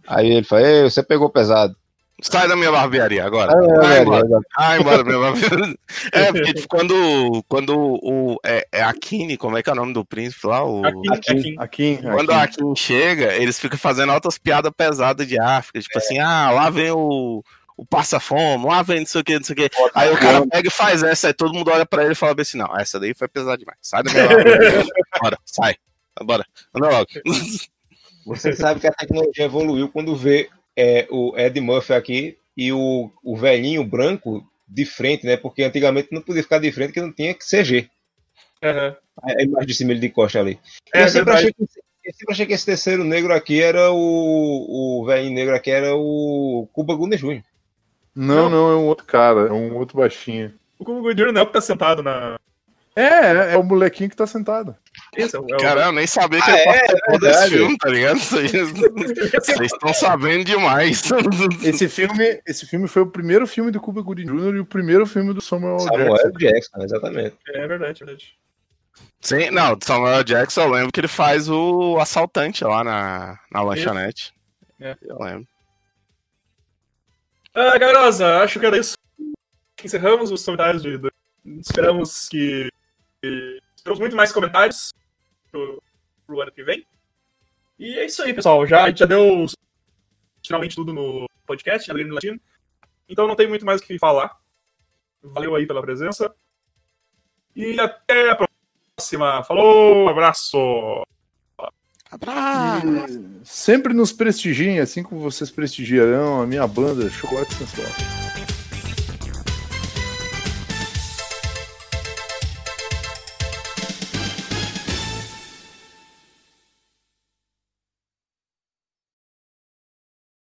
Aí ele fala, ei, você pegou pesado. Sai da minha barbearia agora. Ah, Vai é, embora. é, Ah, embora, minha barbearia. É, porque tipo, quando, quando o. É, é Akine, como é que é o nome do príncipe lá? O... Aqui. Aqui, Quando a Akin chega, eles ficam fazendo altas piadas pesadas de África. Tipo assim, ah, lá vem o, o passa-fome, lá vem não sei o que, não sei o que. Aí o cara pega e faz essa, aí todo mundo olha pra ele e fala bem assim, não, essa daí foi pesada demais. Sai da minha. Bora, sai. Bora. Anda logo. Você sabe que a tecnologia evoluiu quando vê é, o Ed Murphy aqui e o, o velhinho branco de frente, né? Porque antigamente não podia ficar de frente, que não tinha que CG. Aham. A a imagem de cima ele de costa ali. É eu, sempre verdade. achei que, eu sempre achei que esse terceiro negro aqui era o. O velhinho negro aqui era o Cuba Gooding Jr. Não, não, é um outro cara, é um outro baixinho. O Cubo Goodyear não é o que tá sentado na. É, é, é o molequinho que tá sentado. É. É. Cara, eu nem sabia que Ah, ele é, é desse filme, tá ligado? Vocês estão sabendo demais. Esse filme, esse filme foi o primeiro filme do Cuba Gooding Jr. e o primeiro filme do Samuel, Samuel Jackson. Jackson, exatamente. É verdade, é verdade. Sim, não, do Samuel Jackson eu lembro que ele faz o assaltante lá na, na lanchonete. É. Eu lembro. Ah, Garosa, acho que era isso. Encerramos os comentários de- Esperamos que. Esperamos muito mais comentários pro, pro ano que vem. E é isso aí, pessoal. Já, já deu finalmente tudo no podcast, na Grêmio Latino. Então não tem muito mais o que falar. Valeu aí pela presença. E até a próxima. Falou, abraço! Abraço! E sempre nos prestigiem, assim como vocês prestigiarão a minha banda Chocolate Sensual.